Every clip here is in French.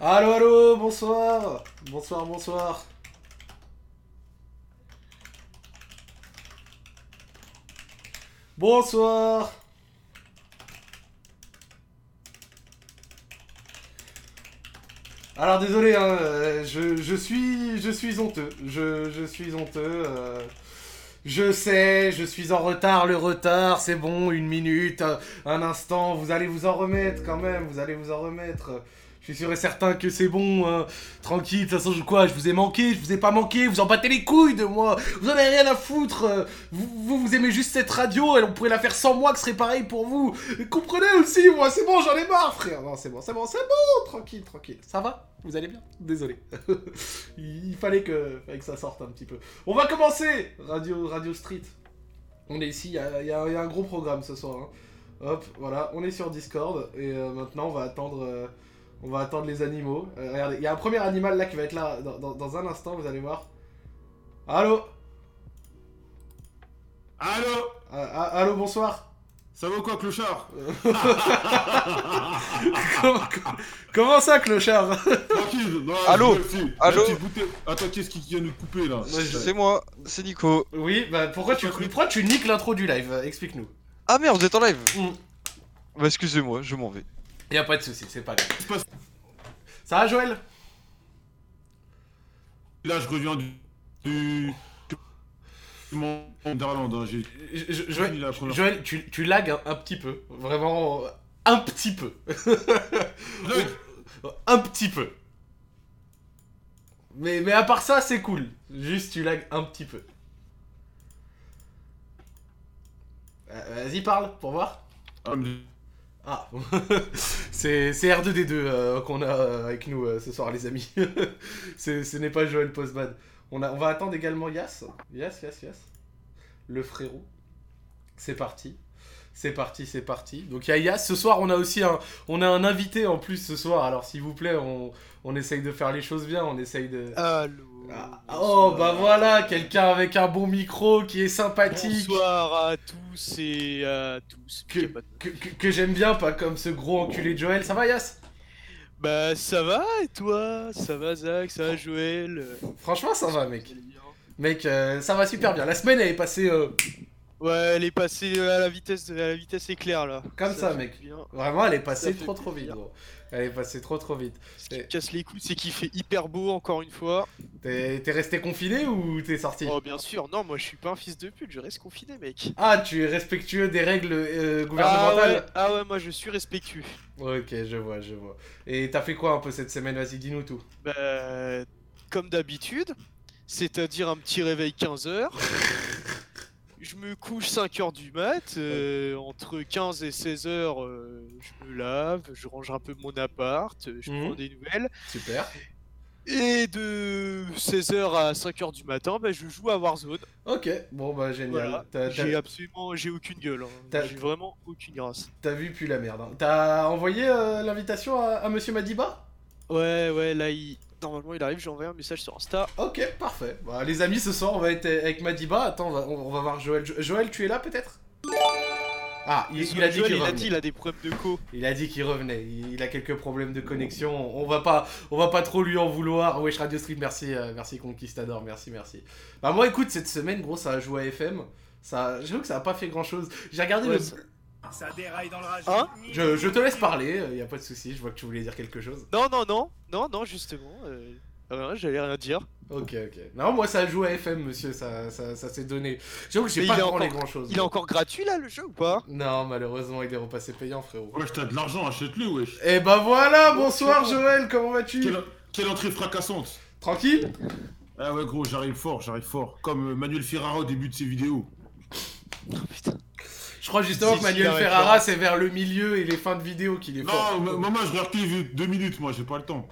Allô, allô, bonsoir. Bonsoir, bonsoir. Bonsoir. Alors désolé, hein, euh, je, suis je suis honteux. Je, suis honteux. euh, je sais, je suis en retard. Le retard, c'est bon, une minute, un instant. Vous allez vous en remettre quand même. Vous allez vous en remettre. Je suis sûr et certain que c'est bon. hein. Tranquille. De toute façon, je, quoi Je vous ai manqué. Je vous ai pas manqué. Vous en battez les couilles de moi. Vous en avez rien à foutre. euh. Vous, vous, aimez juste cette radio. Et on pourrait la faire sans moi, que ce serait pareil pour vous. Comprenez aussi, moi, c'est bon, j'en ai marre, frère. Non, c'est bon, c'est bon, c'est bon. Tranquille, tranquille. Ça va? Vous allez bien? Désolé. il, fallait que, fallait que ça sorte un petit peu. On va commencer Radio, Radio Street. On est ici, il y a un gros programme ce soir. hein. Hop, voilà, on est sur Discord et euh, maintenant on va attendre, euh, on va attendre les animaux. Euh, regardez, il y a un premier animal là qui va être là dans, dans- dans un instant, vous allez voir. Allô Allô ah, Allô, bonsoir. Ça va quoi, clochard comment, comment ça, clochard Tranquille. Non, Allô Allô Attends, qu'est-ce qui vient de couper là C'est moi, c'est Nico. Oui, bah pourquoi tu, pourquoi tu niques l'intro du live? Euh, Explique-nous. Ah merde, vous êtes en live Mm. Bah excusez-moi, je m'en vais. Y a pas de souci, c'est pas grave. Ça va, Joël? Là, je reviens du. du. d'Irlande. hein, J'ai. Je- je- fini Joël, la première- Joël, tu, tu lagues un, un petit peu. Vraiment, un petit peu. Un petit peu. Mais, mais à part ça, c'est cool. Juste, tu lagues un petit peu. Euh, Vas-y, parle, pour voir. ah, mais- Ah, c'est c'est R2D2 euh, qu'on a euh, avec nous euh, ce soir, les amis. Ce n'est pas Joël Postman. On, on va attendre également Yas. Yas, Yas, Yas. Le frérot. C'est parti. C'est parti, c'est parti. Donc il y a Yas. Ce soir, on a aussi un, on a un invité en plus ce soir. Alors s'il vous plaît, on, on essaye de faire les choses bien. On essaye de. Allô. Ah, oh, bah voilà, quelqu'un avec un bon micro qui est sympathique. Bonsoir à tous et à tous. Que, j'aime bien, pas comme ce gros enculé de Joël. Ça va, Yas? Bah ça va et toi? Ça va Zach? Ça va Joël? Franchement, ça va, mec. Mec, euh, ça va super bien. La semaine, elle est passée euh, Ouais, elle est passée à la vitesse, à la vitesse éclair là. Comme ça, mec. Bien. Vraiment, elle est passée trop trop vite, gros. Elle est passée trop trop vite. Ce qui Et- me casse les couilles, c'est qu'il fait hyper beau encore une fois. T'es resté confiné ou t'es sorti? Oh bien sûr, non, moi je suis pas un fils de pute, je reste confiné, mec. Ah, tu es respectueux des règles euh, Ah ouais, gouvernementales ah ouais, moi je suis respectueux. Ok, je vois, je vois. Et t'as fait quoi un peu cette semaine? Vas-y, dis-nous tout. Bah, comme d'habitude, c'est-à-dire un petit réveil 15h. Je me couche 5h du mat, euh, entre 15 et 16h, je me lave, je range un peu mon appart, euh, je Mhm. prends des nouvelles. Super. Et de 16h à 5h du matin, bah, je joue à Warzone. Ok, bon bah génial. Voilà. J'ai absolument, j'ai aucune gueule. hein. T'as- J'ai vraiment aucune grâce. t'as vu puis la merde. hein. T'as envoyé euh, l'invitation à, à Monsieur Madiba? Ouais, ouais, là, il... normalement il arrive, j'ai envoyé un message sur Insta. Ok, parfait. Bah, les amis, ce soir, on va être avec Madiba. Attends, on va, on va voir Joël. Jo- Joël, tu es là peut-être? Ah, il, il a dit Joël, qu'il il a revenait. dit, il a des problèmes de co. Il a dit qu'il revenait. Il, il a quelques problèmes de connexion. On va pas, on va pas trop lui en vouloir. Wesh Radio Stream, merci, euh, merci Conquistador, merci, merci. Bah moi, écoute, cette semaine, gros, ça a joué à FM. Ça, j'avoue que ça a pas fait grand chose. J'ai regardé Ouais, le. ça- Ça déraille dans le rage. Hein Je, je te laisse parler. Il y a pas de souci. Je vois que tu voulais dire quelque chose. Non, non, non, non, non, justement. euh, rien, j'allais rien dire. Ok, ok. Non, moi, ça a joué à FM, monsieur. Ça, ça, ça s'est donné. J'avoue que j'ai pas encore- grand chose. Il est encore gratuit là le jeu ou pas? Non, malheureusement, il est repassé payant, frérot. Wesh, t'as de l'argent, achète-le, wesh. Et bah voilà, bonsoir Joël, comment vas-tu? Quelle, quelle entrée fracassante. Tranquille? Ah ouais, gros, j'arrive fort, j'arrive fort. Comme euh, Manuel Ferrara au début de ses vidéos. Oh putain. Je crois justement que Manuel Ferrara, c'est vers le milieu et les fins de vidéo qu'il est fort. Non, m- maman, je regarde deux minutes, moi, j'ai pas le temps.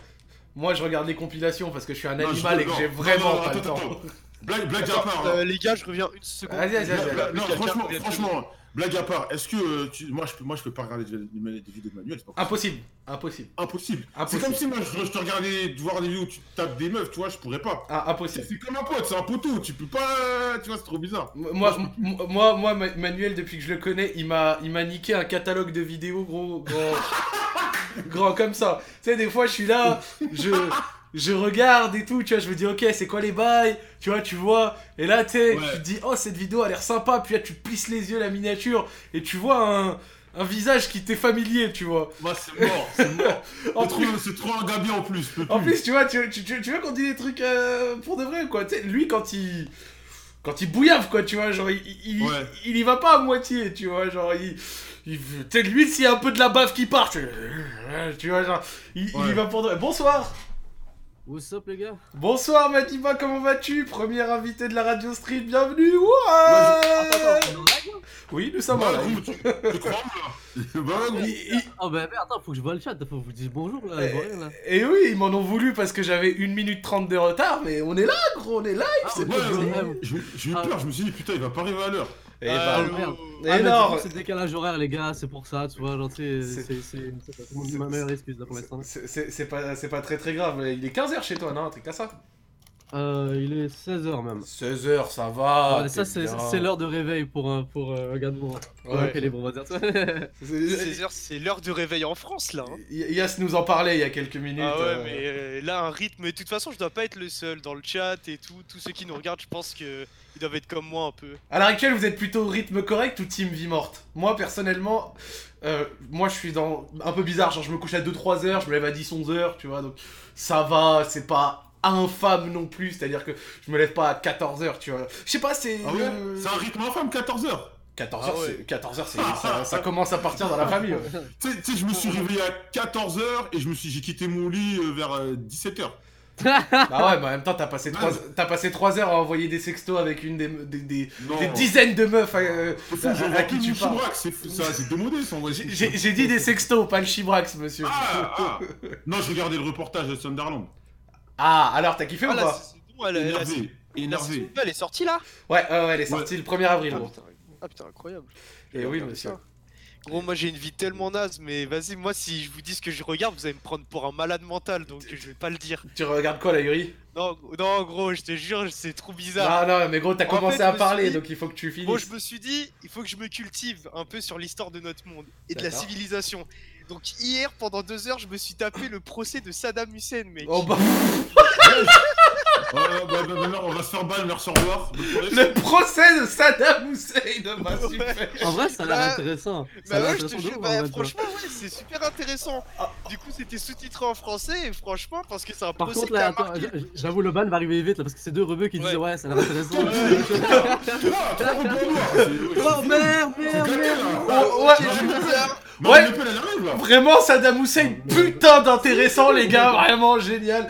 Moi, je regarde les compilations parce que je suis un Non, animal je- et que non, j'ai non, vraiment non, pas le attends, temps. attends. Blague, blague à part. euh, hein. les gars, je reviens une seconde. Vas-y, vas-y, vas-y, Bla- bla- vas-y. non, franchement, franchement, blague à part, est-ce que euh, tu- moi, je peux, moi je peux pas regarder des, vidéos de Manuel. Impossible, impossible. Impossible. Impossible. C'est comme si moi je, je te regardais voir des vidéos où tu tapes des meufs, tu vois, je pourrais pas. Ah, C'est impossible. c'est comme un pote, c'est un poteau, tu peux pas. Tu vois, c'est trop bizarre. Moi, moi, moi, Ma- Manuel, depuis que je le connais, il m'a, il m'a niqué un catalogue de vidéos, gros, gros. grand comme ça. Tu sais, des fois, je suis là, je, je regarde et tout, tu vois, je me dis, ok, c'est quoi les bails Tu vois, tu vois. Et là, tu sais, Ouais. tu te dis, oh, cette vidéo a l'air sympa. Puis là, tu plisses les yeux, la miniature, et tu vois un, un visage qui t'est familier, tu vois. Bah, c'est mort, c'est mort. En C'est trop, plus, c'est trop un gabi en plus. en plus. tu vois, tu, tu, tu, tu vois qu'on dit des trucs euh, pour de vrai, quoi? Tu sais, lui, quand il. Quand il bouillave, quoi, tu vois, genre, il, il, Ouais. il y va pas à moitié, tu vois, genre, il. sais, lui, s'il y a un peu de la bave qui part, tu, vois, genre, il, il y va pour de vrai. Bonsoir What's up les gars? Bonsoir Madiba, comment vas-tu? Premier invité de la radio street, bienvenue Attends, attends, live, là Oui, nous sommes Bah, en live. gros, tu, tu crois là Bah, gros. Il- il- Oh bah mais attends, faut que je vois le chat, faut que je vous dise bonjour là, Eh, je vois rien, là. Et oui, ils m'en ont voulu parce que j'avais 1 minute 30 de retard, mais on est là, gros, on est live, Ah, c'est ouais, pas ouais, ouais. J'ai eu Ah. peur, je me suis dit, putain, il va pas arriver à l'heure. Et Ah, bah, oh, Ah, coup, c'est décalage horaire les gars, c'est pour ça, tu vois, genre C'est- ma meilleure excuse là pour l'instant. c'est- pas, c'est pas très très grave, mais il est 15h chez toi, non Un truc comme ça Euh, il est 16h même. 16h, ça va. Ouais, ça c'est l'heure de réveil pour un pour euh, un gars de mon Ouais. calibre, on va dire ça. C'est- 16h, c'est l'heure de réveil en France là. hein. Yass nous en parlait il y a quelques minutes. Ah ouais, euh, mais euh, là, un rythme. Et de toute façon, je dois pas être le seul dans le chat et tout. Tous ceux qui nous regardent, je pense que ils doivent être comme moi un peu. À l'heure actuelle, vous êtes plutôt au rythme correct ou team vie morte? Moi, personnellement, euh, moi je suis dans un peu bizarre. Genre, je me couche à 2-3 heures, je me lève à 10-11 heures, tu vois. Donc, ça va, c'est pas infâme non plus. C'est-à-dire que je me lève pas à 14 heures, tu vois. Je sais pas, c'est. Ah ouais le- C'est un rythme infâme, 14h. 14 Ah heures, ouais. c'est- 14 heures, c'est- ça, ça commence à partir dans la famille. ouais. Tu sais- je me suis réveillé à 14h et je me suis, j'ai quitté mon lit euh, vers 17h. Bah ouais, mais en même temps, t'as passé, Ouais. 3... t'as passé 3 heures à envoyer des sextos avec une des, des, des- Non. des dizaines de meufs euh, C'est fou, à, à vois qui tu parles. c'est fou, démodé J'ai- dit des sextos, pas le chibrax, monsieur. Ah, ah. Non, je regardais le reportage de Sunderland. Ah, alors t'as kiffé Ah, ou la pas elle, elle, elle, Énervé, la énervé. saison deux, elle est sortie là Ouais, ouais, ouais, elle est sortie le 1er avril, ah gros. putain, ah, putain, incroyable. Et vais oui, monsieur. ça. Gros, moi j'ai une vie tellement naze, mais vas-y, moi si je vous dis ce que je regarde, vous allez me prendre pour un malade mental, donc je vais pas le dire. Tu regardes quoi, la Yuri? Non, non, gros, je te jure, c'est trop bizarre. Non, non, mais gros, t'as En commencé fait, à parler, dit- donc il faut que tu finisses. Bon, je me suis dit, il faut que je me cultive un peu sur l'histoire de notre monde et de la civilisation. Donc hier, pendant deux heures, je me suis tapé le procès de Saddam Hussein, mec. Oh bah, Bah, bah, bah, on va se faire balle, merci, au revoir. Le procès de Saddam Hussein, bah Ouais. super. En vrai, ça a l'air Bah, intéressant. Ça Bah ouais, je te jure, bah, franchement, ouais, c'est super intéressant. Ah. Du coup, c'était sous-titré en français, et franchement, parce que c'est un Par procès contre qui là, a attends, j'avoue le ban va arriver vite là parce que c'est deux rebeux qui Ouais. disaient ouais, ça a l'air intéressant. Ah, Oh merde, merde, bizarre. Non, Ouais. arrive. Vraiment, Saddam Hussein, putain d'intéressant, les gars, vraiment génial.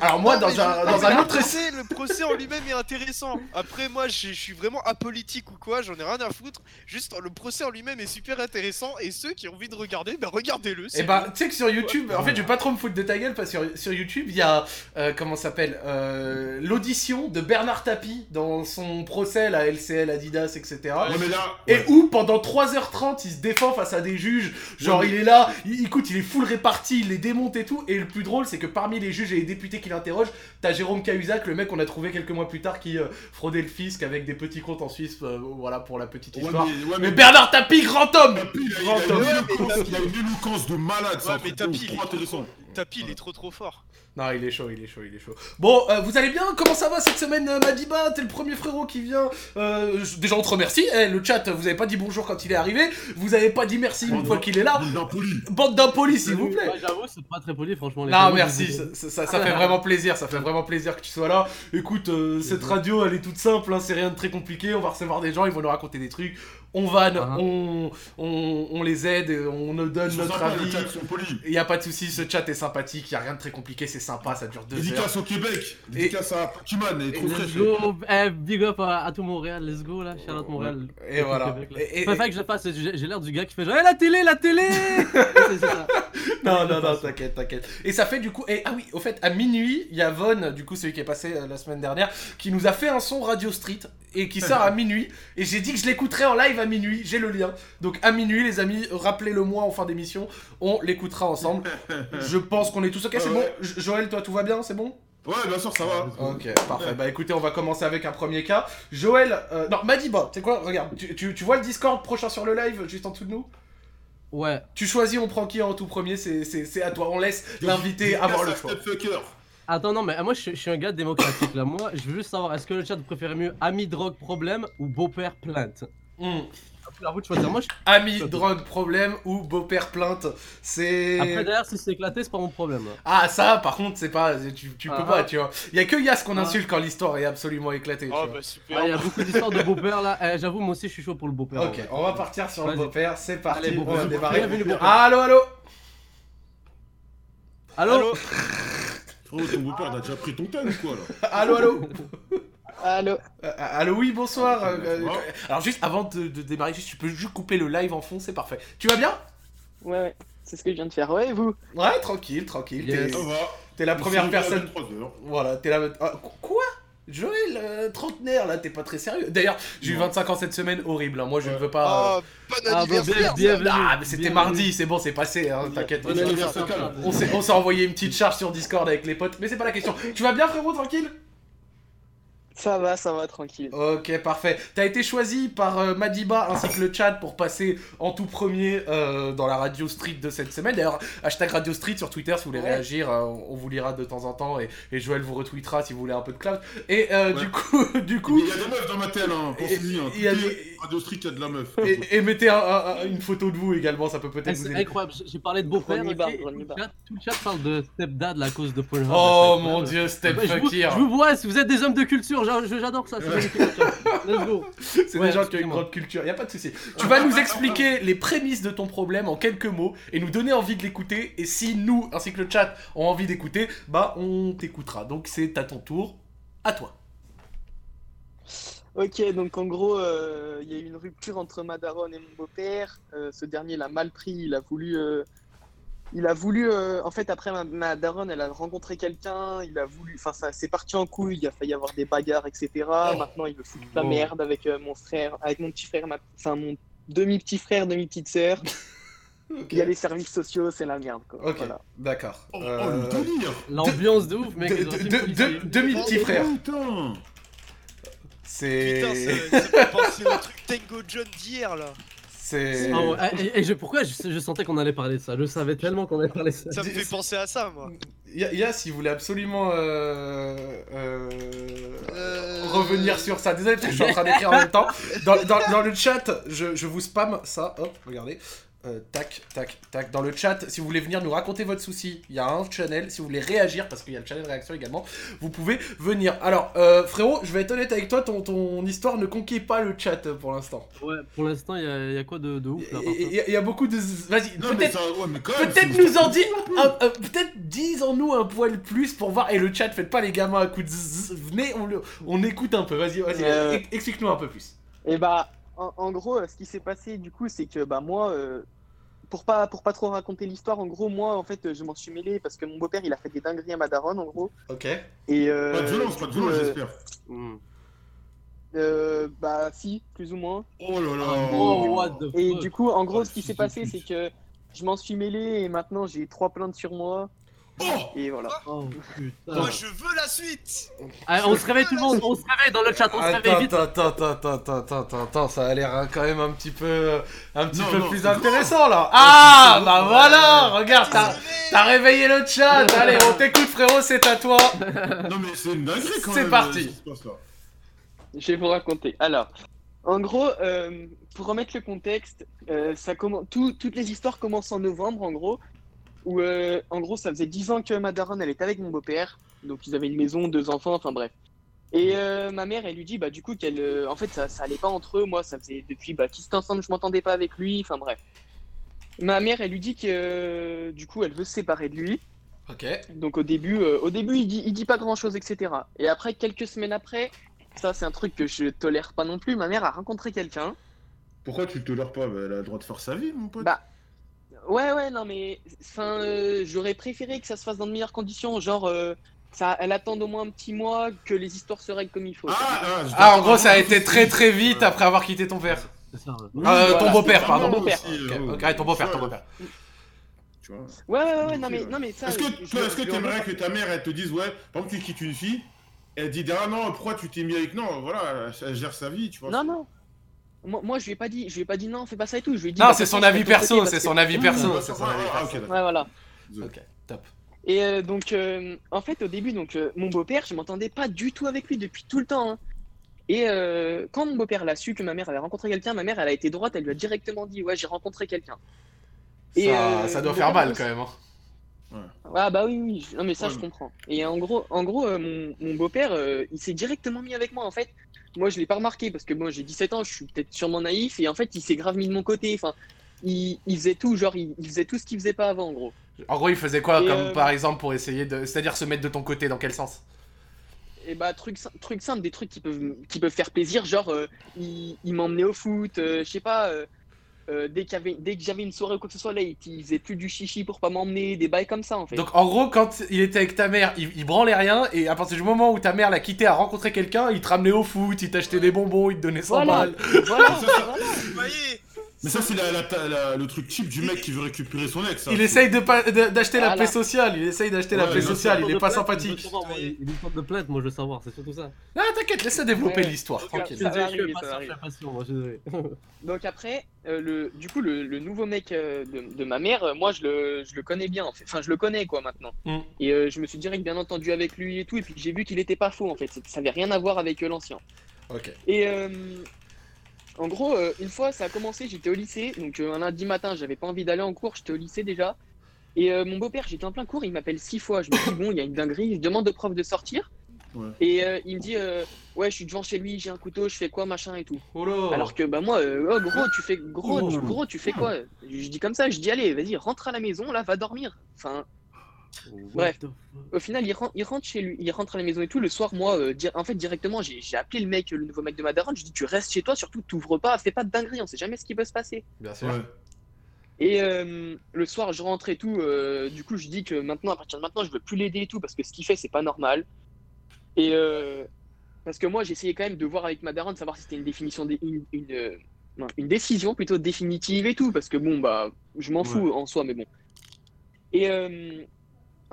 Alors, moi, Non, dans un, non, dans un autre. Procès, le procès en lui-même est intéressant. Après, moi, je suis vraiment apolitique ou quoi, j'en ai rien à foutre. Juste, le procès en lui-même est super intéressant, et ceux qui ont envie de regarder, bah regardez-le. Et bah, bon. tu sais que sur YouTube, en fait, je vais pas trop me foutre de ta gueule parce que sur, sur YouTube, il y a, euh, comment ça s'appelle, euh, l'audition de Bernard Tapie dans son procès, la LCL, Adidas, etc. Ouais, mais là. Et où pendant 3h30 il se défend face à des juges, genre mais- il est là, il, écoute il est full réparti, il les démonte et tout, et le plus drôle c'est que parmi les juges et les députés qui l'interrogent, t'as Jérôme Cahuzac, le mec qu'on a trouvé quelques mois plus tard qui euh, fraudait le fisc avec des petits comptes en Suisse, euh, voilà pour la petite Ouais, histoire. mais, ouais, Mais mais Bernard Tapie, grand homme Tapi, il a, il Grand a une homme. éloquence- il a une éloquence de malade, Ouais, un mais truc Tapi, de ouf, il est trop intéressant. Tapi, il est trop trop fort. Non il est chaud, il est chaud, il est chaud. Bon, euh, vous allez bien? Comment ça va cette semaine euh, Madiba? T'es le premier frérot qui vient. Euh, je- déjà on te remercie, Eh, le chat vous avez pas dit bonjour quand il est arrivé, vous avez pas dit merci une Bonjour. fois qu'il est là. Bande d'impolis. Bande d'impolis s'il vous plaît Ouais, J'avoue, c'est pas très poli franchement. les Non, merci, ça, ça- ça- ça fait vraiment plaisir, ça fait vraiment plaisir que tu sois là. Écoute, euh, cette radio, elle est toute simple, hein, c'est rien de très compliqué, on va recevoir des gens, ils vont nous raconter des trucs, on vanne, Ah. on, on, on les aide, on nous donne notre sympas, avis. les chats, ils sont polis. Il y a pas de souci, ce chat est sympathique, il y a rien de très compliqué, c'est sympa, ça dure deux heures. Dédicace au Québec. Dédicace à Pokémon, elle est trop Let's go, eh, big up à, à tout Montréal, let's go là, Charlotte Montréal. Et voilà. Québec. Et- et- que je le fasse, j'ai j'ai l'air du gars qui fait genre, Eh, la télé, la télé C'est- c'est ça. Non, non, non, t'inquiète, t'inquiète. Et ça fait du coup. Et, ah oui, au fait, à minuit, il y a Von, du coup, celui qui est passé euh, la semaine dernière, qui nous a fait un son Radio Street et qui sort à minuit. Et j'ai dit que je l'écouterai en live à minuit, j'ai le lien. Donc à minuit, les amis, rappelez-le moi en fin d'émission, on l'écoutera ensemble. Je pense qu'on est tous ok, c'est Ouais, bon Joël, toi, tout va bien, c'est bon Ouais, bien sûr, ça va. Ok, parfait. Bah écoutez, on va commencer avec un premier cas. Joël, euh, non, Madiba, tu sais quoi Regarde, tu, tu, tu vois le Discord prochain sur le live, juste en dessous de nous Ouais. Tu choisis, on prend qui en tout premier, c'est c'est- c'est à toi. On laisse l'invité avoir le choix. Attends, non, mais euh, moi je, je suis un gars démocratique là. Moi, je veux juste savoir, est-ce que le chat préfère mieux ami, drogue, problème ou beau-père, plainte? Après, à vous de choisir. Moi, je... Ami, drogue, problème ou beau-père plainte. C'est. Après, derrière, si c'est éclaté, c'est pas mon problème. Ah, ça, par contre, c'est pas. Tu, tu peux Ah. pas, tu vois. Il y a que Yas qu'on Ah. insulte quand l'histoire est absolument éclatée. tu Oh vois. bah super. Ah, il y a beaucoup d'histoires de beau-père là. Eh, J'avoue, moi aussi, je suis chaud pour le beau-père. Ok, on va partir sur le beau-père. C'est parti. Allez, on va beau-père. démarrer. Allo, allo Allô Allô Frérot, ton beau-père il a déjà pris ton thème ou quoi là Allo, allo Allô Euh, Allo, oui, bonsoir. euh, euh, alors, juste avant de, de démarrer, juste, tu peux juste couper le live en fond, c'est parfait. Tu vas bien Ouais, ouais, c'est ce que je viens de faire. Ouais, et vous Ouais, tranquille, tranquille. Yes. T'es Ça va. t'es la première personne. 23 heures. Voilà, t'es la. Ah, qu- quoi? Joël, euh, trentenaire, là, t'es pas très sérieux. D'ailleurs, j'ai eu Non. 25 ans cette semaine, horrible. hein. Moi, je ne veux pas. euh, Oh, bon Ah, bah, bien-. Ah, mais c'était mardi, c'est bon, c'est passé, hein, t'inquiète. Bon on s'est envoyé une petite charge sur Discord avec les potes, mais c'est pas la question. Tu vas bien, frérot, tranquille? Ça va, ça va, tranquille. Ok, parfait. T'as été choisi par euh, Madiba ainsi que le chat pour passer en tout premier euh, dans la Radio Street de cette semaine. D'ailleurs, hashtag Radio Street sur Twitter si vous voulez Ouais. réagir, euh, on vous lira de temps en temps et, et Joël vous retweetera si vous voulez un peu de cloud. Et euh, Ouais. du coup, du coup, Il y a des meufs dans ma telle, hein. Hein. Toutes les des- Radio Street, il y a de la meuf. et, et mettez un- un- un- une photo de vous également, ça peut peut-être Eh, vous C'est aider. incroyable, j'ai- parlé de et tout, le chat, tout le chat parle de stepdad à cause de Pornhub. Oh c'est mon dieu, Step Bah, je, je vous vois, si vous êtes des hommes de culture, j'a- je- j'adore ça. Let's go. C'est Ouais, des gens qui ont une grande culture, y a pas de souci. Tu vas nous expliquer les prémices de ton problème en quelques mots et nous donner envie de l'écouter. Et si nous, ainsi que le chat, ont envie d'écouter, bah on t'écoutera. Donc c'est à ton tour, à toi. Ok, donc en gros, euh, il y a eu une rupture entre ma daronne et mon beau-père. Euh, ce dernier l'a mal pris, il a voulu. euh, il a voulu. euh, en fait, après ma, ma daronne, elle a rencontré quelqu'un, il a voulu. Enfin, ça c'est parti en couille, il a failli y avoir des bagarres, etc. Maintenant, il veut foutre la Oh. merde avec euh, mon frère, avec mon petit frère, ma... enfin mon demi-petit frère, demi-petite sœur. Il y a les services sociaux, c'est la merde, quoi. Ok, Voilà. d'accord. Oh, Euh, oh, le L'ambiance de ouf, mec. Demi-petit frère. Putain C'est. Putain, ça, ça me fait penser au truc Tango John d'hier là. C'est. Ah ouais, et, et je, pourquoi je, je sentais qu'on allait parler de ça? Je savais tellement qu'on allait parler de ça. Ça me fait penser à ça moi. Ya- Yas, il voulait absolument euh, euh, Euh, revenir sur ça. Désolé parce que je suis en train d'écrire en même temps. Dans, dans- dans le chat, je, je vous spam ça. Hop, regardez. Euh, tac, tac, tac. Dans le chat, si vous voulez venir nous raconter votre souci, il y a un channel. Si vous voulez réagir, parce qu'il y a le channel réaction également, vous pouvez venir. Alors, euh, frérot, je vais être honnête avec toi, ton, ton histoire ne conquiert pas le chat euh, pour l'instant. Ouais, pour l'instant, il y, a- il y a quoi de, de ouf là Il y, a- il y a beaucoup de. Vas-y, Non, mais peut-être. ouais, nous en dire, un- un- peut-être disons-nous un poil plus pour voir. Et le chat, faites pas les gamins à coups de zzz, venez, on, le- on écoute un peu. Vas-y, vas-y, Euh. ex- explique-nous un peu plus. Et bah, en, en gros, euh, ce qui s'est passé du coup, c'est que bah moi, euh, pour pas pour pas trop raconter l'histoire, en gros, moi, en fait, je m'en suis mêlé parce que mon beau-père, il a fait des dingueries à ma daronne, en gros. Ok. Et euh, Pas de violence, pas de violence, euh, j'espère. Hmm. euh, bah si, plus ou moins. Oh là là Oh, what the Et fuck du coup, en gros, Oh, ce qui s'est passé, c'est que je m'en suis mêlé et maintenant j'ai trois plaintes sur moi. Oh Et voilà. Oh putain. Moi je veux la suite. Allez, on se réveille tout le monde, on se réveille dans le chat, on se réveille Attends, vite. attends, attends, attends, attends, attends, attends, attends, ça a l'air hein, quand même un petit peu, un petit Non, peu non, plus c'est intéressant là. Ah, c'est bah voilà, regarde, T'as réveillé le chat. Allez, on t'écoute, frérot, c'est à toi. Non, mais c'est une dinguerie quand C'est même. parti. euh, ce qui se passe là. Je vais vous raconter. Alors, en gros, euh, pour remettre le contexte, euh, ça tout- toutes les histoires commencent en novembre, en gros, où, euh, en gros, ça faisait 10 ans que ma daronne, elle était avec mon beau-père, donc ils avaient une maison, deux enfants, enfin bref. Et euh, ma mère, elle lui dit, bah du coup, qu'elle, euh, en fait, ça, ça allait pas entre eux, moi, ça faisait depuis bah, qu'ils étaient ensemble, je m'entendais pas avec lui, enfin bref. Ma mère, elle lui dit que, euh, du coup, elle veut se séparer de lui. Ok. Donc au début, euh, au début il dit, il dit pas grand chose, etc. Et après, quelques semaines après, ça c'est un truc que je tolère pas non plus, ma mère a rencontré quelqu'un. Pourquoi tu te tolères pas? Bah, Elle a le droit de faire sa vie, mon pote. Bah, Ouais, ouais, non mais, euh, j'aurais préféré que ça se fasse dans de meilleures conditions, genre, euh, ça, elle attend au moins un petit mois que les histoires se règlent comme il faut. Ah, ah, Ah, en gros, ça a été très très vite après avoir quitté ton père. C'est ça, ouais. Oui, Euh, voilà, ton beau-père, pardon. Ton beau-père. euh, ouais, ton beau-père, tu ton vois, beau-père. tu vois. Ouais, ouais, non mais, non mais ça. Est-ce que, je- t'aimerais que ta mère elle te dise ouais, par exemple tu quittes une fille, elle dit ah non pourquoi tu t'es mis avec non voilà elle gère sa vie tu vois. Non, non. Moi, moi, je lui ai pas dit, je lui ai pas dit non, fais pas ça et tout. Je lui ai dit. Non, bah, c'est son avis ton perso, c'est parce son avis perso, Ah, c'est son ah, avis ah, perso. Ouais, voilà. Ok, top. Et euh, donc, euh, en fait, au début, donc euh, mon beau-père, je m'entendais pas du tout avec lui depuis tout le temps. hein. Et euh, quand mon beau-père l'a su que ma mère avait rencontré quelqu'un, ma mère, elle a été droite, elle lui a directement dit, ouais, j'ai rencontré quelqu'un. Et, Ça, euh, ça doit faire mal quand même. hein. Ah bah oui, oui, non mais ça Ouais, je comprends. Et en gros, en gros euh, mon, mon beau-père, euh, il s'est directement mis avec moi en fait. Moi je l'ai pas remarqué parce que moi j'ai 17 ans, je suis peut-être sûrement naïf et en fait il s'est grave mis de mon côté. Enfin, il, il faisait tout, genre il, il faisait tout ce qu'il faisait pas avant en gros. En gros, il faisait quoi, Et, comme euh, par exemple, pour essayer de. C'est-à-dire se mettre de ton côté, dans quel sens? Et bah truc, truc simple, des trucs qui peuvent, qui peuvent faire plaisir, genre euh, il, il m'emmenait au foot, euh, je sais pas. Euh, dès, qu'il y avait, dès que j'avais une soirée ou quoi que ce soit là, il, il faisait plus du chichi pour pas m'emmener, des bails comme ça en fait. Donc en gros, quand il était avec ta mère, il, il branlait rien, et à partir du moment où ta mère l'a quitté à rencontrer quelqu'un, il te ramenait au foot, il t'achetait des bonbons, il te donnait 100 Voilà. balles. voilà, voilà. Vous voyez Mais ça, c'est la, la- la- le truc cheap du mec qui veut récupérer son ex. ça. Il essaye de pas- de- d'acheter la paix sociale, il essaye d'acheter la paix sociale, il est pas plainte, sympathique. savoir, moi, il- sorte de plainte, moi je veux savoir, c'est surtout ça. Ah t'inquiète, laisse-le développer Ouais. l'histoire, tranquille. ça arriver, arriver. Donc après, euh, le, du coup, le, le nouveau mec euh, de, de ma mère, euh, moi, je le, je le connais bien. en fait. Enfin, je le connais, quoi, maintenant. Mm. Et euh, je me suis direct bien entendu avec lui et tout. Et puis, j'ai vu qu'il était pas faux, en fait. Ça avait rien à voir avec l'ancien. Ok. Et euh, en gros, euh, une fois, ça a commencé, j'étais au lycée. Donc, euh, un lundi matin, j'avais pas envie d'aller en cours. J'étais au lycée déjà. Et euh, mon beau-père, j'étais en plein cours, il m'appelle six fois. Je me dis, bon, il y a une dinguerie. Je demande au prof de sortir. Ouais. Et il me dit, ouais, je suis devant chez lui, j'ai un couteau, je fais quoi, machin et tout. Oh là Alors que bah moi, oh, gros, tu fais gros, tu, Oh. gros, tu fais quoi? Je dis comme ça, je dis allez, vas-y, rentre à la maison, là, va dormir. Enfin, Bref. Au final, il rentre, il rentre chez lui, il rentre à la maison et tout. Le soir, moi, euh, di- en fait, directement, j'ai j'ai appelé le mec, le nouveau mec de ma daronne. Je dis, tu restes chez toi, surtout, t'ouvres pas, fais pas de dinguerie, on sait jamais ce qui peut se passer. Bien sûr. Ouais. Et euh, le soir, je rentre et tout. euh, du coup, je dis que maintenant, à partir de maintenant, je veux plus l'aider et tout parce que ce qu'il fait, c'est pas normal. Et euh, parce que moi, j'essayais quand même de voir avec ma daronne, savoir si c'était une définition, dé- une, une, euh, décision plutôt définitive et tout, parce que bon, bah, je m'en fous en soi, mais bon. Et euh,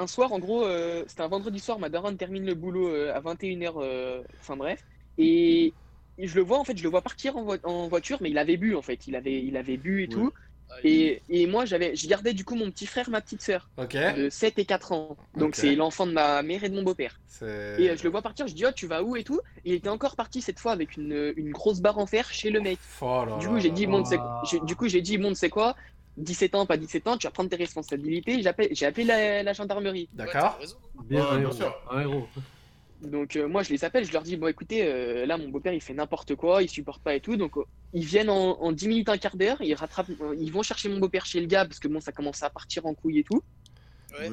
un soir, en gros, euh, c'était un vendredi soir, ma daronne termine le boulot euh, à 21h, euh, enfin bref, et, et je le vois, en fait, je le vois partir en, vo- en voiture, mais il avait bu, en fait, il avait, il avait bu et Ouais. tout. Et, et moi, j'avais, je gardais du coup mon petit frère, ma petite sœur, Ok. de 7 et 4 ans. Donc c'est l'enfant de ma mère et de mon beau-père. C'est. Et euh, je le vois partir, je dis, oh, tu vas où et tout. Et il était encore parti cette fois avec une, une grosse barre en fer chez le mec. Oh là Du coup, j'ai dit, Ah. j'ai- du coup, j'ai dit, c'est quoi 17 ans, pas 17 ans, tu vas prendre tes responsabilités. J'appelle- J'ai appelé la, la gendarmerie. D'accord. Bien, Ouais, sûr. Un héros. Donc euh, moi je les appelle, je leur dis bon écoutez euh, là mon beau-père il fait n'importe quoi, il supporte pas et tout donc euh, ils viennent en, en 10 minutes un quart d'heure, ils rattrapent euh, ils vont chercher mon beau-père chez le gars parce que bon ça commence à partir en couille et tout. Ouais.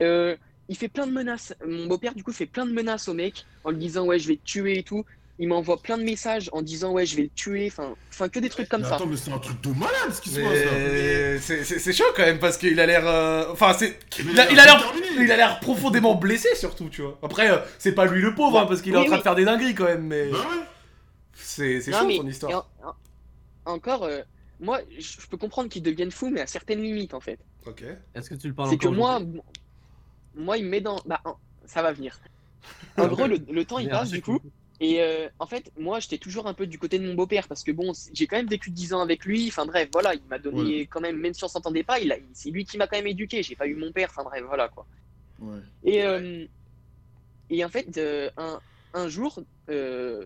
Euh, il fait plein de menaces. Mon beau-père du coup fait plein de menaces au mec en lui disant ouais je vais te tuer et tout. Il m'envoie plein de messages en disant ouais je vais le tuer, enfin enfin que des trucs comme Mais ça. attends, mais c'est un truc de malade ce qui se passe là. Mais c'est c'est- c'est chaud quand même parce qu'il a l'air. euh, Enfin, c'est. Il a l'air. Il a l'air profondément blessé surtout, tu vois. Après, euh, c'est pas lui le pauvre, hein, parce qu'il est Oui, en train oui. de faire des dingueries quand même, mais. Bah ouais. C'est chaud mais- ton et histoire. en- en- encore euh, moi je peux comprendre qu'ils deviennent fous mais à certaines limites en fait. Ok. Est-ce que tu le parles C'est que moi, moi, il me met dans. Bah, ça va venir. En gros, le, le temps il passe du coup. Et euh, en fait, moi, j'étais toujours un peu du côté de mon beau-père parce que bon, j'ai quand même vécu 10 ans avec lui. Enfin bref, voilà, il m'a donné quand même, même si on s'entendait pas, il c'est lui qui m'a quand même éduqué. J'ai pas eu mon père. Enfin bref, voilà quoi. Ouais. Et, euh, et en fait, euh, un, un jour, euh,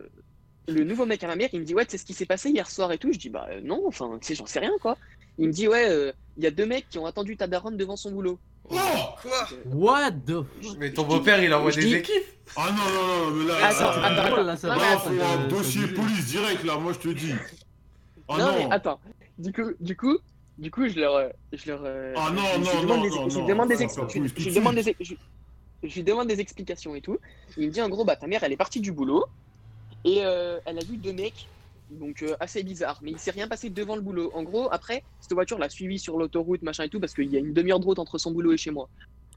le nouveau mec à ma mère, il me dit Ouais, c'est ce qui s'est passé hier soir et tout? Je dis Bah euh, non, enfin, tu sais, j'en sais rien quoi. Il me dit Ouais, euh, il y a deux mecs qui ont attendu ta daronne devant son boulot. Quoi What the fuck Mais ton beau-père, il envoie des dis- équipes. Ah non, non, non, mais là. Attends, ça- attends, drôle, là, ça non, va, faut un dossier police direct là, moi je te dis. Ah non, non. mais attends. Du coup, du coup, du coup, je leur, je leur. euh, Ah non, non, lui demande non, des- non, je demande des ça ex- va je- plus je tout de lui demande suite. des, je, je lui demande des explications et tout. Il me dit en gros, bah ta mère, elle est partie du boulot et euh, elle a vu deux mecs, donc euh, assez bizarre. Mais il s'est rien passé devant le boulot. En gros, après, cette voiture l'a suivi sur l'autoroute, machin et tout, parce qu'il y a une demi-heure de route entre son boulot et chez moi.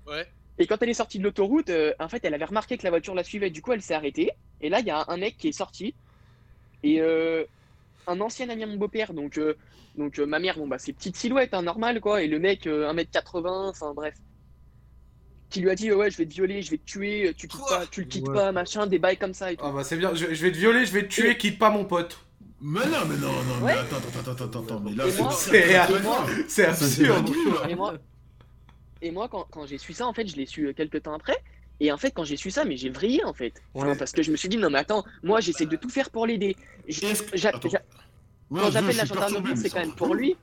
Ouais. Et quand elle est sortie de l'autoroute, euh, en fait, elle avait remarqué que la voiture la suivait. Du coup, elle s'est arrêtée. Et là, il y a un mec qui est sorti. Et euh, un ancien ami à mon beau-père, donc, euh, donc euh, ma mère, bon, bah, c'est petite silhouette, hein, normal, quoi. Et le mec, euh, 1m80, enfin bref. Qui lui a dit, ouais, je vais te violer, je vais te tuer, tu, quittes pas, tu le quittes Ouais. pas, machin, des bails comme ça et tout. Ah bah c'est bien, je, je vais te violer, je vais te tuer, quitte pas mon pote. Mais non, mais non, non, mais attends, attends, attends, attends, attends, mais là, c'est moi- C'est- absurde. Et moi, et moi quand, quand j'ai su ça, en fait, je l'ai su euh, quelques temps après. Et en fait, quand j'ai su ça, mais j'ai vrillé en fait. Enfin, Ouais. Parce que je me suis dit, non, mais attends, moi j'essaie de tout faire pour l'aider. J'a- j'a- Ouais, Quand j'appelle la gendarmerie, c'est quand même pour lui.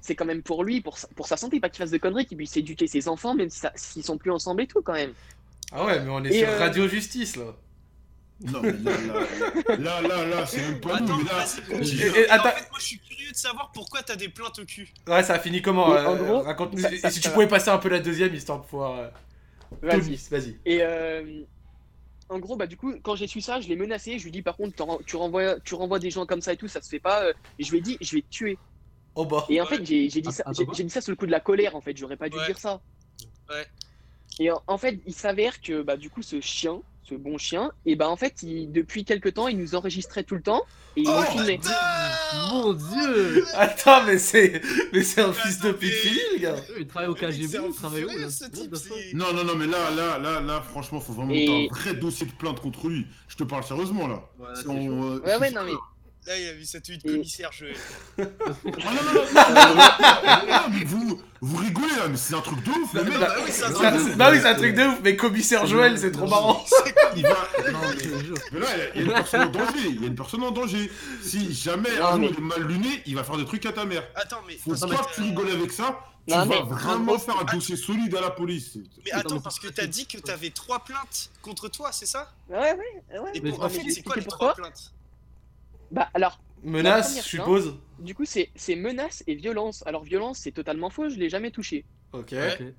C'est quand même pour lui, pour sa, pour sa santé, pas qu'il fasse de conneries, qu'il puisse éduquer ses enfants, même si ça- s'ils sont plus ensemble et tout quand même. Ah ouais, mais on est Et, sur euh, Radio Justice là. Non, mais là, là, là, là, là, c'est même pas nous, Attends, mais là. vas-y. Et- et- en fait, moi je suis curieux de savoir pourquoi t'as des plaintes au cul. Ouais, ça a fini comment euh, en gros, Raconte-nous. ça- Et ça- si ça tu va. pouvais passer un peu la deuxième histoire de pouvoir. euh, Vas-y. Vas-y. Et euh, en gros, bah du coup, quand j'ai su ça, je l'ai menacé. Je lui dis par contre, tu renvoies, tu renvoies des gens comme ça et tout, ça se fait pas. euh, Et je lui ai dit, je vais te tuer. Oh bah. Et en fait, j'ai j'ai dit ça, Attends, j'ai quoi j'ai dit ça sous le coup de la colère. En fait, j'aurais pas dû Ouais. dire ça. Ouais. Et en, en fait, il s'avère que bah du coup, ce chien, ce bon chien, et bah en fait, il, depuis quelques temps, il nous enregistrait tout le temps et il Oh, nous filmait. Mon dieu Attends, mais c'est. Mais c'est un Mais fils de fini, les gars. Il travaille au KGB, il travaille où là ce type, Non, non, non, mais là, là, là, là, franchement, faut vraiment Et- un vrai dossier de plainte contre lui. Je te parle sérieusement, là. Ouais, Si on, euh, ouais, non mais. Là, il a vu sa tenue de commissaire. Ah, non, non, non, non, non, non, mais vous, vous rigolez là, mais c'est un truc de ouf, le mec. Bah oui, c'est un Ça- truc de c'est- ouf. Bah oui, c'est un truc de ouf, mais commissaire Joël, c'est trop marrant. Il va. Non, mais, là, il y a une personne en danger. Il y a une personne en danger. Si jamais Non, un jour il est mal luné, il va faire des trucs à ta mère. Attends, mais. Faut attends, pas que tu rigoles avec ça. Tu Non, vas vraiment faire un dossier solide à la police. Mais Attends, parce que t'as dit que t'avais trois plaintes contre toi, c'est ça? Ouais, ouais, ouais. Et en fait, c'est quoi les trois plaintes? Bah alors, Menace, je suppose. du coup, c'est c'est menace et violence. Alors violence, c'est totalement faux. Je l'ai jamais touché. Ok. Ouais.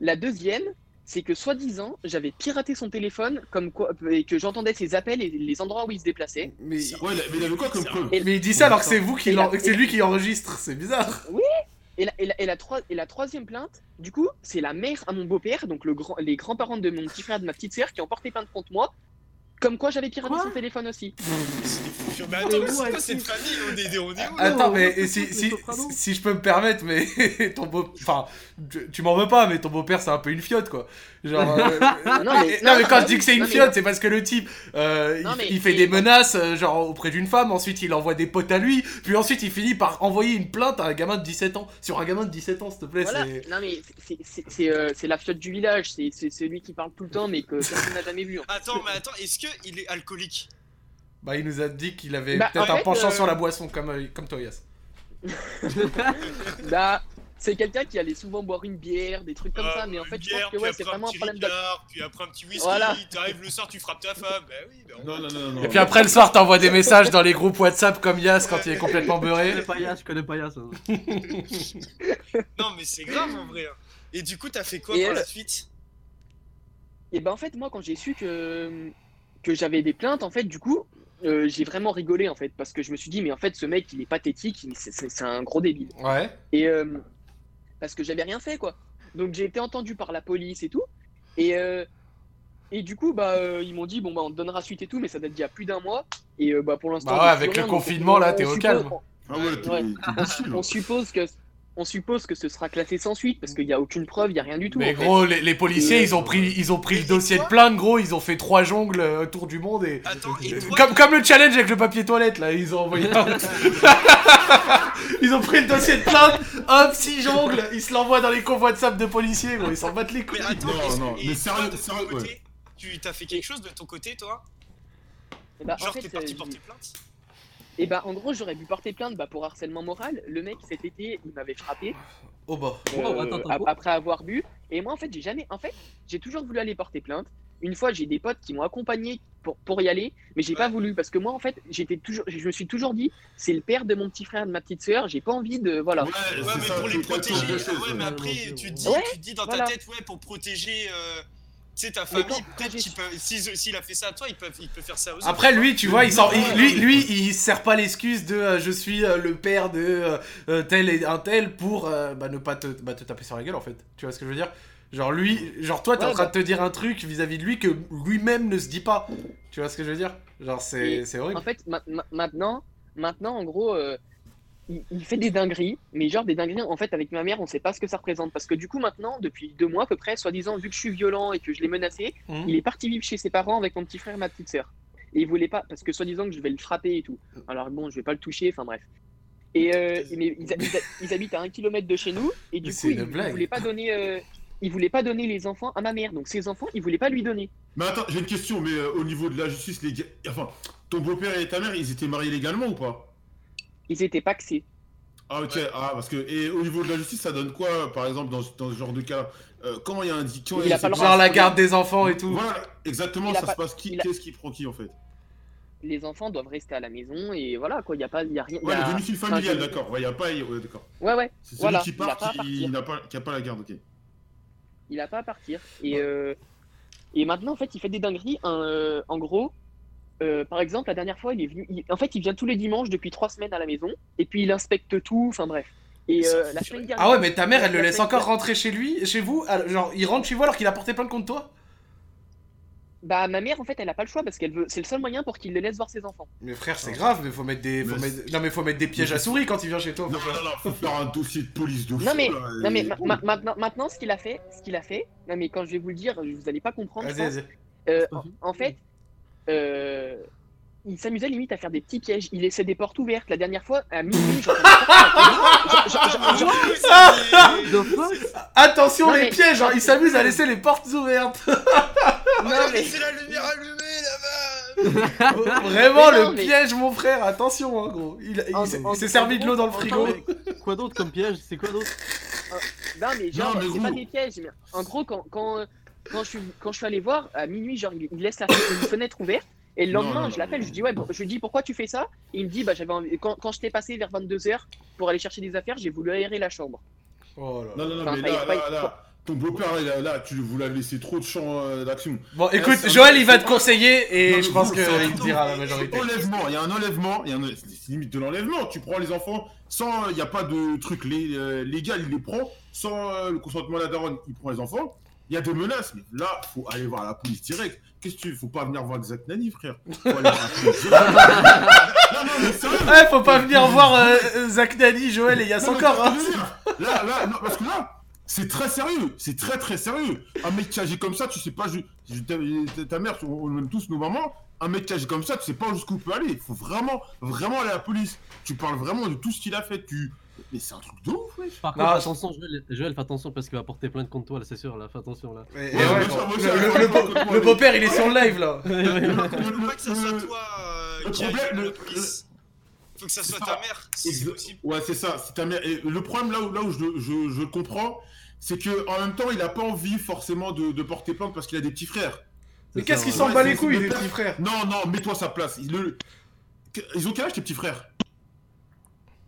La deuxième, c'est que soi-disant, j'avais piraté son téléphone, comme quoi, et que j'entendais ses appels et les endroits où il se déplaçait. Mais. Ouais, mais il avait quoi comme preuve? Mais il dit ça alors que c'est vous qui la- c'est lui qui enregistre, c'est bizarre. Et la, et la, et la, troi- et la troisième plainte, du coup, c'est la mère à mon beau-père, donc le grand, les grands-parents de mon petit frère et de ma petite sœur, qui ont porté plainte contre moi, comme quoi j'avais piraté Quoi son téléphone aussi. Mais attends, mais c'est quoi cette famille On est, on est où là Attends, mais si, je peux me permettre, mais ton beau. Enfin, tu, tu m'en veux pas, mais ton beau-père c'est un peu une fiotte quoi. Genre. euh, Non, mais- non, mais non, quand non, je dis que c'est une fiotte, c'est parce que le type, euh, Non, il, mais il fait des menaces, euh, genre auprès d'une femme, ensuite il envoie des potes à lui, puis ensuite il finit par envoyer une plainte à un gamin de 17 ans. Sur un gamin de 17 ans, s'il te plaît, Voilà. Non mais c'est- c'est c'est, euh, c'est la fiotte du village, c'est c'est celui qui parle tout le temps mais que personne n'a jamais vu. Attends, mais attends, est-ce qu'il est alcoolique? Bah, il nous a dit qu'il avait Bah, peut-être un fait, penchant euh, sur la boisson comme, comme toi, Yas. Bah, c'est quelqu'un qui allait souvent boire une bière, des trucs comme Ah, ça, mais en fait je pense que ouais, c'est vraiment un problème de... Puis après un petit whisky, Voilà. t'arrives le soir, tu frappes ta femme. Bah oui, bah on- Non, non, non, non. Et puis après le soir, t'envoies des messages dans les groupes WhatsApp comme Yas quand il est complètement Je beurré. connais pas Yas, je connais pas Yas. hein. Non, mais c'est grave en vrai. hein. Et du coup, t'as fait quoi Et par elle- la suite? Et ben en fait moi quand j'ai su que que j'avais des plaintes en fait du coup euh, j'ai vraiment rigolé en fait parce que je me suis dit mais en fait ce mec il est pathétique, c'est un gros débile. Ouais. Et euh, parce que j'avais rien fait quoi. Donc j'ai été entendu par la police et tout. Et euh, et du coup bah euh, ils m'ont dit bon bah on te donnera suite et tout mais ça date d'il y a plus d'un mois et euh, bah pour l'instant Bah ouais, avec le rien, confinement, on- là, t'es au calme. Ah ouais, t'es Ouais. t'es déçu, là. On suppose que on suppose que ce sera classé sans suite parce qu'il n'y a aucune preuve, il n'y a rien du tout. Mais en fait. gros, les, les policiers, Et, ils ont pris, ils ont pris le dossier de plainte, gros. Ils ont fait trois jongles euh, autour du monde et Attends, et toi comme, comme le challenge avec le papier toilette là, ils ont envoyé. un- ils ont pris le dossier de plainte, hop, six jongles, ils se l'envoient dans les convois WhatsApp de policiers, gros. Ils s'en battent les couilles. Mais attends, Non, non, mais sérieux, de sérieux, côté, Tu t'as fait quelque chose de ton côté, toi Et bah, en Genre, fait, t'es parti euh, porter plainte Et bah en gros j'aurais pu porter plainte bah, pour harcèlement moral. Le mec cet été il m'avait frappé Oh bah. Attends, attends, après avoir bu. Et moi en fait j'ai jamais, en fait j'ai toujours voulu aller porter plainte. Une fois j'ai des potes qui m'ont accompagné pour, pour y aller, mais j'ai pas voulu parce que moi en fait j'étais toujours, je me suis toujours dit c'est le père de mon petit frère et de ma petite sœur, j'ai pas envie de voilà. Ouais, Ouais, mais ça, pour les protéger. chose, Ouais, mais après, tu te dis, ouais. tu te dis dans voilà. ta tête, ouais, pour protéger. euh, Tu sais, ta famille, peut-être qu'il peut. S'il a fait ça à toi, il peut, il peut faire ça aussi. Après lui, tu vois, il il- lui, lui, il se sert pas l'excuse de euh, je suis euh, le père de euh, euh, tel et un tel pour euh, bah, ne pas te, bah, te taper sur la gueule en fait. Tu vois ce que je veux dire? Genre lui, genre toi, t'es Ouais, en train bah. de te dire un truc vis-à-vis de lui que lui-même ne se dit pas. Tu vois ce que je veux dire? Genre c'est horrible. En fait, ma- ma- maintenant, maintenant, en gros, euh, il, il fait des dingueries, mais genre des dingueries, en fait, avec ma mère, on sait pas ce que ça représente. Parce que du coup, maintenant, depuis deux mois à peu près, soi-disant, vu que je suis violent et que je l'ai menacé, Mhm. il est parti vivre chez ses parents avec mon petit frère et ma petite sœur. et il voulait pas, parce que soi-disant que je vais le frapper et tout. Alors bon, je vais pas le toucher, enfin bref. Et euh, mais ils, ils- ils habitent à un kilomètre de chez nous, et du Mais coup, ils, blague. voulaient pas donner, euh, ils voulaient pas donner les enfants à ma mère. Donc ses enfants, ils voulaient pas lui donner. Mais attends, j'ai une question, mais euh, au niveau de la justice, les gars. Enfin, ton beau-père et ta mère, ils étaient mariés légalement ou pas? Ils étaient paxés. Ah, ok, ah, parce que. Et au niveau de la justice, ça donne quoi, par exemple, dans, ce- dans ce genre de cas euh, Comment il y a un comment Il a pas le. Genre la garde des enfants et tout. Voilà, exactement, ça pas- se passe qui a- Qu'est-ce qui prend qui en fait Les enfants doivent rester à la maison et voilà quoi. Il y a pas, il y a rien. il y Ouais, a- le domicile familial, d'accord. Ouais, il y a pas. Ouais, d'accord. Ouais ouais. C'est celui Voilà, qui part qui partir. n'a pas, qui a pas la garde, ok. Il a pas à partir. Et, euh, et maintenant, en fait, il fait des dingueries. hein, euh, en gros, euh, par exemple, la dernière fois, il est venu. il- En fait, il vient tous les dimanches depuis trois semaines à la maison. Et puis, il inspecte tout. Enfin, bref. Et euh, la semaine dernière. Ah ouais, mais ta mère, elle le la laisse encore rentrer chez lui, chez vous alors, Genre, il rentre chez vous alors qu'il a porté plainte contre toi? Bah, ma mère, en fait, elle a pas le choix parce qu'elle veut. C'est le seul moyen pour qu'il le laisse voir ses enfants. Mais frère, c'est grave, mais faut mettre des. Faut Mais mettre... Non, mais faut mettre des pièges à souris quand il vient chez toi. Non, non, non, faut faire un dossier de police de fou. Non mais, là, non mais ma- ma- maintenant, maintenant, ce qu'il a fait, ce qu'il a fait, non mais quand je vais vous le dire, vous allez pas comprendre. Euh, pas en, fini. en fait, euh, il s'amusait limite à faire des petits pièges. Il laissait des portes ouvertes. La dernière fois, à minuit, Attention Non, les mais- pièges, genre, il s'amuse à laisser les portes ouvertes. Non, mais- C'est la lumière allumée là-bas Vraiment non, le mais- piège, mon frère, attention, hein, gros. Il, s'est- il servi de l'eau dans le frigo. Mais Quoi d'autre comme piège? C'est quoi d'autre? Non mais genre, c'est pas des pièges. Mais en gros, quand, quand, euh, quand, je suis, quand je suis allé voir, à minuit, genre, il il laisse la une fenêtre ouverte. Et le lendemain, non, je l'appelle, je dis ouais, je lui dis pourquoi tu fais ça? Et il me dit bah j'avais envie- quand, quand je t'ai passé vers 22h pour aller chercher des affaires, j'ai voulu aérer la chambre. Oh là là. Non, non, non, Enfin, mais là, pas- là, là, ton beau-père, là, là, tu vous l'avez laissé trop de champ euh, d'action. Bon, écoute, Joël, il va te conseiller et Non, je pense qu'il te dira la majorité. Enlèvement, il y a un enlèvement, il y a un... c'est limite de l'enlèvement. Tu prends les enfants sans, il n'y a pas de truc lé- euh, légal, il les prend sans euh, le consentement de la daronne, il prend les enfants. Il y a des menaces, mais là, faut aller voir la police direct. Qu'est-ce que tu faut pas venir voir actes Nani, frère. Faut aller voir non, non, mais sérieux. Ouais, faut pas venir voir euh, Zach Nani, Joël et Yass encore, hein. Là, là, non, parce que là, c'est très sérieux, c'est très très sérieux. Un mec qui agit comme ça, tu sais pas, je, je- ta, mère, on on aime tous nos mamans, un mec qui agit comme ça, tu sais pas jusqu'où peut aller. Il faut vraiment, vraiment aller à la police. Tu parles vraiment de tout ce qu'il a fait, tu... Mais c'est un truc de ouf, wesh. Par Non, contre, je- attention, Joël, Joël, fais attention parce qu'il va porter plainte contre toi, là, c'est sûr, là, fais attention, là. Ouais, ouais, le, ça- le- le beau- le beau-père, il est sur le live là. Faut pas que ça soit toi euh, le qui problème, le-. Faut que ça c'est soit ça. ta mère, si c'est Exa- possible. Ouais, c'est ça, c'est ta mère. Et le problème, là où, là où je, je, je comprends, c'est que en même temps, il a pas envie forcément de, de porter plainte parce qu'il a des petits frères. Mais qu'est-ce qu'il s'en bat les couilles, le petits frères? Non, non, mets-toi à sa place. Le- Ils ont quel âge tes petits frères?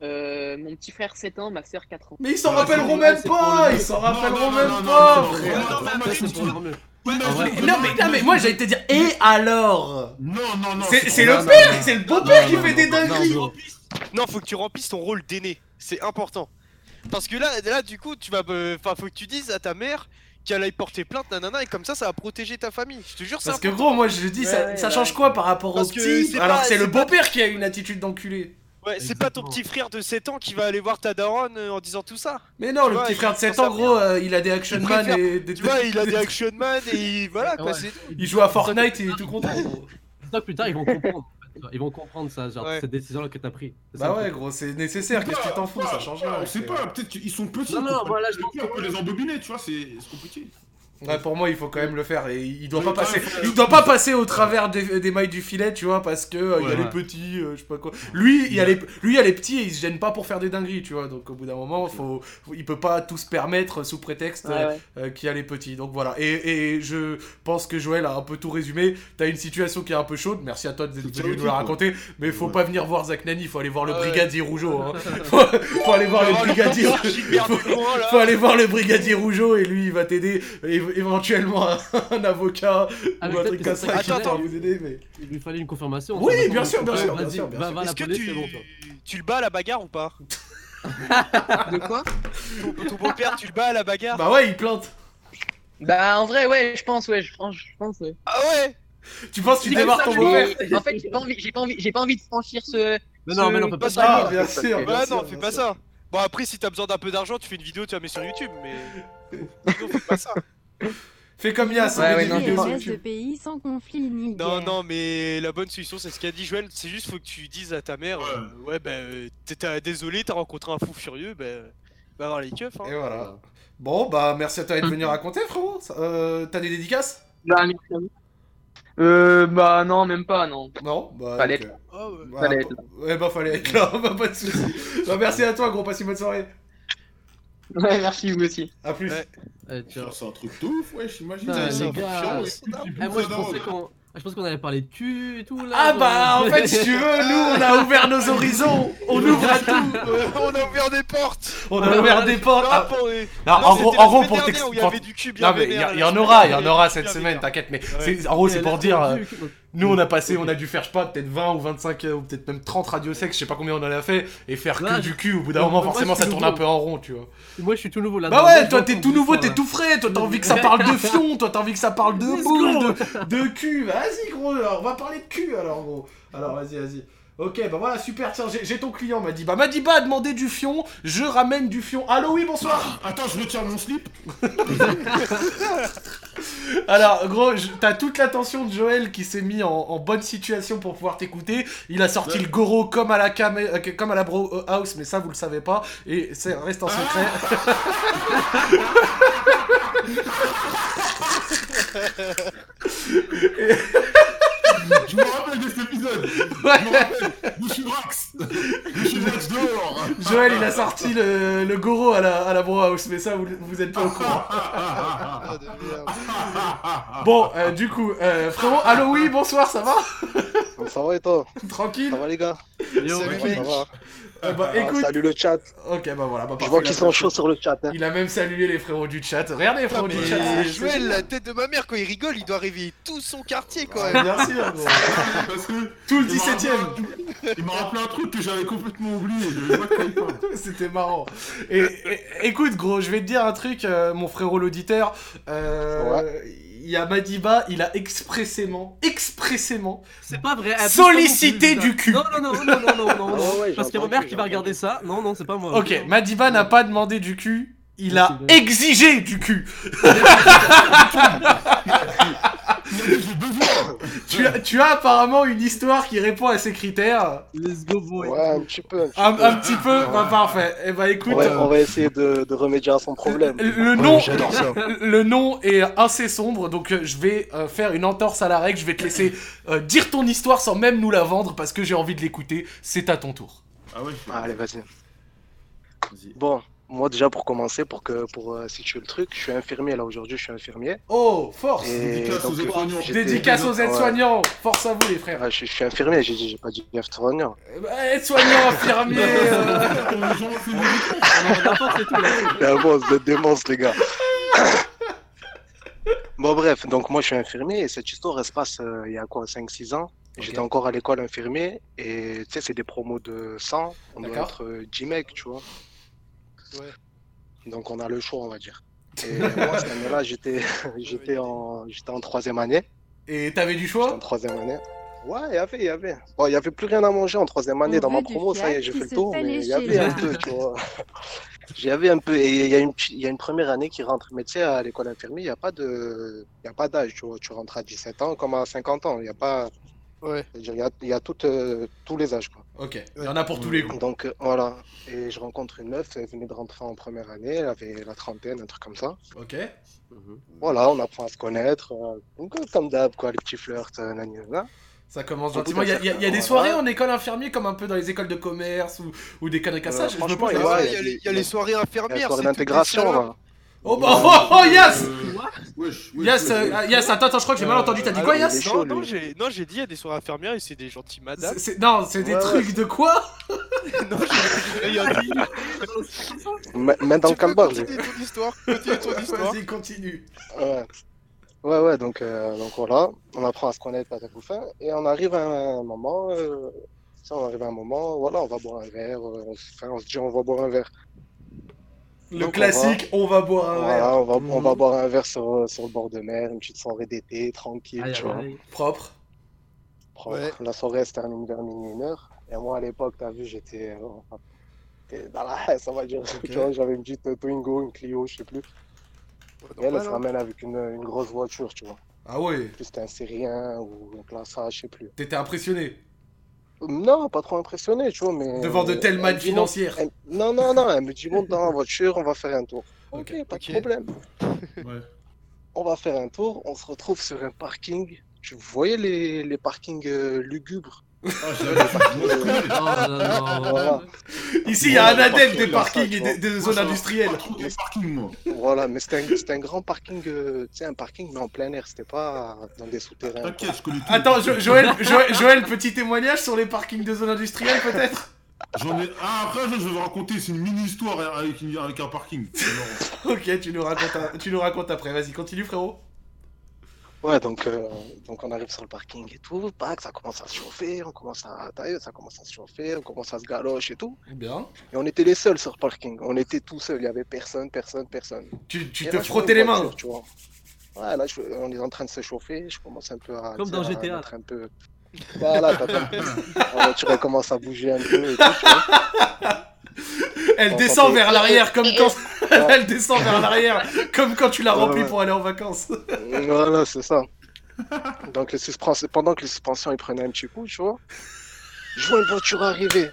Euh, mon petit frère 7 ans, ma soeur 4 ans. Mais ils s'en rappelleront même pas Ils s'en rappelleront même pas non, non, frère. non, mais Ça, Non mais, moi j'allais te dire, et alors? Non, non, non. C'est le père, c'est le beau-père qui fait des dingueries non, Non, faut que tu remplisses ton rôle d'aîné. C'est important. Parce que là, là, du coup, tu vas. euh, Enfin, faut que tu dises à ta mère qu'elle aille porter plainte, nanana, et comme ça, ça va protéger ta famille. Je te jure, c'est Parce que gros, moi je dis, Ouais, ça, ouais, ça ouais. change quoi par rapport au petit? Alors que c'est le beau-père qui a une attitude d'enculé. Ouais, c'est pas ton petit frère de 7 ans qui va aller voir ta daronne euh, en disant tout ça. Mais non, le vois, petit frère de 7 pense à ans, gros, euh, il a des action Il man préfère- et des Tu vois, il a des action man et il- voilà quoi, Ouais. c'est tout. Il joue à Fortnite et il est tout content. ça plus tard, ils vont comprendre. Ils vont comprendre ça, genre, Ouais. cette décision-là que t'as ça, Bah ouais, gros, c'est nécessaire, qu'est-ce que tu t'en fous, ça change rien. On sait pas, peut-être qu'ils sont petits. Non, non, voilà, je pense que- les embobiner, tu vois, c'est compliqué. Ouais, pour moi, il faut quand même le faire et il doit Oui, pas passer. Il doit pas passer au travers des, des mailles du filet, tu vois, parce que euh, il y a Ouais. les petits, euh, je sais pas quoi. Lui, il y a les, lui, il y a les petits et il se gêne pas pour faire des dingueries, tu vois. Donc au bout d'un moment, faut, il peut pas tout se permettre sous prétexte Ouais, euh, ouais. euh, qu'il y a les petits. Donc voilà. Et, et je pense que Joël a un peu tout résumé. T'as une situation qui est un peu chaude. Merci à toi d'être C'est venu nous la quoi. raconter. Mais faut Ouais. pas venir voir Zach Nani. Faut aller voir le brigadier Rougeau. Hein. faut, faut aller voir le Oh, brigadier. Faut- de aller voir le brigadier Rougeau et lui il va t'aider éventuellement un, un avocat Ah, ou mais un truc comme ça qui attend. vous aider mais Il lui fallait une confirmation. Oui, bien sûr, bien sûr, Vas-y, bien sûr, bien va, la police, tu... c'est bon. toi. tu le bats à la bagarre ou pas? De quoi? Ton, ton beau-père, tu le bats à la bagarre? Bah ouais il plante Bah en vrai ouais, je pense ouais, je pense, je pense ouais. Ah ouais? Tu penses que tu démarres ton beau-père? en fait, j'ai pas envie, j'ai pas envie, j'ai pas envie de franchir ce. Mais non, mais non, on peut pas ça. ah bien sûr Bah non, fais pas sûr. ça Bon après, si t'as besoin d'un peu d'argent, tu fais une vidéo, tu la mets sur YouTube, mais... Sinon, fais pas ça Fais comme Yas, Ouais, ouais, des non, de pays sans conflit ni Non, guerre. non, mais la bonne solution, c'est ce qu'a dit Joël. C'est juste, faut que tu dises à ta mère, Ouais. euh, ouais, bah, désolé, t'as rencontré un fou furieux, bah, va voir les keufs. Hein. Et voilà. Bon, bah merci à toi d'être venu raconter, frérot. Euh, T'as des dédicaces? Bah, merci à vous. Euh, bah non, même pas, non. Non Bah. Fallait ok. être Ah ouais. Bah, Fallait être là. Ouais, bah fallait être là, bah pas de soucis. Bah merci à toi, gros, passe une bonne soirée. Ouais, merci vous aussi. À plus. Ouais. Tiens. C'est un truc de ouf, wesh, imagine. Putain, c'est les un gars, Eh, moi je pensais qu'on. ah, Je pensais qu'on allait parler de cul et tout là. Ah bah en fait si tu veux, nous on a ouvert nos horizons, on ouvre à tout, on a ouvert des portes. on a ouvert des portes. Non, Ah, non, non, en gros, en pour dernière t'ex- où il y pour- avait du cul bien Non mais il y, vénère, a- la il y en aura, il y en aura cette semaine, t'inquiète. Mais Ouais. c'est- en gros c'est pour a dire, euh, nous on a passé, on a dû faire je sais pas peut-être 20 ou 25 euh, ou peut-être même 30 radiosexes, je sais pas combien on en a fait, et faire que du cul. Au bout d'un moment forcément ça tourne un peu en rond, tu vois. Moi je suis tout nouveau là. Bah ouais, toi t'es tout nouveau, t'es tout frais, toi t'as envie que ça parle de fion, toi t'as envie que ça parle de boule, de, de cul. Vas-y gros, alors, on va parler de cul alors gros. Alors vas-y, vas-y. Ok, bah voilà, super, tiens, j'ai ton client, m'a dit. Bah Madiba a demandé du fion, je ramène du fion. Allô, oui, bonsoir. Attends, je retire mon slip. Alors, gros, t'as toute l'attention de Joël qui s'est mis en, en bonne situation pour pouvoir t'écouter. Il a sorti Ouais. le goro comme à la cam- euh, comme à la bro house, mais ça vous le savez pas et c'est reste en secret. Je me rappelle de cet épisode. Ouais. Je me rappelle. Bouchurax. Bouchurax dehors. Joël, il a sorti le, le goro à la, à la bro house, mais ça vous, vous êtes pas au courant. Bon, euh, du coup, euh, frérot, allô, oui, bonsoir, ça va? Ça va et toi? Tranquille? Ça va les gars? Yo, Salut, mec. Ça va? Euh, Bah Ah, écoute, Salut le chat. ok, bah voilà, bah Je vois il a qu'ils sont pas- chauds sur le chat. Hein. Il a même salué les frérots du chat. Regardez les frérots du chat. c'est- Joël, la tête de ma mère, quand il rigole, il doit réveiller tout son quartier quand même. Bien sûr, gros. Parce que Tout le il m'a 17ème. rappelé- il m'a rappelé un truc que j'avais complètement oublié. C'était marrant. Et, et- écoute, gros, je vais te dire un truc, euh, mon frérot l'auditeur. Euh, Il y a Madiba, il a expressément, expressément C'est pas vrai. sollicité du cul. Non, non, non, non, non, non, non, non. ouais, Parce qu'il y a j'ai qui va regarder ça. Non, non, c'est pas moi. Ok, Madiba n'a pas demandé du cul, il a exigé du cul. Tu as, tu as apparemment une histoire qui répond à ces critères. Let's go, boy. Ouais, un petit peu. Un petit Un, peu. un petit peu, bah parfait. Et bah écoute, On va, euh, on va essayer de, de remédier à son problème. le, nom, le nom est assez sombre, donc euh, je vais euh, faire une entorse à la règle. Je vais te laisser euh, dire ton histoire sans même nous la vendre parce que j'ai envie de l'écouter. C'est à ton tour. Ah ouais. Allez, vas-y. Vas-y. Bon, moi déjà pour commencer, pour que pour euh, situer le truc, je suis infirmier là aujourd'hui, je suis infirmier. Oh, force Dédicace aux donc, aides-soignants. j'étais- Dédicace aux aides-soignants Force à vous les frères Ouais, je, suis- je suis infirmier, j'ai pas dit aide-soignant. Euh, bah, Aides-soignants, infirmiers euh, bon. Ah vous êtes démence les gars. bon bref, donc moi je suis infirmier et cette histoire elle se passe euh, il y a quoi 5-6 ans? J'étais encore à l'école infirmier et tu sais c'est des promos de 100, on doit être euh, 10 mecs tu vois. Ouais. Donc on a le choix on va dire. Et moi cette année-là j'étais j'étais en j'étais en troisième année. Et t'avais du J'étais choix en troisième année. Ouais, il y avait, il y avait. Bon, il y avait plus rien à manger en troisième année On dans ma promo, ça y est, j'ai fait le tour, mais il y avait un peu, tu vois. J'y avais un peu, et il y a une, il y a une première année qui rentre, mais tu sais, à l'école infirmière, il n'y a pas de, y a pas d'âge, tu vois. Tu rentres à 17 ans comme à 50 ans, il n'y a pas, Ouais. il y a, il y a toutes, euh, tous les âges, quoi. Ok, il y en a pour tous les goûts. Donc, euh, voilà. Et je rencontre une meuf, elle venait de rentrer en première année, elle avait la trentaine, un truc comme ça. Ok Voilà, on apprend à se connaître, euh, donc, comme d'hab, quoi, les petits flirts, euh, nani, nana. Ça commence gentiment. Il y, a- y a- y a des soirées en école infirmier comme un peu dans les écoles de commerce ou, ou des conneries comme ça. Euh, je- je me franchement, il y a- les- il y a les soirées Il y a infirmières. les d'intégration. Oh bah oh, oh, Wesh, wesh, Yas, wesh, euh, attends, attends, je crois que j'ai mal entendu. T'as dit Ah quoi, chaud, Non, non, j'ai non, j'ai dit il y a des soirées infirmières et c'est des gentilles madames. C'est- c'est- Non, c'est des Ouais, trucs de quoi? Non, j'ai rien dit. Main dans Tu le peux continuer ton histoire. Continue ton histoire. Vas-y, continue. Ouais. Ouais, ouais, donc, euh, donc voilà, on apprend à se connaître à fin, et on arrive à un moment, euh, tu sais, on arrive à un moment, voilà, on va boire un verre, euh, on se, enfin, on se dit on va boire un verre. Le Donc, on classique, on va boire un verre. On va, on va Mhm. boire un verre sur, sur le bord de mer, une petite soirée d'été, tranquille, tu vois. Propre. propre. Ouais. La soirée se termine vers minuit, une heure, et moi à l'époque, t'as vu, j'étais euh, dans la ça va dire, vois, j'avais une petite Twingo, une Clio, je sais plus. Et elle, elle se hein. ramène avec une, une grosse voiture, tu vois. Ah ouais, En plus, c'était un Syrien ou un classage, je sais plus. t'étais impressionné Non, pas trop impressionné, tu vois, mais. devant de telles elle mannes financières. elle- Non, non, non, elle me dit monte dans la voiture, on va faire un tour. Ok, pas de problème. Ouais. On va faire un tour, on se retrouve sur un parking. Tu voyais les, les parkings euh, lugubres? Ah. Oh, non, non. Voilà. Ici, il y a un adepte des parkings et des, zones industrielles. Voilà, mais c'était un, grand parking, euh, tu sais, un parking, mais en plein air, c'était pas dans des souterrains. quoi. T'inquiète, je connais tout. Attends, Jo- Joël, Joël, Joël, petit témoignage sur les parkings de zones industrielles peut-être? J'en ai. Ah, après, je vais vous raconter, c'est une mini-histoire avec, un parking. Ok, tu nous racontes, un- tu nous racontes après. Vas-y, continue frérot. Ouais, donc, euh, donc on arrive sur le parking et tout, pack, ça commence à se chauffer, on commence à tailler, ça commence à se chauffer, on commence à se galoche et tout. Bien. Et on était les seuls sur le parking, on était tout seuls, il y avait personne, personne, personne. Tu, tu Et te là, frottais les mains. tu vois. Ouais, là, je- on est en train de se chauffer, je commence un peu à. Comme tu dans GTA. Un peu... Voilà, t'as elle commence à bouger un peu et tout, tu vois. Elle descend vers l'arrière comme quand. Elle descend vers l'arrière comme quand tu l'as rempli pour aller en vacances. Voilà, c'est ça. Donc, le suspens- pendant que les suspensions ils prenaient un petit coup, tu vois, je vois une voiture arriver.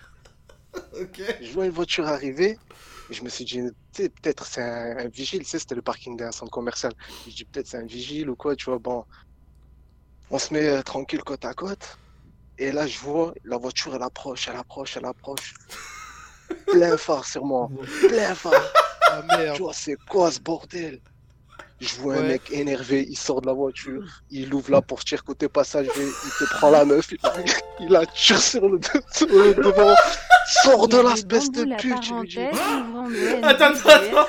Ok. Je vois une voiture arriver. Et je me suis dit, peut-être c'est un, un vigile, tu sais, c'était le parking d'un centre commercial. Je dis, peut-être c'est un vigile ou quoi, tu vois. Bon, on se met euh, tranquille côte à côte. Et là, je vois, la voiture, elle approche, elle approche, elle approche. Plein phare sur moi, plein phare. Ah merde. Tu vois, c'est quoi ce bordel? Je vois un mec énervé, il sort de la voiture, il ouvre la portière côté passager, il te prend la meuf, il, il la tire sur le, sur le devant. Sors de là, espèce de pute, je lui dis. Attends, attends.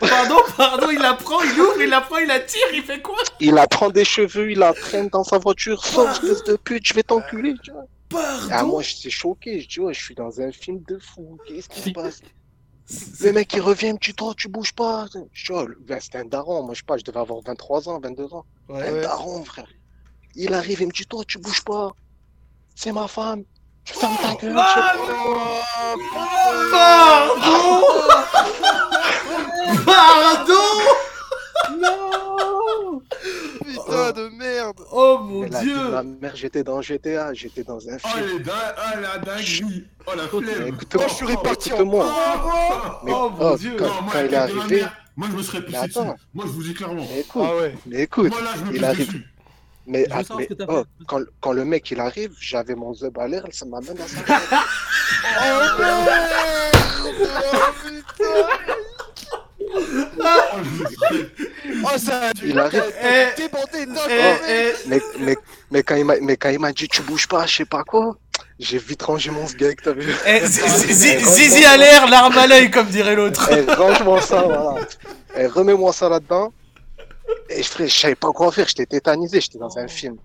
Pardon, pardon, il la prend, il ouvre, il la prend, il la tire, il fait quoi? Il la prend des cheveux, il la traîne dans sa voiture, sors, espèce de pute, je vais t'enculer, tu vois. Ah, Pardon moi, j'étais choqué, je dis, ouais, je suis dans un film de fou, qu'est-ce qui se passe? Le mec, il revient, me dit, toi, tu bouges pas. Je dis, oh, gars, c'était un daron, moi, je sais pas, je devais avoir 23 ans, 22 ans. Un Ouais. daron, frère. Il arrive, il me dit, toi, tu bouges pas. C'est ma femme. Tu fermes ta gueule. Pardon Pardon? Non Putain de merde. Oh mon la dieu ma mère, j'étais dans GTA, j'étais dans un Oh, film. les dingues, ah, la dinguerie. Oh, la flemme. Écoute-moi, je suis réparti en écoute-moi. Mais Oh mon oh, dieu quand, Non, moi, quand la il est arrivé, Moi, je me serais pissé dessus. Moi, je vous dis clairement. mais écoute, Ah ouais. mais écoute, Moi, là, je me il arrive. dessus. mais, ah, mais, oh, fait. quand, quand le mec il arrive, j'avais mon zub à l'air, ça m'amène dans sa Oh, je me serais- Oh ça a dû Il arrive. Eh, débordé eh, coup. eh, Mais, mais, mais quand il m'a mais quand il m'a dit tu bouges pas, je sais pas quoi, j'ai vite rangé mon sgeg, t'as vu eh, zi- zi- zi- Zizi à l'air, l'arme à l'œil, comme dirait l'autre. Eh, range-moi ça, voilà. Eh, remets-moi ça là-dedans. Et je ferais, je savais pas quoi faire, j'étais tétanisé, j'étais dans un film.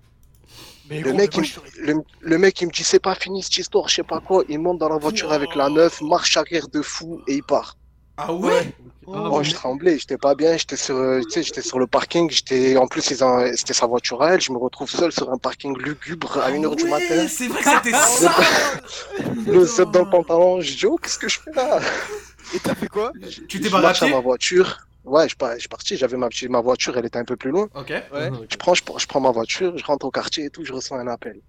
Mais Le gros, mec, mais il, je- le, le mec, il me dit c'est pas fini cette histoire, je sais pas quoi. Il monte dans la voiture avec la meuf, marche arrière de fou et il part. Ah ouais? Oh, je tremblais, j'étais pas bien, j'étais sur, euh, tu sais, j'étais sur le parking, j'étais, en plus, c'était sa voiture à elle, je me retrouve seul sur un parking lugubre à 1h du Ouais, matin. C'est vrai que c'était ça Le zip dans le pantalon, je dis, oh, qu'est-ce que je fais là? Et t'as fait quoi? Tu t'es Je marche à barré ma voiture. Ouais, je, pars- je suis parti, j'avais ma, ma voiture, elle était un peu plus loin. Ok. Ouais. Je prends, je, prends- je prends ma voiture, je rentre au quartier et tout, je reçois un appel.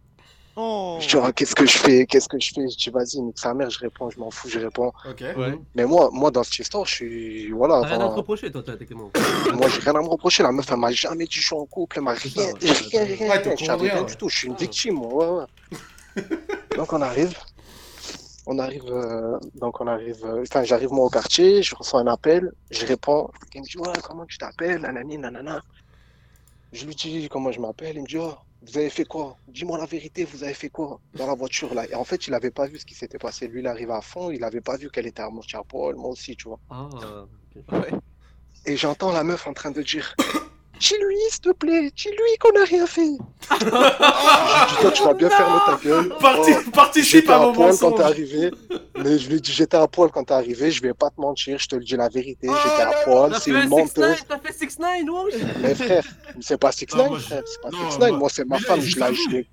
Oh. Je dis, oh, qu'est-ce que je fais? Qu'est-ce que je fais? Je dis, vas-y, nique sa mère, je réponds, je m'en fous, je réponds. Ouais. Mais moi, moi, dans cette histoire, je suis, voilà, T'as rien à te reprocher, toi, t'as- techniquement. moi, j'ai rien à me reprocher. La meuf, elle m'a jamais dit, je suis en couple, elle m'a rien ouais. rien, rien, Ouais, rien. rien, rien du tout, je suis une Ouais. victime, moi, ouais, ouais. Donc, on arrive. On arrive, euh, donc on arrive, euh, enfin, j'arrive moi au quartier, je reçois un appel, je réponds, il me dit, ouais, comment tu t'appelles, nanani, nanana. Je lui dis comment je m'appelle, il me dit, oh, vous avez fait quoi? Dis-moi la vérité, vous avez fait quoi dans la voiture là? Et en fait, il avait pas vu ce qui s'était passé. Lui, il arrive à fond, il avait pas vu qu'elle était à moitié à poil, moi aussi, tu vois. Ah. Ouais. Et j'entends la meuf en train de dire, dis-lui, s'il te plaît, dis-lui qu'on n'a rien fait. toi, tu vas bien fermer ta gueule. Parti- Oh, participe J'étais à mon poil quand t'es arrivé. Mais je lui ai dit, j'étais à poil quand t'es arrivé, je vais pas te mentir, je te le dis la vérité, j'étais à poil, c'est une 6 menteuse. T'as fait 6 9 wesh Mais frère, c'est pas 6 Non, 9 moi, je- frère, c'est pas non, 6 9 moi- moi c'est ma femme, je la l'ai-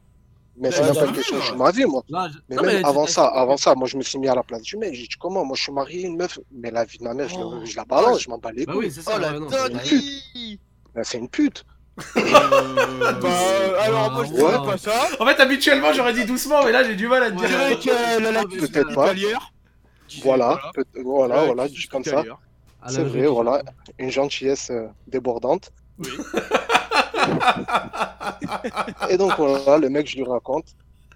Mais c'est même pas une question, je ma vie, moi. Non, je- Mais non, même mais avant ça, avant ça, moi je me suis mis à la place du mec. J'ai dit comment? Moi je suis marié, une meuf, mais la vie de ma mère, je, Oh. la- la balance, je m'en bats les Bah couilles. oui, c'est ça. Oh la ouais, non, c'est- Ben, une pute. Euh, Bah euh, alors moi je pas ça. En fait, habituellement, j'aurais dit doucement, mais là, j'ai du mal à te dire. a la Peut-être pas. Voilà, peut- voilà, Ouais, voilà, comme ça. C'est vrai, voilà, une gentillesse euh, débordante. Oui. Et donc voilà, le mec, je lui raconte.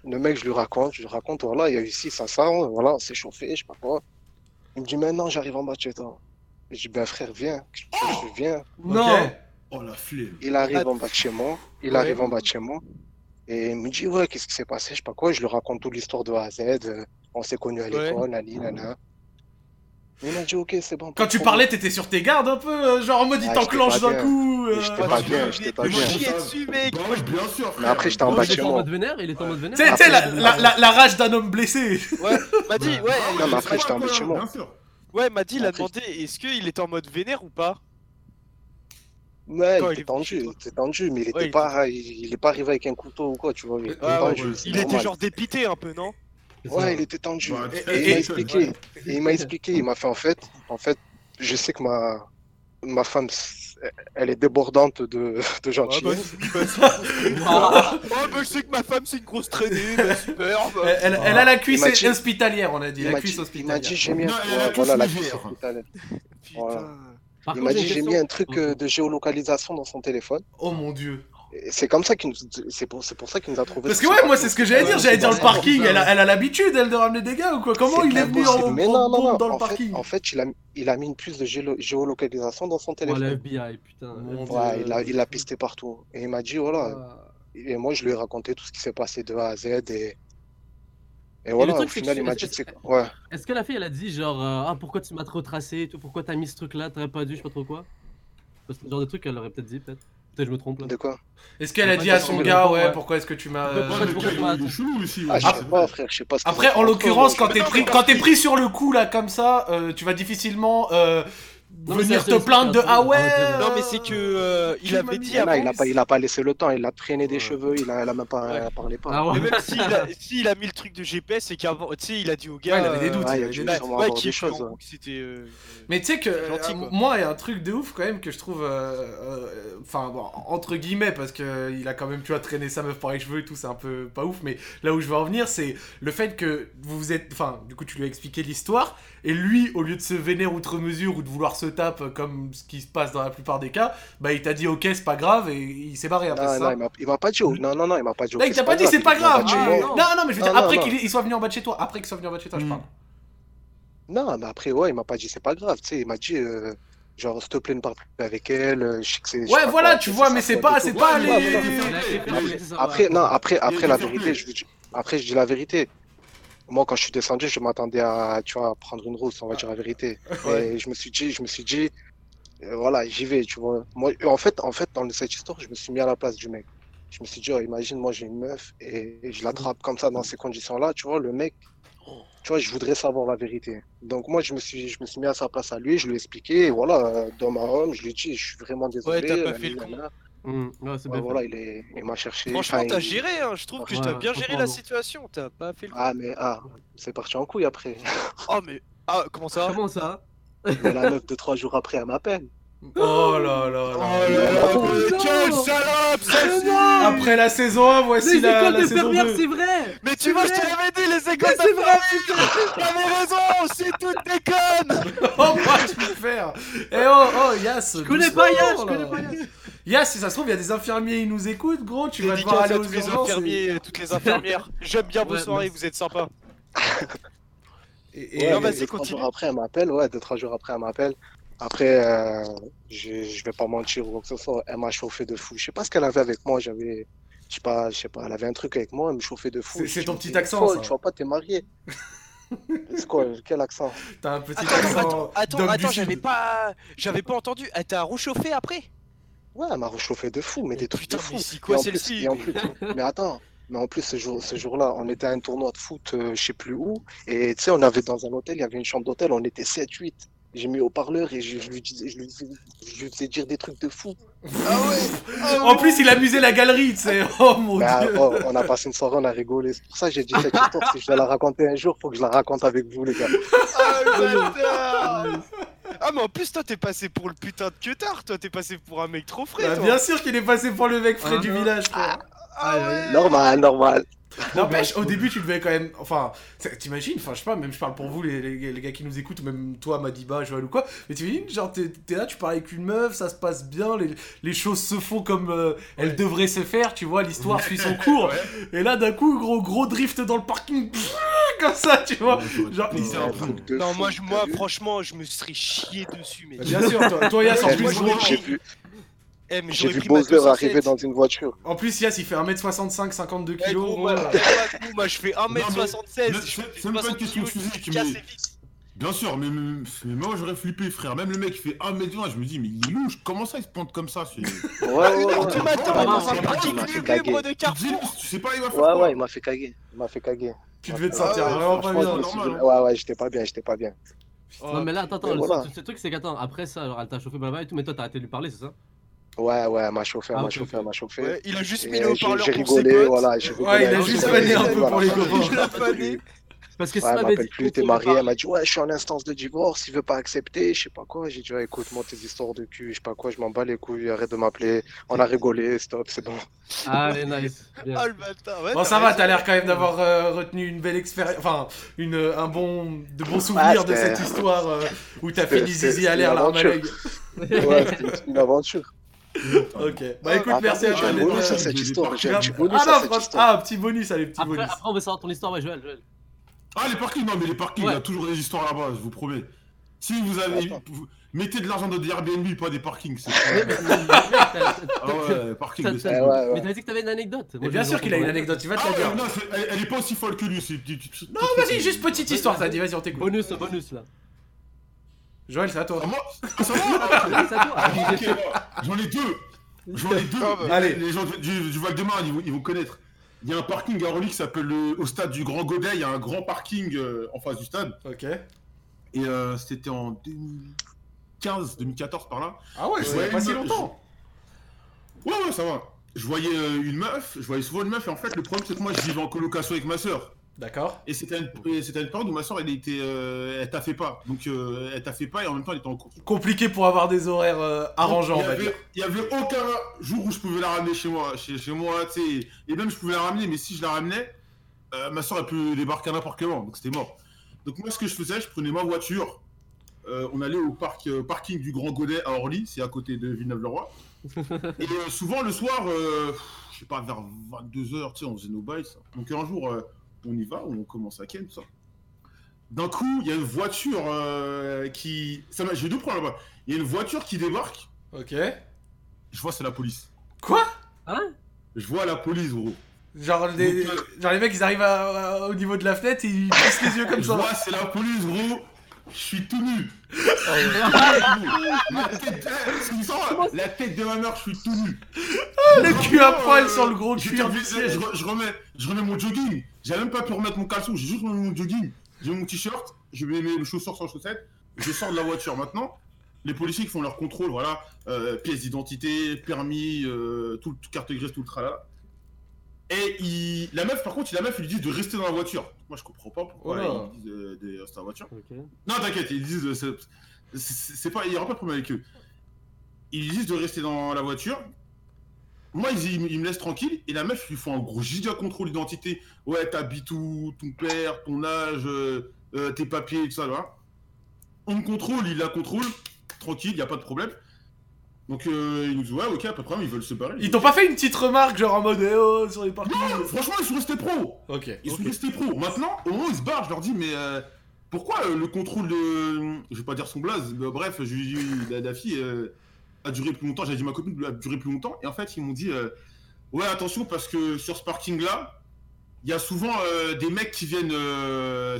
Le mec, je lui raconte, je lui raconte, voilà, il y a eu ci, ça, ça, voilà, on s'est chauffé, je sais pas quoi. Il me dit, maintenant, j'arrive en bas de chez toi. Je dis, ben frère, viens. Je, je viens. Non. Oh la flemme. Il arrive en bas de chez moi. Il Ouais. arrive en bas de chez moi. Et il me dit, ouais, qu'est-ce qui s'est passé, je sais pas quoi. Je lui raconte toute l'histoire de A à Z. euh, On s'est connus à Ouais. l'école, nani, nana. Il m'a dit, ok, c'est bon. Quand tu problème. parlais, t'étais sur tes gardes un peu, euh, genre en mode il Ah, t'enclenche d'un coup. euh. J'étais pas bien, j'étais pas bien. chier dessus mec. Bah ouais, bien sûr, frère. Mais après, j'étais en Ouais, bas il de était chez en moi. mode vénère, il était en mode vénère. Tu sais, la, rage d'un homme blessé. Ouais, m'a dit, ouais, Non, mais après, j'étais en bas de chez moi. Ouais, m'a dit, il a demandé est-ce qu'il était en mode vénère ou pas? Ouais, il était tendu, il était tendu, mais il était pas, il, il est pas arrivé avec un couteau ou quoi, tu vois. Il était Ouais, ouais, tendu, ouais. c'est Il était normal. genre dépité un peu, non? Ouais, il était tendu. Bah, Et- il m'a expliqué. ouais. Et il m'a expliqué, il m'a fait en fait, en fait, je sais que ma, ma femme, elle est débordante de, de gentillesse. oui, bah, Waouh. Oh, bah, je sais que ma femme, c'est une grosse traînée, bah, super. bah. Elle, elle- elle a la cuisse hospitalière, on a dit. La m'a cuisse dit, il m'a hospitalière. dit, j'ai mis un, voilà, la cuisse hospitalière. Putain. Par contre, m'a j'ai dit, j'ai question. mis un truc euh, de géolocalisation dans son téléphone. Oh mon dieu. Et C'est comme ça qu'il nous, c'est pour, c'est pour ça qu'il nous a trouvé. Parce que ouais, moi c'est ce que j'allais dire, j'allais dire le parking, elle a elle a l'habitude elle de ramener des gars ou quoi? Comment C'est il est venu en. Mais non, non, bombe non. dans le en fait, parking? en fait, il a, il a mis une puce de géolo- géolocalisation dans son Oh, la téléphone. FBI, putain. Mon Dieu. Ouais, il a, il a pisté partout. Et il m'a dit, voilà. Ah. Et moi, je lui ai raconté tout ce qui s'est passé de A à Z. Et, et voilà, le truc, au final, que- il m'a est-ce dit, que- c'est Ouais. Est-ce que la fille elle a dit genre euh, ah pourquoi tu m'as trop tracé et tout pourquoi t'as mis ce truc là t'aurais pas dû je sais pas trop quoi? Parce que ce genre de truc elle aurait peut-être dit peut-être peut-être je me trompe là. De quoi? Est-ce qu'elle a dit à son gars ouais ouais. pourquoi est-ce que tu m'as est chelou aussi. Ah, ouais. je sais pas, frère, je sais pas ce Après, en fait l'occurrence, quand t'es pris, quand t'es pris sur le coup là comme ça, euh, tu vas difficilement euh, Non, venir ça, te plaindre de ah ouais. euh, Non, mais c'est que euh, il avait dit avant. il a pas, il a pas laissé le temps, il a traîné des Ouais. cheveux, il a, il a même pas Ouais. parlé pas. Ah ouais. Mais même s'il a, s'il a mis le truc de GPS, c'est qu'avant, tu sais, il a dit au gars. Ouais, il avait des doutes, Ouais, il y il a avait des sûrement des choses. euh, Mais tu sais que gentil, euh, moi, il y a un truc de ouf quand même que je trouve, euh, euh, enfin bon, entre guillemets, parce que il a quand même tu vois traîné sa meuf par les cheveux et tout, c'est un peu pas ouf. Mais là où je veux en venir, c'est le fait que vous vous êtes, enfin, du coup, tu lui as expliqué l'histoire et lui, au lieu de se vénérer outre mesure ou de vouloir se taper comme ce qui se passe dans la plupart des cas, bah il t'a dit ok, c'est pas grave et il s'est barré après Non, ça. non, il m'a- pas dit. Non, non, non, il m'a pas dit. Là, il t'a pas dit c'est pas grave. Ah, moi. non, non, mais je veux dire Non, non, après non. qu'il il soit venu en bas de chez toi, après qu'il soit venu en bas de chez toi, je Mm. parle. Non, mais après, ouais, il m'a pas dit c'est pas grave. Tu sais, il m'a dit, euh, genre, s'il te plaît, ne parle plus avec elle. euh, Je sais que c'est. je sais Ouais, voilà, quoi, tu vois, mais c'est pas, c'est pas les. Après, non, après, après la vérité, je après, je dis la vérité. Moi, quand je suis descendu, je m'attendais à, tu vois, à prendre une rousse, on va dire la vérité. Et je me suis dit, je me suis dit, euh, voilà, j'y vais, tu vois. Moi, en fait, en fait, dans cette histoire, je me suis mis à la place du mec. Je me suis dit, oh, imagine, moi, j'ai une meuf et, et je l'attrape comme ça dans ces conditions-là, tu vois, le mec, tu vois, je voudrais savoir la vérité. Donc, moi, je me suis, je me suis mis à sa place à lui, je lui ai expliqué, et voilà, euh, d'homme à homme, je lui ai dit, je suis vraiment désolé. Ouais, t'as pas fait le Hum, ouais, c'est Ouais, voilà, il, est, il m'a cherché. Franchement, t'as il- géré, hein. je trouve que Ouais, t'as bien géré la situation. T'as pas fait le. Ah, mais ah, c'est parti en couille après. Oh, mais. Ah, comment ça? Comment ça? Mais la meuf de trois jours après, elle m'appelle. Oh là là Oh là. là là, Oh, quelle salope, celle-ci Après la saison 1, voici Les la, écoles la de saison pervers 2. c'est vrai Mais tu vois, je te vrai. l'avais dit, les écoles Mais c'est de vrai T'avais raison, c'est toutes des connes Oh, moi, je peux le faire. Eh oh, oh, Yass. Je connais pas Yass, je là. connais pas Yass Yass, si ça se trouve, il y a des infirmiers, ils nous écoutent, gros. Tu vas devoir aller à aux tous les urgences. et- infirmiers, toutes les infirmières. J'aime bien vos Ouais, soirées, vous êtes sympas. Et, Ouais, et- non, mais vas-y, deux, trois continue. jours après, elle m'appelle. Ouais, deux, trois jours après, elle m'appelle. Après, euh, je, je vais pas mentir ou quoi que ce soit. Elle m'a chauffé de fou. Je sais pas ce qu'elle avait avec moi. J'avais, je sais pas, je sais pas. Elle avait un truc avec moi. Elle me chauffait de fou. C'est- ton petit accent, folle, ça. Tu vois pas, t'es marié. c'est quoi Quel accent? T'as un petit Attends, accent. attends, attends, attends, j'avais pas, j'avais pas entendu. Elle t'a rechauffé après? Ouais, elle m'a réchauffé de fou, mais des trucs Putain, de fou. mais quoi celle-ci Mais attends, mais en plus ce jour, ce jour-là, on était à un tournoi de foot, euh, je sais plus où, et tu sais, on avait dans un hôtel, il y avait une chambre d'hôtel, on était 7-8. j'ai mis au parleur et je, je lui disais, je lui, disais, je lui faisais dire des trucs de fou. Ah ouais En plus, il amusait la galerie, tu sais. Oh mon Mais, dieu. oh, on a passé une soirée, on a rigolé. C'est pour ça que j'ai dit cette histoire. Si je dois la raconter un jour, faut que je la raconte avec vous, les gars. Ah le bâtard Ah mais en plus toi t'es passé pour le putain de queutard, toi t'es passé pour un mec trop frais Bah, toi bien sûr qu'il est passé pour le mec frais Ah du non. village, frère. Ah ouais Normal, normal. N'empêche, au début, tu devais quand même. Enfin, t'imagines, enfin, je sais pas, même je parle pour vous, les, les- les gars qui nous écoutent, ou même toi, Madiba, Joël ou quoi. Mais t'imagines, genre, t'es là, tu parles avec une meuf, ça se passe bien, les, les choses se font comme euh, elles devraient se faire, tu vois, l'histoire suit son cours. Et là, d'un coup, gros, gros drift dans le parking, pff, comme ça, tu vois. Genre, Non moi, je, moi franchement je me serais chié dessus mais... Bien sûr, toi, toi Yass, en plus, gros, J'ai vu, Eh mais j'ai vu ma Bowser 207. arriver dans une voiture. en plus, Yass, il fait 1m65, 52 Eh, kilos. gros, gros, moi, moi, moi, je fais 1m76, mais je c'est- même pas une 60 question physique, mais- vite. Bien sûr, mais, mais, mais moi j'aurais flippé, frère. Même le mec qui fait 1m20, je me dis, mais il est louche, comment ça il se plante comme ça c'est- Ouais, ouais, ouais. heure du matin, Ouais, dans ouais, un ouais, m'a fait de Tu Carrefour sais pas, il va faire Ouais, ouais, il m'a fait caguer. Il m'a fait caguer. Tu devais te Ah, sentir ouais, vraiment pas bien. dit- Ouais, ouais, j'étais pas bien, j'étais pas bien. Non, mais là, attends, attends, le, truc, c'est qu'attends, après ça, alors elle t'a chauffé blablabla et tout, mais toi, t'as arrêté de lui parler, c'est ça? Ouais, ouais, elle m'a chauffé, elle Ah, m'a chauffé, m'a chauffé. Ouais, il a juste mis le j'ai haut-parleur j'ai pour ses rigolé, potes. voilà, j'ai rigolé. Ouais, il a juste ses vanné un peu voilà. pour les copains. Il l'a fané. Parce que Ouais, elle m'appelle dit plus, t'es marié, elle m'a dit ouais, je suis en instance de divorce, il veut pas accepter, je sais pas quoi. J'ai dit ouais, écoute-moi tes histoires de cul, je sais pas quoi, je m'en bats les couilles, arrête de m'appeler. On a rigolé, stop, c'est bon. Allez, nice. Bien. Ah le bâtard, ouais. Bon, ça va, t'as l'air quand même d'avoir euh, retenu une belle expérience, enfin, une, un bon, de bons souvenirs de cette histoire euh, où t'as fini Zizi à l'air, l'arme. Ouais, c'était une aventure. Ok, bah écoute, Ah, merci à j'ai toi bonus à cette j'ai histoire, j'ai un Regarde. petit bonus Ah à non, cette franchement, histoire. ah, petit bonus, allez, petit Après, bonus. après, on va savoir ton histoire, ouais, Joël, Joël. Ah, les parkings, non, mais les parkings, Ouais. il y a toujours des histoires là-bas, je vous promets. Si vous avez. Vous- mettez de l'argent dans des Airbnb, pas des parkings. Ah ouais, parking, ouais, Mais t'avais dit que t'avais une anecdote. Mais bien sûr qu'il a une anecdote, tu vas te Ah la ouais, dire. non, elle, elle est pas aussi folle que lui. Non, vas-y, juste petite histoire, t'as dit, vas-y, on t'écoute. Bonus, bonus là. Joël, c'est à toi. Ah, moi Ah, ça va Oui, c'est à toi. ah. J'en ai deux J'en ai deux Ah bah. Les- Allez. Les gens du, du Val-de-Marne, ils, vont- ils vont connaître. Il y a un parking à Orly qui s'appelle le- au stade du Grand Godet. Il y a un grand parking euh, en face du stade. Ok. Et euh, c'était en 2015, 2014 par là. Ah ouais, c'est Ouais, pas si longtemps. Ouais, ouais, ça va. Je voyais euh, une meuf, je voyais souvent une meuf, et en fait, le problème, c'est que moi, je vivais en colocation avec ma soeur. D'accord. Et c'était une, c'était une période où ma soeur, elle était. euh, elle t'a fait pas. Donc, euh, elle t'a fait pas, et en même temps, elle était en cours. Compliqué pour avoir des horaires euh, arrangeants, il on y va avait, dire. il y avait aucun jour où je pouvais la ramener chez moi, chez, chez moi, tu sais. Et même, je pouvais la ramener, mais si je la ramenais, euh, ma soeur, elle peut débarquer à n'importe quel moment. Donc, c'était mort. Donc, moi, ce que je faisais, je prenais ma voiture. euh, on allait au parc, euh, parking du Grand Godet à Orly, c'est à côté de Villeneuve-le-Roi. Et souvent, le soir, je sais pas, vers 22h, tu sais, on faisait nos bails. ça. Donc un jour, on y va, on commence à ken, tout ça. D'un coup, il y a une voiture euh, qui... ça m'a- J'ai deux points là-bas. Il y a une voiture qui débarque, Ok. je vois, c'est la police. Quoi? Hein? Je vois la police, gros. genre, les... Donc, genre les mecs, ils arrivent à- à- au niveau de la fenêtre et ils plissent les yeux comme Je ça. vois, c'est la police, gros. Je suis tout nu. la, tête, la de ma mère, je suis tout nu. Le cul à poil Euh, sur le gros cuir je, re- je remets, je remets mon jogging. J'ai même pas pu remettre mon caleçon, j'ai juste mon jogging. J'ai mon t-shirt, je mets mes chaussures sans chaussettes. Je sors de la voiture maintenant. Les policiers qui font leur contrôle, voilà, euh, pièces d'identité, permis, euh, tout, carte grise, tout le tralala. Et il... la meuf, par contre, la meuf, ils lui disent de rester dans la voiture. Moi, je comprends pas pourquoi ils disent euh, de rester dans la voiture. Non, t'inquiète, ils disent. euh, c'est pas. Il n'y aura pas de problème avec eux. Ils disent de rester dans la voiture. Moi, ils, ils- ils me laissent tranquille. Et la meuf, ils lui font un gros giga contrôle d'identité. Ouais, t'habites où? Ton père, ton âge, euh, euh, tes papiers, tout ça, là. On me contrôle, ils la contrôlent. Tranquille, il n'y a pas de problème. Donc, euh, ils nous disent, ouais, ok, pas de problème, ils veulent se barrer. Ils t'ont pas fait une petite remarque, genre en mode eh oh, sur les parkings Non, franchement, ils sont restés pros. Ok. Ils sont restés pros. Maintenant, au moment où ils se barrent, je leur dis, mais euh, pourquoi euh, le contrôle de. Je vais pas dire son blaze, mais bref, je lui dis, la, la fille a duré plus longtemps. J'avais dit ma copine a duré plus longtemps. Et en fait, ils m'ont dit, euh, ouais, attention, parce que sur ce parking-là, il y a souvent euh, des mecs qui viennent. euh,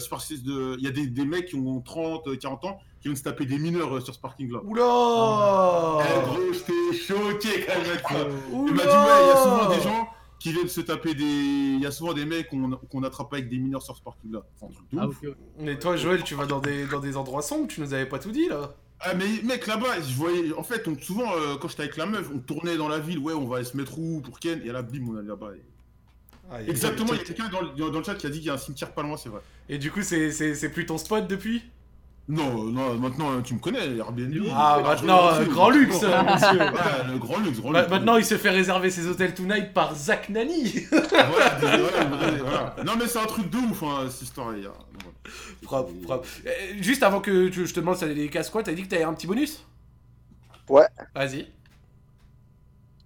Il y a des, des mecs qui ont 30, euh, 40 ans qui viennent se taper des mineurs euh, sur ce parking-là. Oula Eh, gros, j'étais choqué quand même. Il m'a dit, ouais, il y a souvent des gens qui viennent se taper des. Il y a souvent des mecs qu'on qu'on attrape avec des mineurs sur ce un truc de Ah. Mais toi, Joël, tu vas dans des, dans des endroits sombres, tu nous avais pas tout dit là. Ah mais mec là-bas, je voyais, en fait, on, souvent euh, quand j'étais avec la meuf, on tournait dans la ville, ouais, on va aller se mettre où pour Ken, et là, bim, on allait là-bas. et- Ah, Exactement, il y a quelqu'un dans, le- dans le chat qui a dit qu'il y a un cimetière pas loin, c'est vrai. Et du coup, c'est- c'est c'est plus ton spot depuis? Non, non, maintenant tu me connais, Airbnb. Ah, maintenant, je- euh, grand luxe, euh, monsieur. le grand luxe, grand Ma- luxe. Maintenant, il se fait réserver ses hôtels tonight par Zach Nani. Voilà, voilà, voilà. Non mais c'est un truc de ouf, hein, cette histoire. Voilà. Propre, propre. Euh, Juste avant que tu- je te demande si t'as des casse-quoi, t'as dit que t'avais un petit bonus? Ouais. Vas-y.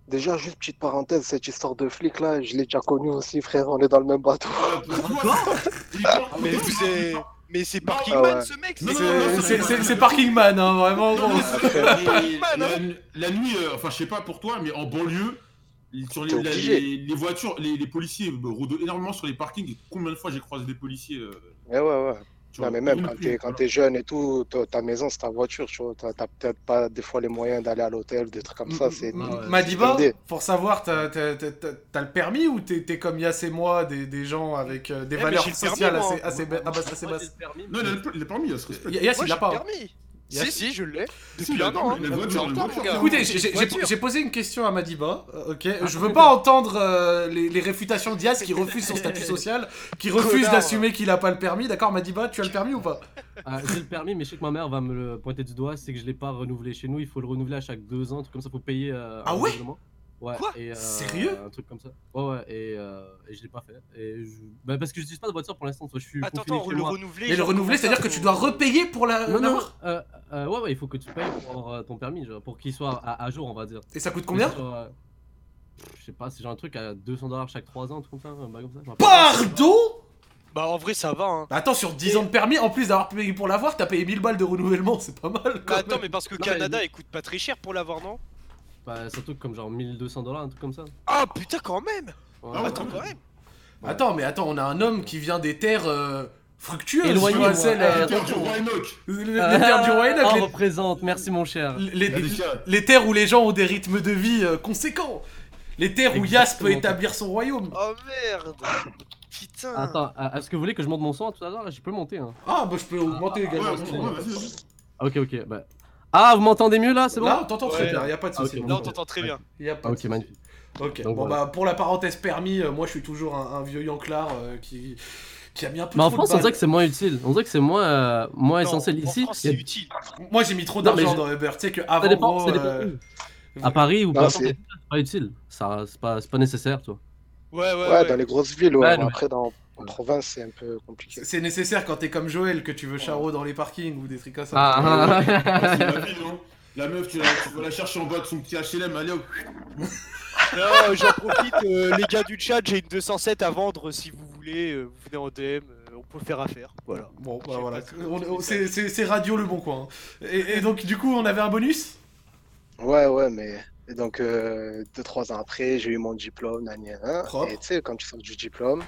Déjà, juste petite parenthèse, cette histoire de flic là, je l'ai déjà connue aussi, frère, on est dans le même bateau. Mais vous êtes- Mais c'est Ah Parkingman ouais. ce mec Non, c'est- non, C'est- C'est c'est- c'est. Parking Man, hein, vraiment. Non, gros. mais c'est- la, nuit, euh, enfin je sais pas pour toi, mais en banlieue, sur les, la- les, les voitures, les, les policiers euh, rôdent énormément sur les parkings. Et combien de fois j'ai croisé des policiers euh, Ouais, ouais, ouais. tu Non, mais même quand t'es, une- quand t'es jeune et tout, ta maison c'est ta voiture, tu vois. T'as, t'as peut-être pas des fois les moyens d'aller à l'hôtel, des trucs comme ça. C'est... Ouais. Madiba, pour savoir, t'as t'as- t'as- t'as- t'as le permis ou t'es t'es comme Yass et moi, des, des gens avec euh, des Eh, mais valeurs permis, sociales assez, assez, ah, bah, assez j'ai basses Non, il a le, permis, il se respecte. Yass, il l'a pas. le Yes. Si, si, je l'ai. Depuis un le an. hein. gars. Écoutez, j'ai- posé une question à Madiba, euh, ok Ah, Je veux pas entendre euh, les, les réfutations d'Ias qui refuse son statut social, qui refuse d'assumer qu'il a pas le permis, d'accord Madiba, tu as le permis ou pas? Ah, j'ai le permis, mais je sais que ma mère va me le pointer du doigt, c'est que je l'ai pas renouvelé chez nous, il faut le renouveler à chaque deux ans, truc comme ça, faut payer. euh, Ah un ouais? Ouais. Quoi? et, euh, Sérieux? Un truc comme ça. Ouais, ouais, et, euh, et je l'ai pas fait. Et je... bah, parce que j'utilise pas de voiture pour l'instant, je suis Attends, attends, le moi. renouveler. Et le renouveler, c'est-à-dire que tu dois repayer pour la Non, euh, euh, ouais, ouais, il faut que tu payes pour avoir euh, ton permis, genre, pour qu'il soit à, à jour, on va dire. Et ça coûte combien? Genre, euh, Je sais pas, c'est genre un truc à 200 dollars chaque 3 ans, un truc comme ça. bail comme ça, je. Pardon? Bah en vrai ça va hein. Attends, sur 10 ans de permis, en plus d'avoir payé pour l'avoir, t'as payé 1000 balles de renouvellement, c'est pas mal quand Bah attends mais parce que Non, mais- Canada il coûte pas très cher pour l'avoir non? Bah, c'est un truc comme genre 1200 dollars, un truc comme ça. Ah putain quand même Ouais. Ah ouais. Attends quand même Attends, mais attends, on a un homme qui vient des terres euh, fructueuses, vois, celles, Euh, Les terres du roi Enoch. les, les terres du Royaume, Ah, les- représente, merci mon cher. les, les- terres où les gens ont des rythmes de vie euh, conséquents. Les terres où Yas peut établir son royaume. Oh merde Putain Attends, euh, est-ce que vous voulez que je monte mon son tout à l'heure Je peux monter. Hein. Ah, bah je peux augmenter ouais. Ah, Ok, ok. Bah... Ah, vous m'entendez mieux là C'est bon Là, on t'entend très Ouais. bien, y a pas de Ah, souci. ok, Là on t'entend très bien. Y a pas Ah, de Ok, magnifique. Ok, Donc, bon voilà. bah pour la parenthèse permis, euh, moi je suis toujours un, un vieux Yanclar euh, qui, qui a mis un peu Mais en France, on dirait que c'est moins utile. On dirait que c'est moins, euh, moins Non, essentiel en ici. France, il c'est a- utile. Moi j'ai mis trop d'argent dans Uber, tu sais que Ça dépend, gros, ça dépend euh, où. À Paris ou pas, c'est- c'est pas utile. Ça, c'est pas, c'est pas nécessaire, toi. Ouais ouais Ouais, ouais. dans les grosses villes, ouais. Ouais, Après, dans, en province, c'est un peu compliqué. c'est nécessaire quand t'es comme Joël que tu veux charo dans les parkings ou des trucs comme ça. Ah, Ah, C'est ah, la vie, non La meuf, tu, la, tu vas la chercher en bas de son petit HLM, allez hop. Non, j'en profite, euh, les gars du chat, j'ai une 207 à vendre si vous voulez, euh, vous venez en DM, euh, on peut faire affaire. Voilà. Bon, bah voilà, c'est radio le bon coin. Et, et donc du coup on avait un bonus? Ouais, ouais, mais. Et donc, euh, deux, trois ans après, j'ai eu mon diplôme, nan, nan. Et tu sais, quand tu sors du diplôme,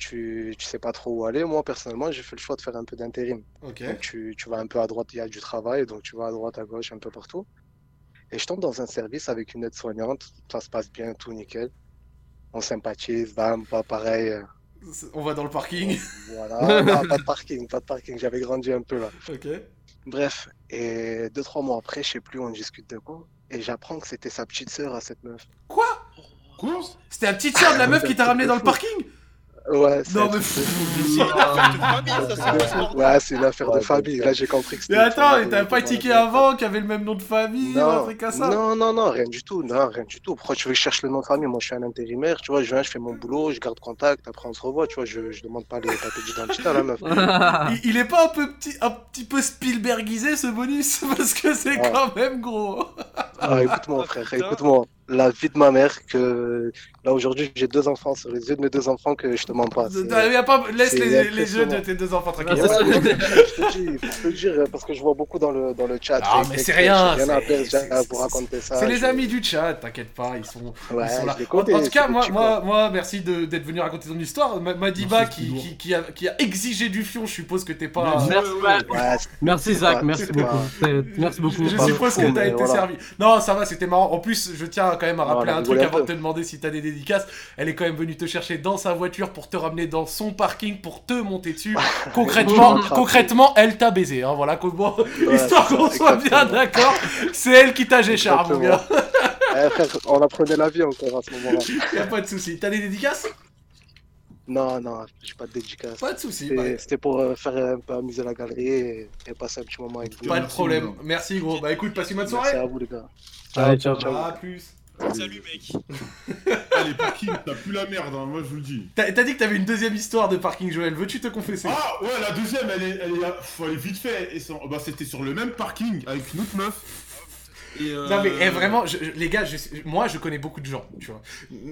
tu, tu sais pas trop où aller. Moi, personnellement, j'ai fait le choix de faire un peu d'intérim. Donc, tu, tu vas un peu à droite, il y a du travail, donc tu vas à droite, à gauche, un peu partout. Et je tombe dans un service avec une aide-soignante, ça se passe bien, tout nickel. On sympathise, bam, pas pareil. euh, On va dans le parking. Voilà, non, pas de parking, pas de parking, j'avais grandi un peu là. ok. Bref, et deux, trois mois après, je sais plus, on discute de quoi. Et j'apprends que c'était sa petite sœur à cette meuf. Quoi? Quoi C'était la petite sœur de la meuf qui t'a ramené dans le parking? Ouais, c'est Non mais fou. C'est une affaire de famille, ça, c'est. Ouais, c'est une affaire de famille. Là, j'ai compris que Mais c'était. une attends, t'avais pas tiqué avant qui avait le même nom de famille ou un Non, truc comme ça non, non, non, rien du tout. Non, rien du tout. Pourquoi tu veux que je cherche le nom de famille? Moi, je suis un intérimaire, tu vois. Je viens, je fais mon boulot, je garde contact, après on se revoit, tu vois. Je, je demande pas les papiers d'identité à la meuf. il, il est pas un peu petit, un petit peu Spielbergisé ce bonus? Parce que c'est Ouais. quand même gros. Ah, écoute-moi, Ah, frère, putain. écoute-moi. La vie de ma mère, que là aujourd'hui j'ai deux enfants sur les yeux de mes deux enfants que je te mens pas. c'est- Y a pas, laisse les, les jeux de tes deux enfants Ouais, tranquilles. Ouais, je te dis, faut te le dire, parce que je vois beaucoup dans le, dans le chat. Ah, mais c'est rien, rien à c'est- perdre raconter ça. Les amis du chat, t'inquiète pas, ils sont, Ouais, ils sont là. En, tout cas, moi, moi, moi, merci de- d'être venu raconter ton histoire. Ma- Madiba qui, qui, qui a, qui a exigé du fion, je suppose que t'es pas. Merci, ouais, Merci Zach, merci beaucoup. Merci beaucoup. Je suppose que t'as été servi. Non, ça va, c'était marrant. En plus, je tiens à quand même à rappeler un truc avant de te demander si t'as des dédicaces. Elle est quand même venue te chercher dans sa voiture pour te ramener dans son parking pour te monter dessus. concrètement, concrètement, elle t'a baisé. Hein, voilà, bon, Ouais, histoire c'est qu'on soit bien d'accord. C'est elle qui t'a géchard, mon gars. Eh, frère, on apprenait la vie encore à ce moment-là. Y a pas de souci. T'as des dédicaces? Non, non, j'ai pas de dédicace. Pas de souci. C'était bah, pour euh, faire un peu amuser la galerie et, et passer un petit moment avec vous. Pas de Merci, problème. Merci, gros. Bah écoute, passe une bonne Merci soirée. à vous, les gars. Allez, ciao. À plus. Salut mec. Allez, parking, t'as plus la merde, hein, moi je vous le dis. T'as t'as dit que t'avais une deuxième histoire de parking Joël. Veux-tu te confesser? Ah, ouais, la deuxième, elle est, elle est, faut aller vite fait. Et sans- bah, c'était sur le même parking avec une autre meuf. Et, euh, Non mais eh, vraiment, je- je- les gars, je- moi je connais beaucoup de gens, tu vois.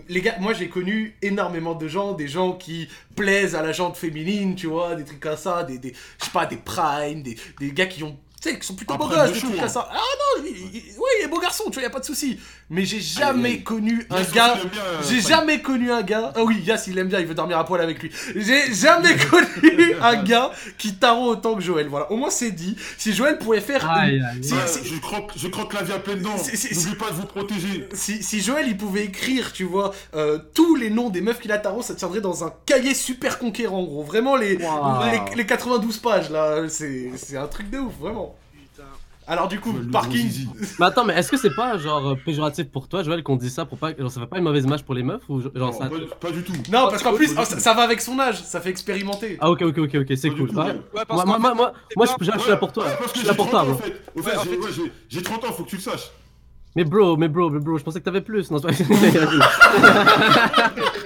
Les gars, moi j'ai connu énormément de gens, des gens qui plaisent à la jante féminine, tu vois, des trucs comme ça, des, des je sais pas, des primes, des, des gars qui ont, tu sais, qui sont plutôt beaux gosses, de des trucs comme ça. Ah non, il, il- oui, il est beau garçon, tu vois, y a pas de souci. Mais j'ai jamais Allez. connu un gars. euh, J'ai jamais connu un gars. Ah oui, Yass, il aime bien, il veut dormir à poil avec lui. J'ai jamais connu un gars qui tarot autant que Joël. Voilà, au moins c'est dit. Si Joël pouvait faire. Aïe, aïe. Si- Ouais, si- je, croque, je croque la vie à pleines dents. Si- si- N'oublie pas de vous protéger. Si, si Joël il pouvait écrire, tu vois, euh, tous les noms des meufs qu'il a tarot, ça tiendrait dans un cahier super conquérant, gros. Vraiment, les, Wow. les, les 92 pages, là, c'est c'est un truc de ouf, vraiment. Alors, du coup, parking. zizi. Mais attends, mais est-ce que c'est pas genre euh, péjoratif pour toi, Joël, qu'on dit ça pour pas. Genre, ça fait pas une mauvaise image pour les meufs ou genre Non, ça. pas, pas du tout. Non, parce qu'en plus, oh, ça, va avec son âge, ça fait expérimenter. Ah, ok, ok, ok, ok, c'est cool. tout, Ouais. ouais. Ouais, parce Moi, moi, moi, moi, je, suis là pour toi. Je suis j'ai là pour 30 toi. Au fait, j'ai 30 ans, faut que tu le saches. Mais bro, mais bro, mais bro, je pensais que t'avais plus. Non, c'est pas-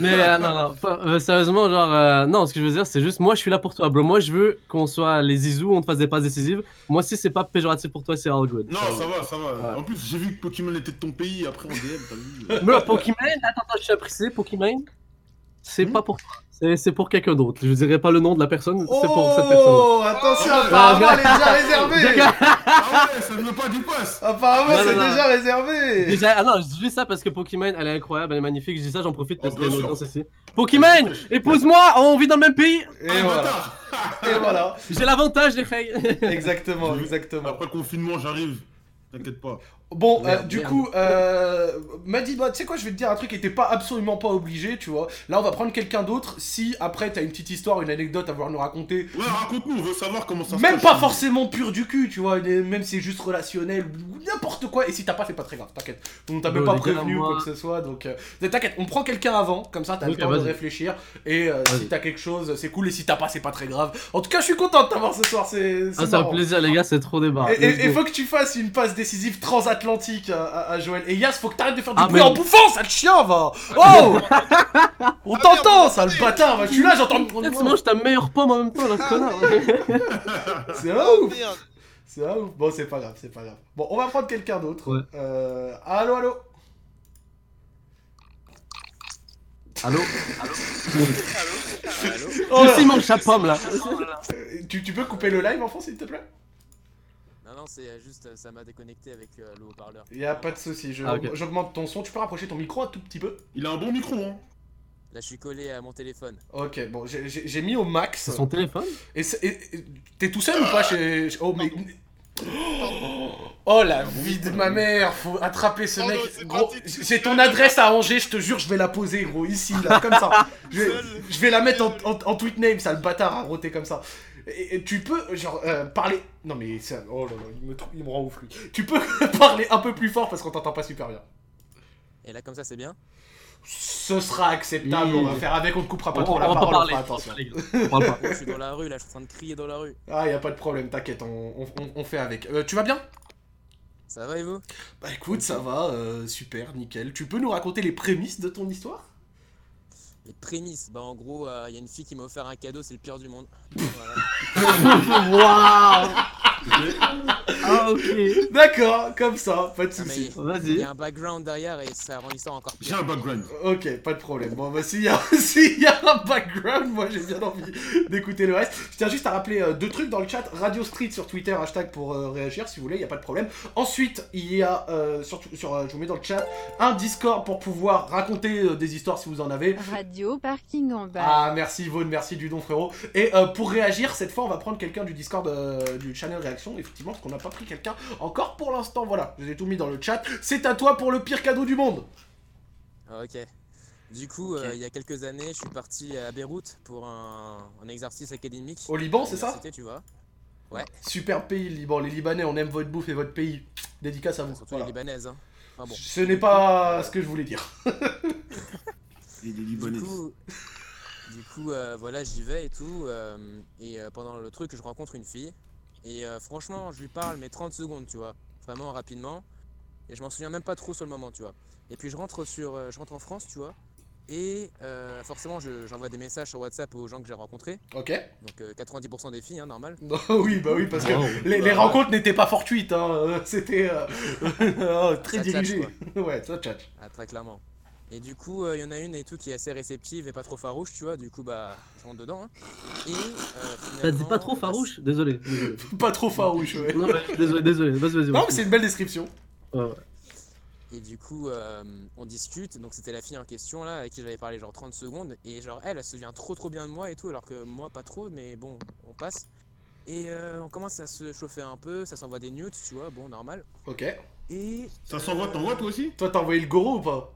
mais euh, non, non, pas- euh, sérieusement, genre, euh, non, ce que je veux dire, c'est juste, moi, je suis là pour toi, bro. Moi, je veux qu'on soit les zizous, on te fasse des passes décisives. Moi, si c'est pas péjoratif pour toi, c'est all good. Non, ça va, ça va. Ouais. En plus, j'ai vu que Pokémon était de ton pays, après en DM, t'as vu Bro, Pokémon, attends, attends, je suis apprécié, Pokémon, c'est Hmm pas pour toi. C'est- C'est pour quelqu'un d'autre. Je dirais pas le nom de la personne, c'est pour cette personne. Oh, attention, Oh, apparemment, elle est déjà réservée. Ah ouais, ça ne veut pas du passe. Apparemment, Non, c'est non, non. déjà réservé. Déjà, ah non, je dis ça parce que Pokémon, elle est incroyable, elle est magnifique. Je dis ça, j'en profite parce Oh, qu'il y a bien une sûr. audience ici. Pokémon, épouse-moi, on vit dans le même pays. Et Ah, voilà. Et voilà. J'ai l'avantage, les filles. Exactement, exactement. Après le confinement, j'arrive. T'inquiète pas. Bon, euh, du merde. coup, euh, m'a dit, bah, tu sais quoi, je vais te dire un truc qui était pas absolument pas obligé, tu vois. Là, on va prendre quelqu'un d'autre. Si après t'as une petite histoire, une anecdote à vouloir nous raconter, Ouais, raconte-nous, on veut savoir comment ça se même passe pas forcément pur du cul, tu vois, même si c'est juste relationnel ou n'importe quoi. Et si t'as pas, c'est pas très grave, t'inquiète. On t'a même pas prévenu moi- quoi que ce soit, donc euh, t'inquiète, on prend quelqu'un avant, comme ça t'as le temps de réfléchir. Et euh, si t'as quelque chose, c'est cool. Et si t'as pas, c'est pas très grave. En tout cas, je suis content de t'avoir ce soir, c'est. Ah, fait plaisir, les gars, c'est trop débat. Et, et- et faut que tu fasses une passe décisive transatlantique à, à- à Joël. Et Yas, faut que t'arrêtes de faire du Ah, bruit mais- en bouffant, sale chien, va Oh On t'entend, sale bâtard, va. Je suis là, j'entends. Tu manges ta meilleure pomme en même temps, là, connard. C'est un ouf. C'est un ouf Bon, c'est pas grave, c'est pas grave. Bon, on va prendre quelqu'un d'autre. Ouais. Euh... Allô, allô Allô Allô Oh mange sa pomme, là Euh, tu, tu peux couper le live, enfant, s'il te plaît? Non, non, c'est euh, juste, euh, ça m'a déconnecté avec euh, le haut-parleur. Y a pas de souci, je- Ah, ok. j'augmente ton son. Tu peux rapprocher ton micro un tout petit peu? Il a un bon micro, hein. Là, je suis collé à mon téléphone. Ok, bon, j'ai- j'ai j'ai mis au max. C'est son téléphone? Et c'est- et- et- t'es tout seul ou pas chez. chez- Oh, mais. Oh la vie de ma mère, faut attraper ce Oh mec. non, c'est Gros, parti, tout j'ai ton adresse à Angers, je te jure, je vais la poser, gros, ici, là, comme ça. Je vais, Seul. je vais la mettre en, en, en tweet name, ça le bâtard à roter comme ça. Et, et tu peux, genre, euh, parler. Non mais ça. Oh là là, il me, il me rend ouf lui. Tu peux parler un peu plus fort parce qu'on t'entend pas super bien. Et là, comme ça, c'est bien Ce sera acceptable, Oui. on va faire avec, on te coupera pas On trop on la parole, on parler. fera attention. On parle pas. Oh, Je suis dans la rue, là, je suis en train de crier dans la rue. Ah, y a pas de problème, t'inquiète, on, on, on- on fait avec. Euh, tu vas bien? Ça va et vous? Bah écoute, ça va, euh, super, nickel. Tu peux nous raconter les prémices de ton histoire? Les prémices, bah en gros, il y a une fille qui m'a offert un cadeau, c'est le pire du monde. Waouh Ah, ok. D'accord, comme ça, pas de Ah, soucis. Il y Vas-y. a un background derrière et ça rend l'histoire encore J'ai pire. un background. Ok, pas de problème. Bon, bah s'il y, a... y a un background, moi j'ai bien envie d'écouter le reste. Je tiens juste à rappeler euh, deux trucs dans le chat. Radio Street sur Twitter, hashtag pour euh, réagir si vous voulez, y a pas de problème. Ensuite, il y a, euh, sur, sur, euh, je vous mets dans le chat, un Discord pour pouvoir raconter euh, des histoires si vous en avez. Radio parking en bas. Ah, merci Vaune, merci du don frérot. Et euh, pour réagir, cette fois, on va prendre quelqu'un du Discord euh, du channel réaction, effectivement, parce qu'on n'a pas pris pris quelqu'un. Encore pour l'instant, voilà, je les ai tout mis dans le chat. C'est à toi pour le pire cadeau du monde. Ah, ok. Du coup, euh, il y a quelques années, je suis parti à Beyrouth pour un, un exercice académique. Au Liban, c'est ça tu vois. Ouais, Super pays, le Liban. Les Libanais, on aime votre bouffe et votre pays. Dédicace à vous. surtout Voilà. les Libanaises. Hein. Enfin bon. Ce n'est pas ce que je voulais dire. Et Du Libanais. coup, du coup euh, voilà, j'y vais et tout. euh, et euh, pendant le truc, je rencontre une fille. Et euh, franchement, je lui parle, mais 30 secondes, tu vois. Vraiment rapidement. Et je m'en souviens même pas trop sur le moment, tu vois. Et puis je rentre, sur, euh, je rentre en France, tu vois. Et euh, forcément, je- j'envoie des messages sur WhatsApp aux gens que j'ai rencontrés. Ok Donc euh, 90% des filles, hein, normal. Non, oui, bah oui, parce que Wow. les, les rencontres n'étaient pas fortuites, hein. C'était euh, oh, très dirigé. ouais, ça tchatche. Ah, très clairement. Et du coup, il y en a une et tout qui est assez réceptive et pas trop farouche, tu vois. Du coup, bah, je rentre dedans. hein. Et. Euh, T'as dit finalement, pas trop bah, farouche Désolé. désolé. Pas trop farouche, ouais. Non, mais désolé, désolé. Vas-y, vas-y. Non, vas-y. mais c'est une belle description. Ouais, ouais. Et du coup, euh, on discute. Donc, c'était la fille en question là, avec qui j'avais parlé genre 30 secondes. Et genre, elle, elle se souvient trop trop bien de moi et tout, alors que moi, pas trop. Mais bon, on passe. Et euh, on commence à se chauffer un peu. Ça s'envoie des nudes, tu vois, bon, normal. Ok. Et. Ça s'envoie, t'envoies toi aussi? Toi, t'as envoyé le goro ou pas?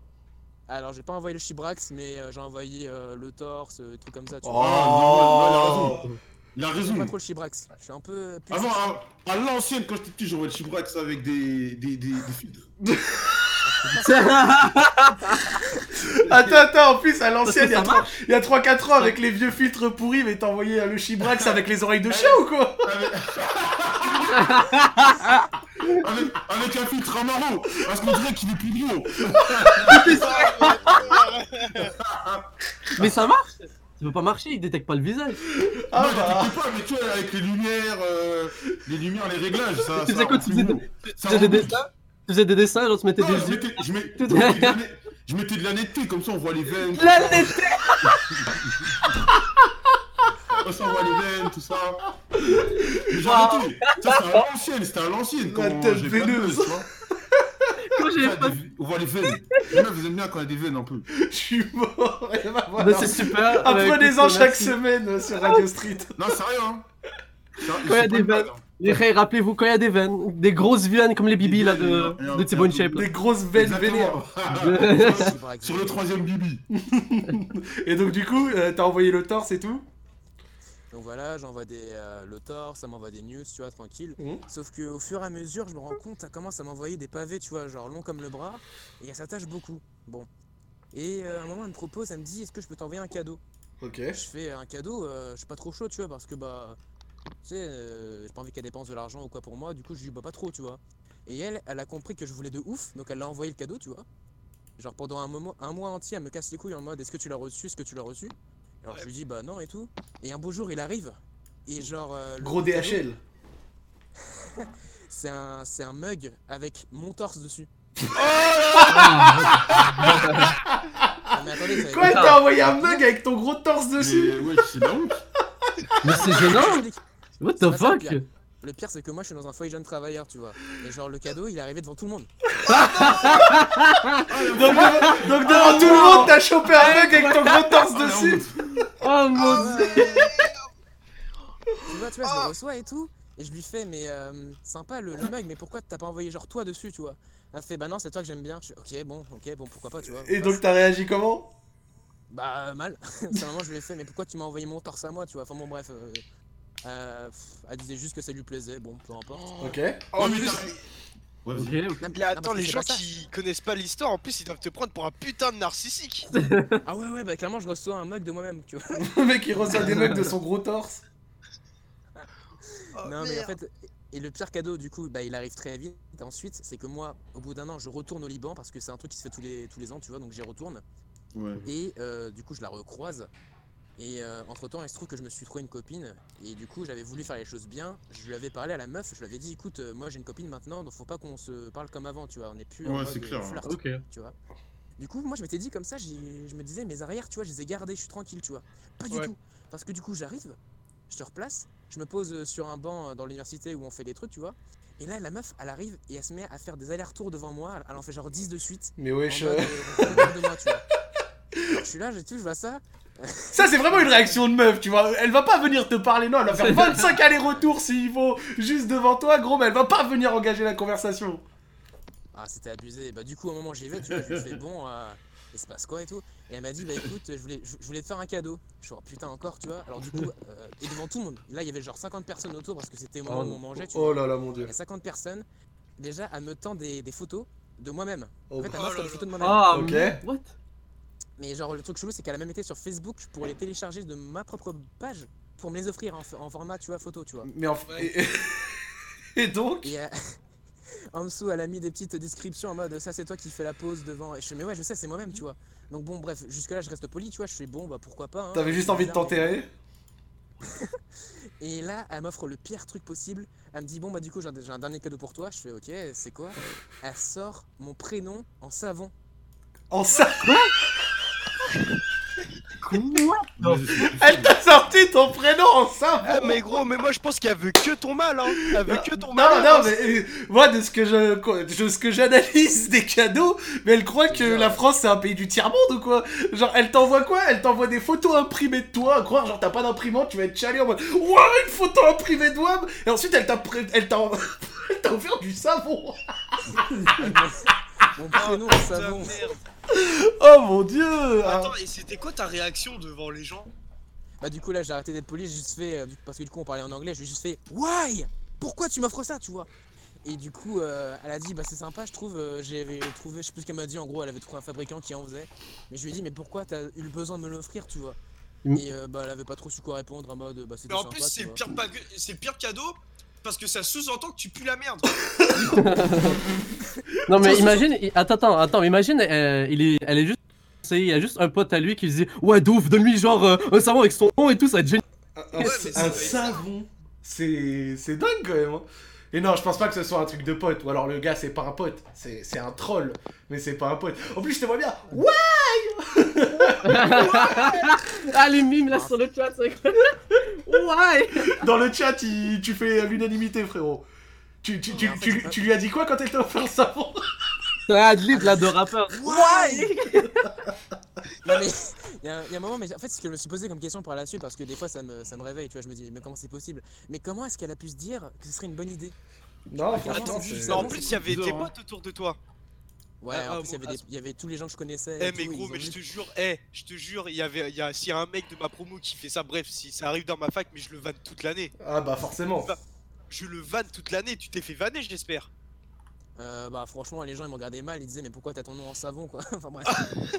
Alors, j'ai pas envoyé le chibrax, mais euh, j'ai envoyé euh, le torse, des trucs comme ça, tu Oh, vois. Ah, non, Il a raison. pas trop le chibrax. Je suis un peu. plus- Avant, à, à l'ancienne, quand j'étais petit, j'envoyais le chibrax avec des, des, des, des filtres. Attends, attends, en plus, à l'ancienne, il y a ça trois- il y a 3-4 ans, avec les vieux filtres pourris, mais t'as envoyé euh, le chibrax avec les oreilles de chien ou quoi? Avec, avec un filtre marron, parce qu'on dirait qu'il est plus gros. Mais ça marche Ça peut pas marcher, il détecte pas le visage. Ah non, bah. je pas, mais tu vois, avec les lumières, euh, les lumières, les réglages, ça. Tu faisais quoi Tu des, tu faisais dessins Tu faisais des dessins, genre tu mettais Non, des je mettais, je, je mettais de la netteté, comme ça on voit les veines. La netteté Voit les veines, tout ça. J'ai arrêté. Ça c'est à l'ancienne, c'était à l'ancienne. La quand tête j'ai pas de veineuse. buzz, tu vois. Quand j'ai pas... des- On voit les veines. Les meufs, ils aiment bien quand il y a des veines un peu. Je suis mort. Bah c'est super. Apprenez-en chaque merci. semaine euh, sur Radio Street. Non, sérieux, hein. Quand il y a des veines. hein. Les frères, rappelez-vous, quand il y a des veines, des grosses veines comme les bibis là de, de un- Shape. Des grosses veines vénères. Sur le troisième bibi. Et donc, du coup, euh, t'as envoyé le torse et tout? Donc voilà, j'envoie des, euh, le torse, ça m'envoie des news, tu vois, tranquille. Mhm. Sauf que au fur et à mesure, je me rends compte, ça commence à m'envoyer des pavés, tu vois, genre long comme le bras, et elle s'attache beaucoup. Bon. Et euh, à un moment, elle me propose, elle me dit, est-ce que je peux t'envoyer un cadeau? Ok. Je fais un cadeau, euh, je suis pas trop chaud, tu vois, parce que bah, tu sais, euh, j'ai pas envie qu'elle dépense de l'argent ou quoi pour moi, du coup, je lui dis, bah pas trop, tu vois. Et elle, elle a compris que je voulais de ouf, donc elle l'a envoyé le cadeau, tu vois. Genre pendant un moment, un mois entier, elle me casse les couilles en mode, est-ce que tu l'as reçu, est-ce que tu l'as reçu? Alors je lui dis, bah non et tout. Et un beau jour, il arrive, et genre. euh, Gros DHL. C'est un, c'est un mug avec mon torse dessus. Ah, mais attendez, ça Quoi, t'as envoyé un mug avec ton gros torse dessus Mais ouais, c'est. Mais c'est gênant What the ça, fuck. Le pire, c'est que moi, je suis dans un foyer jeune travailleur, tu vois. Et genre, le cadeau, il est arrivé devant tout le monde. Donc, devant- donc devant tout le monde, t'as chopé un mug avec ton gros torse Ah, dessus. Oh mon dieu Tu vois, tu vois, je le reçois et tout. Et je lui fais, mais euh, sympa le, le mug, mais pourquoi t'as pas envoyé genre toi dessus, tu vois? Elle fait, bah non, c'est toi que j'aime bien. Je fais, ok, bon, ok, bon, pourquoi pas, tu vois. Et on donc, t'as réagi comment? Bah, mal. c'est un moment, je lui ai fait, mais pourquoi tu m'as envoyé mon torse à moi, tu vois? Enfin, bon, bref. euh, euh, elle disait juste que ça lui plaisait, bon, peu importe. Ok. En mais plus, t'as- Ouais, mais attends, parce que les gens qui connaissent pas l'histoire, en plus, ils doivent te prendre pour un putain de narcissique. Ah ouais, ouais, bah clairement, je reçois un mug de moi-même, tu vois. Le mec, il reçoit des mugs de son gros torse. Oh, non, mais en fait, et le pire cadeau, du coup, bah, il arrive très vite. Ensuite, c'est que moi, au bout d'un an, je retourne au Liban parce que c'est un truc qui se fait tous les, tous les ans, tu vois, donc j'y retourne. Ouais. Et euh, du coup, je la recroise. Et entre temps, il se trouve que je me suis trouvé une copine. Et du coup, j'avais voulu faire les choses bien. Je lui avais parlé à la meuf. Je lui avais dit écoute, euh, moi j'ai une copine maintenant, donc faut pas qu'on se parle comme avant, tu vois. On est plus Ouais, c'est euh, clair, hein. flirt, Ok. tu vois. Du coup, moi je m'étais dit comme ça, je me disais mes arrières, tu vois, je les ai gardés, je suis tranquille, tu vois. Pas du Ouais. tout. Parce que du coup, j'arrive, je te replace, je me pose euh, sur un banc euh, dans l'université où on fait des trucs, tu vois. Et là, la meuf, elle arrive et elle se met à faire des allers-retours devant moi. Elle en fait genre 10 de suite. Mais En wesh. mode, euh, euh, regarde de moi, tu vois. Alors, je suis là, j'ai tout, je vois ça. Ça, c'est vraiment une réaction de meuf, tu vois. Elle va pas venir te parler, non, elle va faire 25 allers-retours s'il faut, juste devant toi, gros, mais elle va pas venir engager la conversation. Ah, c'était abusé. Bah, du coup, au moment où j'y vais, tu vois, je lui fais bon, euh, il se passe quoi et tout. Et elle m'a dit, bah écoute, je voulais, je, je voulais te faire un cadeau. Je suis oh, putain, encore, tu vois. Alors, du coup, euh, et devant tout le monde, là, il y avait genre 50 personnes autour parce que c'était au moment où on mangeait, tu Oh vois. là là, mon Il dieu. y a 50 personnes. Déjà, elle me tend des, des photos de moi-même. Oh. En fait, elle Oh m'offre là des photos de moi-même. Ah, Ok. mais- what? Mais genre, le truc chelou, c'est qu'elle a même été sur Facebook pour les télécharger de ma propre page pour me les offrir en, format, tu vois, photo, tu vois. Mais en et, et donc Et euh, en dessous, elle a mis des petites descriptions en mode ça, c'est toi qui fais la pause devant. Et je fais, mais ouais, je sais, c'est moi-même, tu vois. Donc bon, bref, jusque-là, je reste poli, tu vois. Je fais, bon, bah pourquoi pas. hein. T'avais juste envie de t'enterrer Et là, elle m'offre le pire truc possible. Elle me dit, bon, bah du coup, j'ai un, un dernier cadeau pour toi. Je fais, ok, c'est quoi? Elle sort mon prénom en savon. En ça Quoi Elle t'a sorti ton prénom en ça Ah, mais gros, mais moi je pense qu'elle veut que ton mal, hein. Elle veut que ton Non, mal. non, mais euh, moi, de ce que je, de ce que j'analyse des cadeaux, mais elle croit que la France c'est un pays du tiers-monde ou quoi? Genre, elle t'envoie quoi? Elle t'envoie des photos imprimées de toi, à croire, genre, t'as pas d'imprimante, tu vas être chalé en mode Ouah, une photo imprimée de moi Et ensuite, elle t'a pré- elle t'a elle t'a offert du savon Mon prénom en savon. merde. Oh mon dieu Ah. Attends, et c'était quoi ta réaction devant les gens? Bah du coup là j'ai arrêté d'être poli, j'ai juste fait, euh, parce que du coup on parlait en anglais, j'ai juste fait Why? Pourquoi tu m'offres ça tu vois? Et du coup euh, elle a dit bah c'est sympa je trouve, euh, j'avais trouvé, je sais plus ce qu'elle m'a dit en gros, elle avait trouvé un fabricant qui en faisait. Mais je lui ai dit mais pourquoi t'as eu le besoin de me l'offrir tu vois? Mm. Et euh, bah elle avait pas trop su quoi répondre en mode bah c'était Mais en sympa plus, c'est le pire, c'est le pire cadeau parce que ça sous-entend que tu pues la merde. Non mais imagine, attends, attends, attends, imagine, euh, il est, elle est juste, c'est- il y a juste un pote à lui qui se dit, ouais, de ouf, donne-lui genre euh, un savon avec son nom et tout, ça va être génial. Un, Ouais, mais un savon C'est c'est dingue quand même hein. Et non, je pense pas que ce soit un truc de pote, ou alors le gars c'est pas un pote, c'est c'est un troll, mais c'est pas un pote. En plus, je te vois bien, ouais ah les mimes là sur le chat, c'est incroyable. Ouais. Dans le chat, il- tu fais l'unanimité, frérot. Tu, tu, tu, tu- tu lui as dit quoi quand elle t'a offert le savon Ah, de là de rappeur. Ouais. Non mais il y, a un- il y a un moment mais en fait ce que je me suis posé comme question par la suite parce que des fois ça me, ça me réveille tu vois je me dis mais comment c'est possible? Mais comment est-ce qu'elle a pu se dire que ce serait une bonne idée? Non, Attends, en plus, il y avait des hein. potes autour de toi. Ouais Ah, en plus il y, bon, avait ah, des- il y avait tous les gens que je connaissais. Eh mais tout, gros, mais je te jure, eh, je te jure, il y avait, il y a, s'il y a un mec de ma promo qui fait ça, bref, si ça arrive dans ma fac, mais je le vanne toute l'année. Ah bah forcément. Je le vanne toute l'année, tu t'es fait vanner, j'espère. Euh, bah franchement les gens ils me regardaient mal, ils disaient mais pourquoi t'as ton nom en savon quoi? Enfin bref.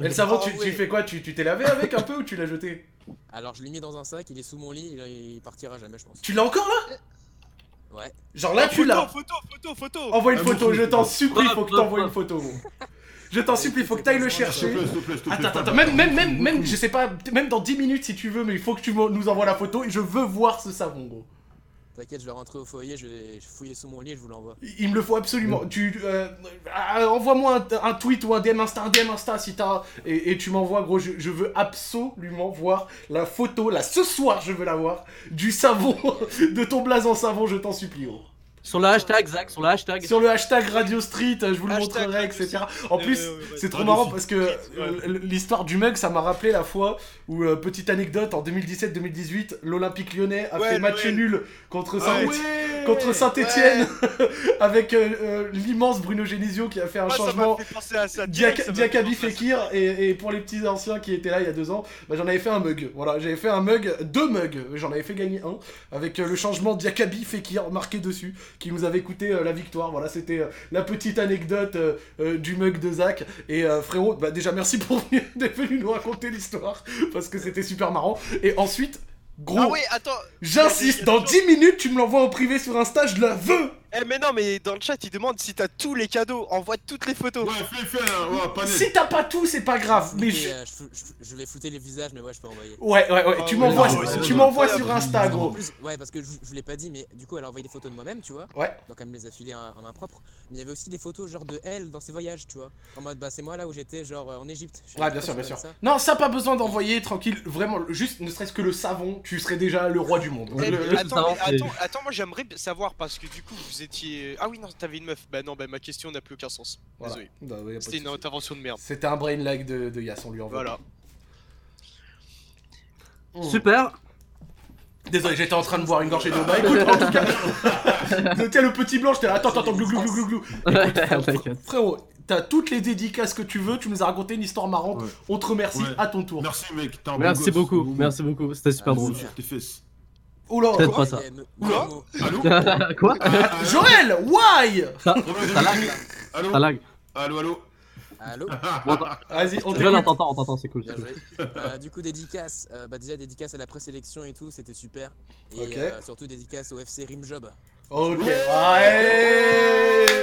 Et le savon, Ah tu, tu ouais. fais quoi? Tu tu t'es lavé avec un peu ou tu l'as jeté? Alors je l'ai mis dans un sac, il est sous mon lit, il, il partira jamais je pense. Tu l'as encore là? Ouais. Genre là, Oh, tu l'as. Photo, photo, photo. Envoie une Ah, photo, je t'en supplie, faut que t'envoies une photo. gros. Je t'en supplie, faut que t'ailles le chercher. Attends, attends, même, même, même, je sais pas, même dans 10 minutes si tu veux, mais il faut que tu nous envoies la photo et je veux voir ce savon, gros. T'inquiète, je vais rentrer au foyer, je vais fouiller sous mon lit je vous l'envoie. Il me le faut absolument. Tu, euh, euh, envoie-moi un, un tweet ou un DM Insta, un DM Insta si t'as, et, et tu m'envoies, gros. Je, je veux absolument voir la photo, là, ce soir, je veux la voir, du savon, de ton blaze en savon, je t'en supplie, gros. Sur le hashtag, Zach, sur le hashtag. Sur le hashtag Radio Street, je vous le Hashtag montrerai, etc. En Euh, plus, ouais, ouais, c'est trop Radio marrant parce que Ouais. euh, l'histoire du mug, ça m'a rappelé la fois où, euh, petite anecdote, en 2017-2018, l'Olympique lyonnais a Ouais, fait match nul contre Ah Saint- Saint-Etienne avec euh, euh, l'immense Bruno Genesio qui a fait un Moi, ça changement. Diakabi. Fekir et, et pour les petits anciens qui étaient là il y a deux ans, bah, j'en avais fait un mug. Voilà, j'avais fait un mug, deux mugs. J'en avais fait gagner un avec euh, le changement Diakabi Fekir marqué dessus qui nous avait coûté euh, la victoire. Voilà, c'était euh, la petite anecdote euh, du mug de Zach. Et frérot, bah, déjà merci pour venir- d'être venu nous raconter l'histoire parce que c'était super marrant. Et ensuite, gros, Ah ouais, attends. j'insiste, dans 10 minutes tu me l'envoies en privé sur Insta, je la veux. Eh mais non, mais dans le chat, il demande si t'as tous les cadeaux. Envoie toutes les photos. Ouais, fais, fais, un- ouais, panel. Si t'as pas tout, c'est pas grave. Mais je... euh, je, vais flouter les visages, mais ouais, je peux envoyer. Ouais, ouais, ouais, Ah tu ouais, m'envoies ouais, tu m'envoies sur Insta, En gros. plus, ouais, parce que je, je vous l'ai pas dit, mais du coup, elle a envoyé des photos de moi-même, tu vois. Ouais. Donc elle me les a filées en, en main propre. Mais il y avait aussi des photos, genre de elle dans ses voyages, tu vois. En mode, bah, c'est moi là où j'étais, genre euh, en Égypte. Je Ouais, bien sûr, bien sûr. ça. Non, ça pas besoin d'envoyer, tranquille, vraiment, juste ne serait-ce que le savon, tu serais déjà le roi du monde. Eh, Le- mais le- attends, mais attends, attends, moi j'aimerais savoir parce que du coup vous étiez. Ah oui, non, t'avais une meuf. Bah non, bah ma question n'a plus aucun sens. Voilà. Désolé. Bah, ouais, C'était une intervention de merde. C'était un brain lag de, de Yass, on lui envoie. Voilà. Super. Désolé, j'étais en train de boire une gorgée d'eau. Bah écoute, en tout cas. Tiens, le petit blanc, j'étais là. Attends, attends, glou, glou, glou, glou, glou. Ouais, Écoute, frérot, t'as toutes les dédicaces que tu veux. Tu nous as raconté une histoire marrante. Ouais. On te remercie. Ouais. À ton tour. Merci, mec. T'es un bon Merci gosse, beaucoup, merci beaucoup, c'était super drôle. Sur tes fesses. Oula. Peut-être pas ça. Oula. Allô Quoi Ah, Joël, why Ça, lag, Allô ça lag. Allô, allô Allô Vas-y, on t'entend, on t'entend, c'est cool. Euh, du coup, dédicace. euh, bah, déjà, dédicace à la présélection et tout, c'était super. Et euh, surtout, dédicace au FC Rimjob. Ok. Ouais.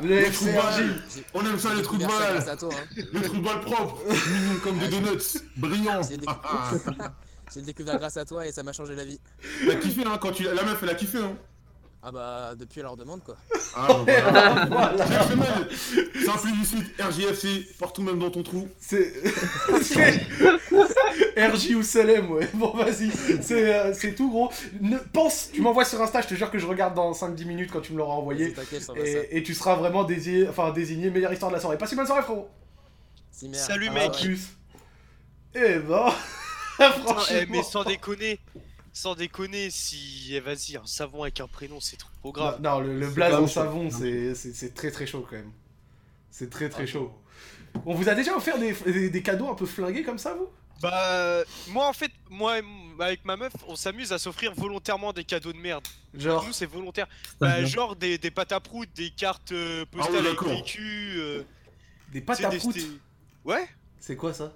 Le Les trous de balle. On aime ça, les trous de balle grâce à toi. hein. Les trous de balle propres Mignons comme des donuts Brillants J'ai découvert... J'ai découvert grâce à toi et ça m'a changé la vie. T'as kiffé, hein, quand tu... La meuf, elle a kiffé, hein Ah bah, depuis, elle leur demande quoi. Ah, bon, voilà. Un plébiscite, RJFC, partout même dans ton trou. C'est. c'est- RJ ou Salem, ouais. Bon, vas-y. C'est euh, c'est tout, gros. Ne... Pense, tu m'envoies sur Insta, je te jure que je regarde dans 5-10 minutes quand tu me l'auras envoyé. Et, et tu seras vraiment désigné, enfin, désigné meilleure histoire de la soirée. Passe une bonne soirée, frérot. Salut, Ah, mec. ouais. Eh ben. Putain, Franchement. eh, mais sans déconner, sans déconner, si eh, vas-y, un savon avec un prénom, c'est trop grave. Non, non, le, le blaze en chaud. savon, c'est très très chaud quand même. C'est très très chaud. On vous a déjà offert des, des, des cadeaux un peu flingués comme ça, vous? Bah, moi en fait, moi avec ma meuf, on s'amuse à s'offrir volontairement des cadeaux de merde. Genre. Nous, c'est volontaire. Bah, genre des, des pâtes à prout, des cartes euh, Ah postales avec d'accord. des culs. euh, Des pâtes à des- prout. c'est- Ouais C'est quoi ça?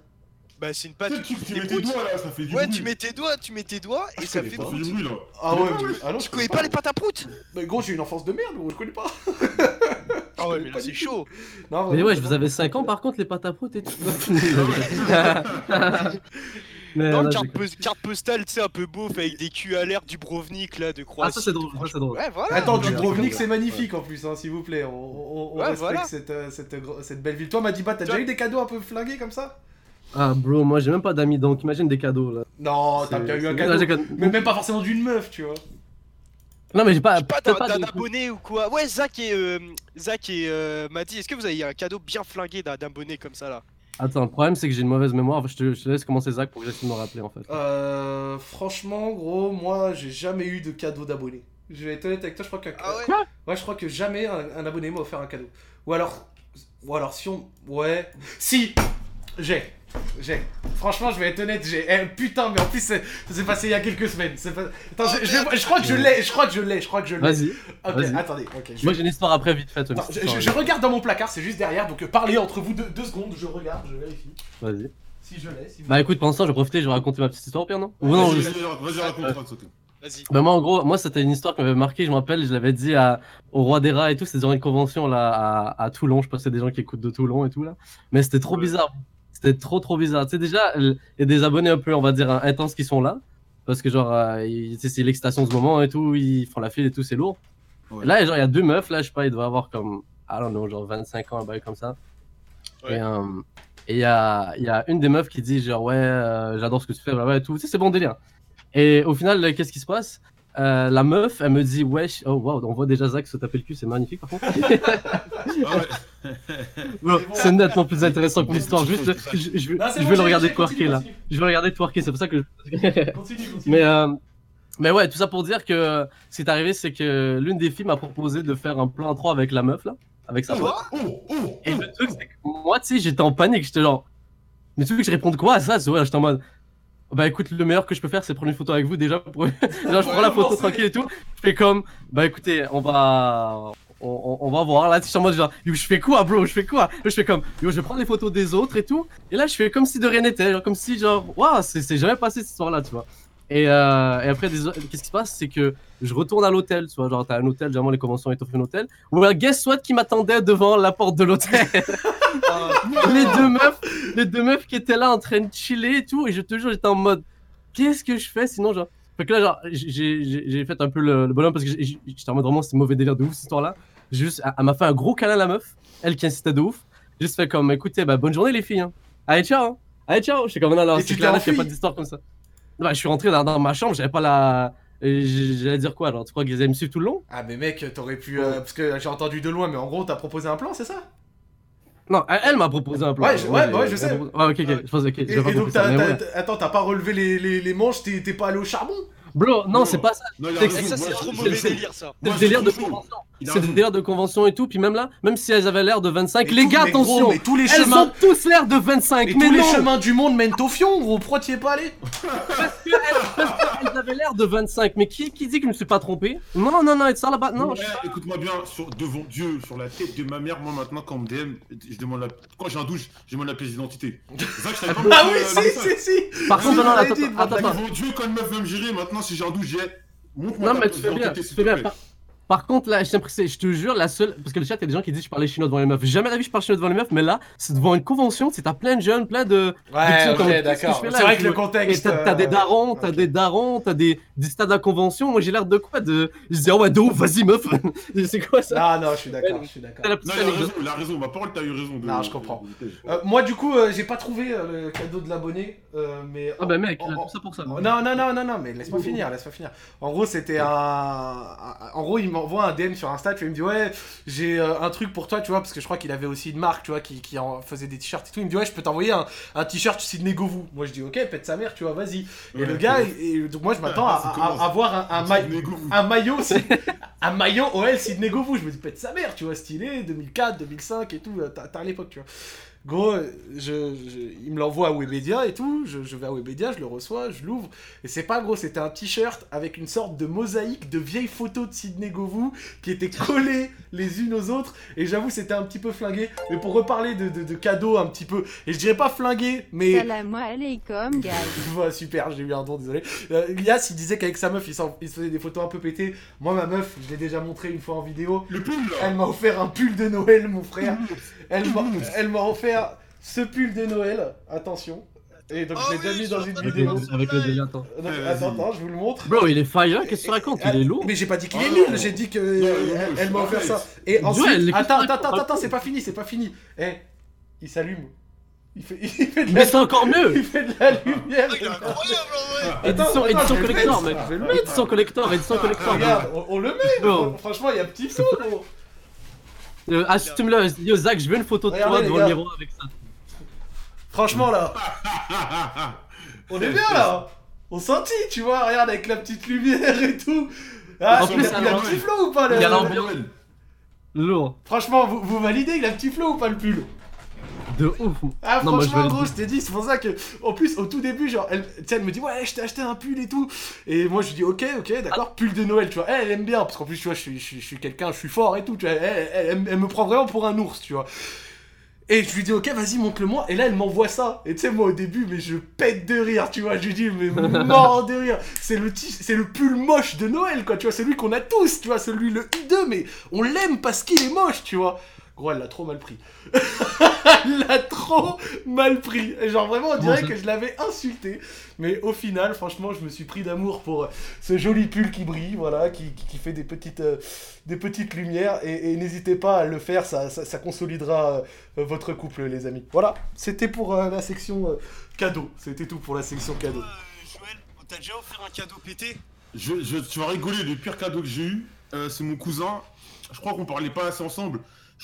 Bah, c'est une pâte. Tu mets tes doigts là, ça fait du Ouais, bruit. tu mets tes doigts, tu mets tes doigts et je ça fait prout. du bruit là. Ah ouais, mais- ah non, Tu je connais pas les pâtes à prout Mais gros, j'ai une enfance de merde, gros, je connais pas. Ah ouais, mais là c'est chaud. Non, Mais ouais, vous avez 5 ans par contre, les pâtes à prout et tout. Mais Non, là, carte, carte postale, tu sais, un peu beauf avec des culs à l'air, du Brovnik là, de Ah, Croatie. ça c'est drôle, ça c'est drôle. Ouais, voilà. Attends, du ouais. c'est magnifique en plus, hein, s'il vous plaît. On, on- on Ouais, respecte voilà. cette, euh, cette, cette belle ville. Toi, Madiba, t'as déjà eu des cadeaux un peu flingués comme ça? Ah, bro, moi j'ai même pas d'amis donc imagine des cadeaux là. Non, t'as déjà eu un cadeau. Mais même pas forcément d'une meuf, tu vois. Non, mais j'ai pas. Pas d'un abonné ou quoi. Ouais, Zach et, euh, Zach et euh, m'a dit, est-ce que vous avez un cadeau bien flingué d'un abonné comme ça là? Attends, le problème c'est que j'ai une mauvaise mémoire. Je te, je te laisse commencer Zach pour que j'essaie de me rappeler en fait. Euh, franchement, gros, moi, j'ai jamais eu de cadeau d'abonné. Je vais être honnête avec toi, je crois que. Ah ouais? Quoi? Ouais, je crois que jamais un, un abonné m'a offert un cadeau. Ou alors. Ou alors, si on. Ouais. Si J'ai. J'ai. Franchement, je vais être honnête, j'ai. Eh, putain, mais en plus, ça s'est passé il y a quelques semaines. Pas... Attends, je, je vais- je crois que je l'ai, je crois que je l'ai, je crois que je l'ai. Vas-y. Ok, attendez, je- Moi j'ai une histoire après vite fait. Attends, je, je- histoire, je regarde dans mon placard, c'est juste derrière, donc euh, parlez entre vous deux, deux secondes, je regarde, je vérifie. Vas-y. Si je l'ai, si vous... Bah écoute, pendant ce temps, je vais profiter, je vais raconter ma petite histoire au pire, non Ou non, Vas-y, je- vas-y, raconte, raconte. Vas-y. Bah moi en gros, moi c'était une histoire qui m'avait marqué, je me rappelle, je l'avais dit à, au roi des rats et tout, c'était dans une convention là à, à Toulon, je pense que c'est des gens qui écoutent de Toulon et tout là. Mais c'était trop Ouais. bizarre. C'était trop trop bizarre. Tu sais déjà, il y a des abonnés un peu, on va dire, intenses qui sont là. Parce que genre, euh, c'est l'excitation de ce moment et tout, ils font la file et tout, c'est lourd. Ouais. Et là, genre, il y a deux meufs, là, je sais pas, ils doivent avoir comme, I don't know, genre 25 ans, un bail comme ça. Ouais. Et euh, il y a, il y a une des meufs qui dit genre, ouais, euh, j'adore ce que tu fais, blablabla et tout. Tu sais, c'est bon délire. Et au final, qu'est-ce qui se passe? Euh, La meuf, elle me dit, wesh, oh wow, on voit déjà Zach se taper le cul, c'est magnifique par contre. Ah. Bon, c'est nettement plus intéressant que l'histoire, juste, je, je- je- Non, c'est je bon, vais le regarder twerker là. continue. Je vais le regarder twerker, c'est pour ça que je... Continue, continue. Mais, euh, mais ouais, tout ça pour dire que ce qui est arrivé, c'est que l'une des filles m'a proposé de faire un plan 3 avec la meuf là, avec sa pote. Oh, oh, Et le truc, c'est que moi, tu sais, j'étais en panique, j'étais genre. Mais tu veux que je réponde quoi à ça? C'est ouais, j'étais en mode. Bah écoute, le meilleur que je peux faire, c'est prendre une photo avec vous déjà. Pour... genre, je prends la photo tranquille et tout. Je fais comme, bah écoutez, on va. On, on- on va voir là, suis en mode genre, yo, je fais quoi, bro, je fais quoi? Je fais comme, yo, je prendre les photos des autres et tout. Et là, je fais comme si de rien n'était, genre comme si, genre, waouh, c'est c'est jamais passé cette histoire-là, tu vois. Et, euh, et après, des- qu'est-ce qui se passe? C'est que je retourne à l'hôtel, tu vois, genre, t'as un hôtel, généralement, les conventions, t'offrent un hôtel. Ou alors, guess what qui m'attendait devant la porte de l'hôtel les deux meufs, les deux meufs qui étaient là en train de chiller et tout, et je te jure, j'étais en mode, qu'est-ce que je fais? Sinon, genre. Fait que là, genre, j'ai- fait un peu le, le bonhomme parce que j'étais en mode vraiment, c'est mauvais délire de ouf cette histoire-là. Juste, elle elle m'a fait un gros câlin, la meuf, elle qui insistait de ouf. J'ai Juste fait comme, écoutez, bah, bonne journée les filles. Hein. Allez, ciao. Hein. Allez, ciao. Je suis comme, non, non, Et c'est clair, il n'y a pas d'histoire comme ça. Bah, je suis rentré dans, dans ma chambre, j'avais pas la. j- J'allais dire quoi, genre, tu crois qu'ils allaient me suivre tout le long? Ah, mais mec, t'aurais pu. euh, parce que j'ai entendu de loin, mais en gros, t'as proposé un plan, c'est ça? Non, elle, elle m'a proposé un plan. Ouais, je- ouais, j'ai- ouais, je sais. proposé- Ah, ok, ok. Je pense, ok. Et, donc, ça, ouais. attends, t'as pas relevé les, les, les manches, t'es, t'es pas allé au charbon? Bro, non, c'est pas ça. C'est- Ça, moi, c'est trop mauvais délire, ça. C'est le délire de convention. C'est délire de convention et tout. Puis même là, même si elles avaient l'air de 25, Mais les tout- gars, mais gros, attention. mais tous les Elles chemins- ont tous l'air de 25, Et mais tous les non chemins du monde mènent au fion, gros, pourquoi t'y es pas allé? Elles avaient l'air de 25, mais qui, qui dit que je me suis pas trompé? Non, non, non, it's all about... Non, Ouais, je écoute-moi bien, sur, devant Dieu, sur la tête de ma mère, moi maintenant quand on me DM, je demande la... quand j'ai un douche, je demande la pièce d'identité. Zach, je t'avais pas Ah oui, si, si, si Par contre, non, attends, dit, attends, Dieu, quand une meuf veut me gérer, maintenant si j'ai un douche, j'ai... Non, mais tu fais bien, tu fais bien. Par, contre, là, je te jure, la seule. Parce que le chat, il y a des gens qui disent que je parlais chinois devant les meufs. Jamais la vie, je parle chinois devant les meufs, mais là, c'est devant une convention, c'est t'as plein de jeunes, plein de. Ouais, de- comme- ok, qu'est-ce que d'accord. C'est vrai Je- que le contexte... t'as des euh, darons, t'as ok. des darons, t'as des, des stades à convention. Moi, j'ai l'air de quoi? De... Je dis, oh ouais, de ouf, vas-y, meuf. c'est quoi ça? Non, non, je suis d'accord, je suis d'accord. La petite Non, il a anecdote. raison, il a raison, ma parole, t'as eu raison. De... Non, je comprends. Euh, moi, du coup, euh, j'ai pas trouvé euh, le cadeau de l'abonné, euh, mais... Ah bah mec, tout ça pour ça. Non, non, non, non, non, mais laisse-moi finir, laisse-moi finir. En gros, c'était un... un- En gros, il m'envoie un DM sur Insta, tu vois, il me dit, ouais, j'ai euh, un truc pour toi, tu vois, parce que je crois qu'il avait aussi une marque, tu vois, qui, qui en faisait des t-shirts et tout. Il me dit, ouais, je peux t'envoyer un, un t-shirt Sydney Govou. Moi, je dis, ok, pète sa mère, tu vois, vas-y. Et Ouais, le gars, et, donc moi, je m'attends à, Ça à- avoir un, un, Govou. un maillot, un maillot OL Sydney Govou. Je me dis, pète sa mère, tu vois, stylé, 2004, 2005 et tout, euh, t'as t'as à l'époque, tu vois. Gros, je, je- il me l'envoie à Webedia et tout, je, je vais à Webedia, je le reçois, je l'ouvre, et c'est pas gros, c'était un t-shirt avec une sorte de mosaïque de vieilles photos de Sydney Govou qui étaient collées les unes aux autres, et j'avoue c'était un petit peu flingué, mais pour reparler de, de, de cadeaux un petit peu, et je dirais pas flingué, mais... Salam alaikum, guys. Ouais, super, j'ai eu un don, désolé. Euh, Elias, il disait qu'avec sa meuf, il, s'en- il se faisait des photos un peu pétées. Moi, ma meuf, je l'ai déjà montré une fois en vidéo. Le pull, Elle m'a offert un pull de Noël, mon frère. Elle m'a, elle m'a offert ce pull de Noël. Attention. Et donc, je l'ai Oh déjà oui, mis dans une vidéo. le, avec le délire, attends. Attends, je vous le montre. Bro, il est fire, qu'est-ce que tu racontes Il est lourd. Mais j'ai pas dit qu'il Ah est nul, j'ai dit que non, elle, je elle suis m'a offert ça. Et ensuite, attends, attends, attends, attends, c'est pas fini, c'est pas fini. Eh, il s'allume. Il fait, il fait de Mais la, c'est encore mieux il fait de la lumière. Il est incroyable en vrai. Le collector, mettre, mec. je vais le mettre. Édition collector, édition collector. Regarde, on, on le met, franchement, il y a petit gros. Euh, Assume-le, yo Zach, je veux une photo de Regardez, toi les devant gars. le miroir avec ça. Franchement, là, on est bien, là. On sentit, tu vois, regarde, avec la petite lumière et tout. Ah, En il, plus, a, il a alors, petit flow ou pas, le- il y a l'ambiance. Lourd. Franchement, vous, vous validez, il a un petit flow ou pas, le pull De ouf. Ah Non, moi, je franchement gros je t'ai dit c'est pour ça que en plus au tout début genre elle, tu sais, elle me dit ouais je t'ai acheté un pull et tout. Et moi je lui dis ok ok d'accord pull de Noël tu vois. Elle, elle aime bien parce qu'en plus tu vois je suis, je suis, je suis quelqu'un je suis fort et tout tu vois. Elle, elle- elle- elle me prend vraiment pour un ours tu vois. Et je lui dis ok vas-y montre-le moi et là elle m'envoie ça. Et tu sais moi au début mais je pète de rire tu vois. Je lui dis mais mort de rire. C'est le c'est le pull moche de Noël quoi tu vois. Celui qu'on a tous tu vois celui le hideux mais on l'aime parce qu'il est moche tu vois gros elle l'a trop mal pris elle l'a trop mal pris. Genre vraiment, on dirait que je l'avais insulté. Mais au final, franchement, je me suis pris d'amour pour euh, ce joli pull qui brille, voilà, qui, qui- qui fait des petites, euh, des petites lumières. Et, et n'hésitez pas à le faire, ça, ça, ça consolidera euh, votre couple, les amis. Voilà, c'était pour euh, la section euh, cadeau. C'était tout pour la section cadeau. Euh, Joël, on t'a déjà offert un cadeau pété? Je, je- tu vas rigoler, le pire cadeau que j'ai eu, euh, c'est mon cousin. Je crois qu'on parlait pas assez ensemble.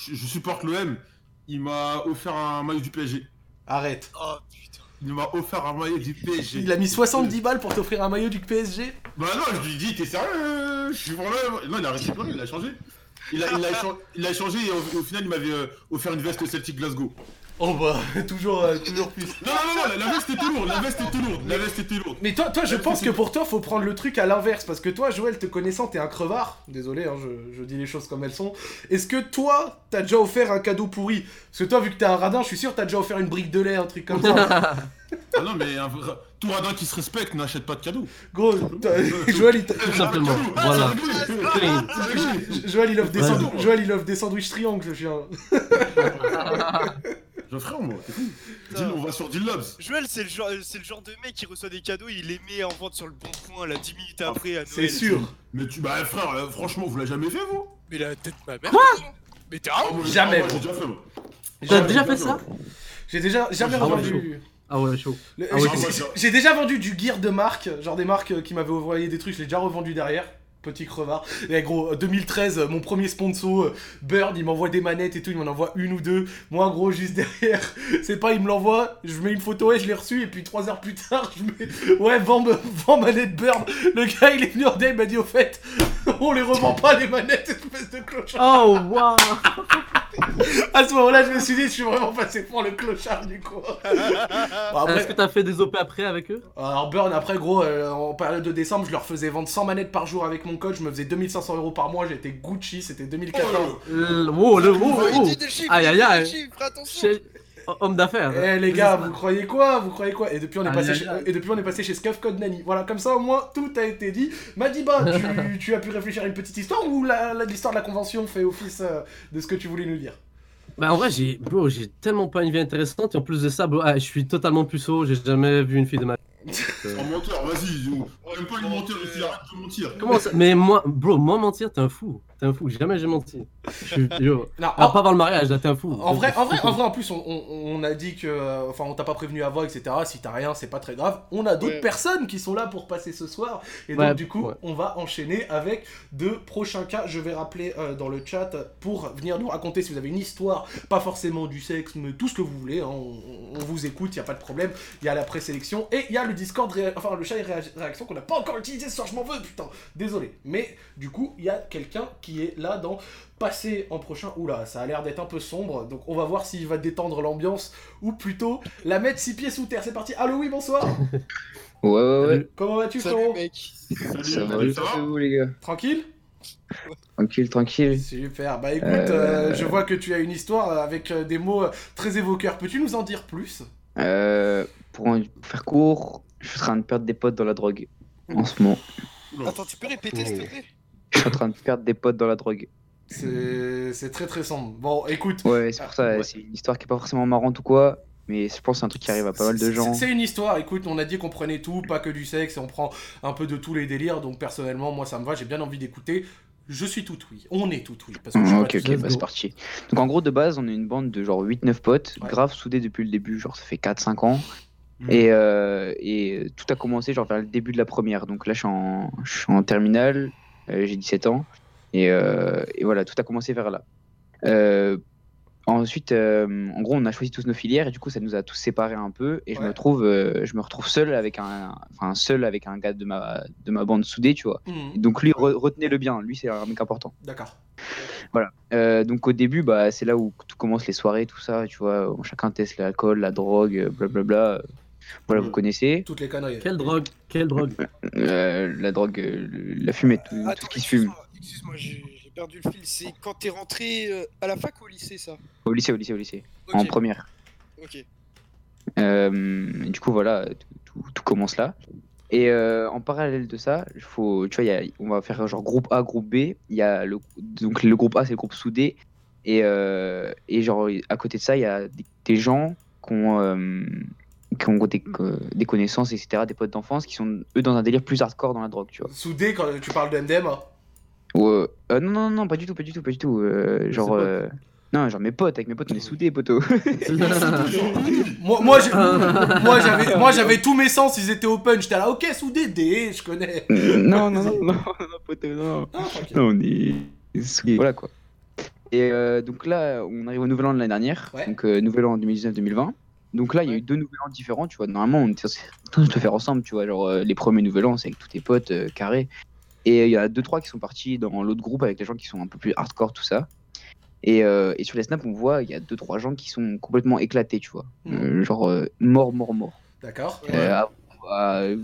Je, je supporte l'OM. Il m'a offert un maillot du PSG. Arrête. Oh putain. Il m'a offert un maillot du PSG. Il a mis 70 balles pour t'offrir un maillot du PSG Bah non, je lui ai dit, t'es sérieux euh, Je suis vraiment... Non, il a arrêté de il a changé. Il a, il a, il a échangé et au, au final, il m'avait euh, offert une veste Celtic Glasgow. Oh bah, toujours, euh, toujours plus. Non, non, non, la, la veste était lourde, la veste était lourde, la veste était lourde. Mais toi, toi, je pense que pour toi, faut prendre le truc à l'inverse. Parce que toi, Joël, te connaissant, t'es un crevard. Désolé, hein, je, je dis les choses comme elles sont. Est-ce que toi, t'as déjà offert un cadeau pourri? Parce que toi, vu que t'es un radin, je suis sûr, t'as déjà offert une brique de lait, un truc comme ça. Ah non, mais un vrai- tout radin qui se respecte n'achète pas de cadeau. Gros, Joël, il, t'a- Tout simplement. Voilà. Clean. Joël, il offre des, Ouais. sandwi- Joël, il offre des sandwichs triangles, je viens. J'offre moi, tout. Dis, on va sur Dillabs. Joël, c'est le, genre, c'est le genre de mec qui reçoit des cadeaux, il les met en vente sur le bon coin là 10 minutes après à Noël. C'est sûr. Mais tu, bah frère, euh, franchement, vous l'avez jamais fait vous? Mais la tête de ma mère. Quoi? Mais t'es un Ah, moi, j'ai- Jamais, ah, moi. J'ai déjà fait moi. T'as déjà fait ça? J'ai déjà jamais Ah ouais, revendu. Ah ouais, chaud. Le- Ah j'ai- ouais, j'ai- j'ai- J'ai déjà vendu du gear de marque, genre des marques euh, qui m'avaient envoyé des trucs, je l'ai déjà revendu derrière. Petit crevard. Et gros, euh, 2013, euh, mon premier sponsor, euh, Bird, il m'envoie des manettes et tout, il m'en envoie une ou deux. Moi, gros, juste derrière, c'est pas, il me l'envoie, je mets une photo, ouais, je l'ai reçu, et puis trois heures plus tard, je mets, ouais, vends, me- vends manette Bird. Le gars, il est venu en il m'a dit, au fait, on les revend pas, les manettes, espèce de clochard. Oh, waouh À ce moment-là, je me suis dit, je suis vraiment passé pour le clochard, du coup. Bon, après- Est-ce que t'as fait des OP après avec eux? Alors Burn après gros euh, en période de décembre je leur faisais vendre 100 manettes par jour avec mon code je me faisais 2500 euros par mois j'étais Gucci c'était 2014 Le- Wow, le Il wow. dit des chiffres, Aïe, aïe, des aïe. chiffres, attention. Chez- Homme d'affaires. Eh les gars vous croyez quoi vous croyez quoi? Et depuis on est Aïe, passé aïe, chez, et depuis on est passé chez Scuff Code Nani voilà comme ça au moins tout a été dit Madiba tu, tu as pu réfléchir à une petite histoire ou l'histoire de la convention fait office euh, de ce que tu voulais nous dire? Bah en vrai j'ai bro j'ai tellement pas une vie intéressante et en plus de ça bro, ah, je suis totalement puceau, j'ai jamais vu une fille de ma vie. En menteur, vas-y. On on aime pas les menteurs ici, arrête de mentir. Comment ça Mais moi bro, moi mentir t'es un fou. T'es un fou, jamais j'ai menti. Je. Non, À en- part avant le mariage, là t'es un fou. En vrai, en vrai, en vrai, en plus, on, on- on a dit que, euh, enfin, on t'a pas prévenu avant, etc. Si t'as rien, c'est pas très grave. On a d'autres Ouais. personnes qui sont là pour passer ce soir, et donc Ouais, du coup, ouais. on va enchaîner avec deux prochains cas. Je vais rappeler euh, dans le chat pour venir nous raconter si vous avez une histoire, pas forcément du sexe, mais tout ce que vous voulez. hein. on, on vous écoute, y a pas de problème. Il y a la présélection et il y a le Discord, enfin le chat et réa- réaction qu'on n'a pas encore utilisé ce soir. Je m'en veux, putain. Désolé. Mais du coup, il y a quelqu'un qui est là dans passer en prochain. Oula, ça a l'air d'être un peu sombre, donc on va voir s'il va détendre l'ambiance ou plutôt la mettre six pieds sous terre. C'est parti. Allô, oui, bonsoir. Ouais, ouais, ouais. Comment vas-tu, Salut frérot mec. Salut, Ça va, ça ça va vous, les gars Tranquille Tranquille, tranquille. Super. Bah écoute, Euh, euh, je vois que tu as une histoire euh, avec des mots très évoqueurs. Peux-tu nous en dire plus? Euh, pour en- pour faire court, je suis en train de perdre des potes dans la drogue en ce moment. Attends, tu peux répéter s'il te plaît? Je suis en train de perdre des potes dans la drogue. C'est c'est très très sombre. Bon, écoute. Ouais, c'est pour ça, Ouais. c'est une histoire qui est pas forcément marrante ou quoi, mais je pense que c'est un truc qui arrive à pas mal de gens. C'est une histoire, écoute, on a dit qu'on prenait tout, pas que du sexe, et on prend un peu de tous les délires, donc personnellement, moi ça me va, j'ai bien envie d'écouter. Je suis tout oui, on est tout oui, parce que je suis Ah, pas ok, tout ok, seul. bah c'est parti. Donc en gros, de base, on est une bande de genre 8-9 potes, Ouais. grave soudés depuis le début, genre ça fait 4-5 ans. Et, euh, et tout a commencé genre vers le début de la première. Donc là, je suis en, je suis en terminale, euh, j'ai 17 ans. Et, euh, et voilà, tout a commencé vers là. Ensuite, en gros, on a choisi tous nos filières et du coup, ça nous a tous séparés un peu. Et je me trouve, euh, je me retrouve seul avec un, enfin seul avec un gars de ma, de ma bande soudée, tu vois. Mhm, Donc lui, re- retenez-le bien. Lui, c'est un mec important. D'accord. Voilà. Euh, donc au début, bah, c'est là où tout commence les soirées, tout ça, tu vois. chacun teste l'alcool, la drogue, blablabla. Voilà, vous Mm. connaissez. Toutes les conneries. Quelle drogue Quelle drogue Euh, la drogue, euh, la fumée, tout, ce qui se fume. excuse-moi, j'ai perdu le fil. C'est quand t'es rentré euh, à la fac ou au lycée ça? Au lycée, au lycée, au lycée. En première. Ok. Euh, du coup, voilà, tout, tout- tout commence là. Et euh, en parallèle de ça, il faut, tu vois, il y a- on va faire genre groupe A, groupe B. Il y a le, donc le groupe A, c'est le groupe soudé. Et, euh, et genre, à côté de ça, il y a des, des gens qui ont, euh, qui ont des, connaissances, etc., des potes d'enfance, qui sont, eux, dans un délire plus hardcore dans la drogue, tu vois. Soudé quand tu parles de MDMA. Ou, euh, euh, non, non, non, pas du tout, pas du tout, pas du tout. euh, genre, euh, non, genre mes potes, avec mes potes, on est soudés, poteau. Moi, moi, j'avais, moi, j'avais tous mes sens, ils étaient open. J'étais là, ok, soudé, D, je connais. non, non, non, non, non, poteau, non. Ah. Non, on est soudés. Voilà quoi. Et euh, donc là, on arrive au nouvel an de l'année dernière, Ouais. donc euh, nouvel an 2019-2020. Donc là, il y a eu deux nouvel an différents, tu vois. Normalement, on était tous le faire ensemble, tu vois. Genre, euh, les premiers nouvel an, c'est avec tous tes potes, euh, carré. Et il y a deux, trois qui sont partis dans l'autre groupe avec les gens qui sont un peu plus hardcore, tout ça. Et, euh, et sur les snaps, on voit, il y a deux, trois gens qui sont complètement éclatés, tu vois. Euh, genre, euh, mort, mort, mort. D'accord. Euh, à-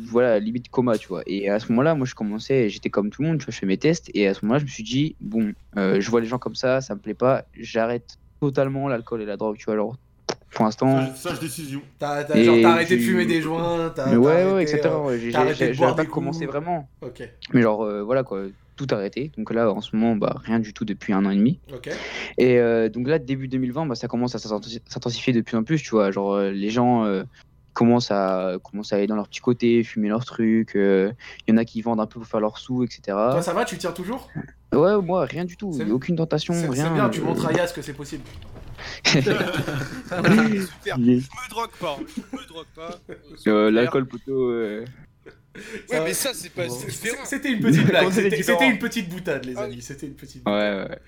voilà, limite coma, tu vois. Et à ce moment-là, moi, je commençais, j'étais comme tout le monde, tu vois, je fais mes tests. Et à ce moment-là, je me suis dit, bon, euh, je vois les gens comme ça, ça me plaît pas, j'arrête totalement l'alcool et la drogue, tu vois. Alors, pour l'instant. Sage, décision. T'as, arrêté de fumer des joints, t'as, ouais, arrêté, ouais, etc. euh, j'ai- pas coups. commencé vraiment. Ok, Mais genre, euh, voilà quoi, tout arrêté. Donc là, en ce moment, bah, rien du tout depuis un an et demi. ok. Et euh, donc là, début 2020, bah, ça commence à s'intensi- s'intensifier de plus en plus, tu vois. Genre, les gens euh, commencent, à, commencent à aller dans leur petit côté, fumer leurs trucs. euh, Il y en a qui vendent un peu pour faire leurs sous, etc. Toi, ça va, tu tiens toujours? Ouais, moi, rien du tout. Aucune tentation, rien. c'est bien, tu montres à Yas que c'est possible. Super. Yes. Je me drogue pas. Je me drogue pas. Euh, L'alcool, plutôt. euh, Ouais, mais ça, c'est pas. Différent. C'était une petite blague, c'était une petite boutade, les amis. C'était une petite. Ouais, ouais. ouais.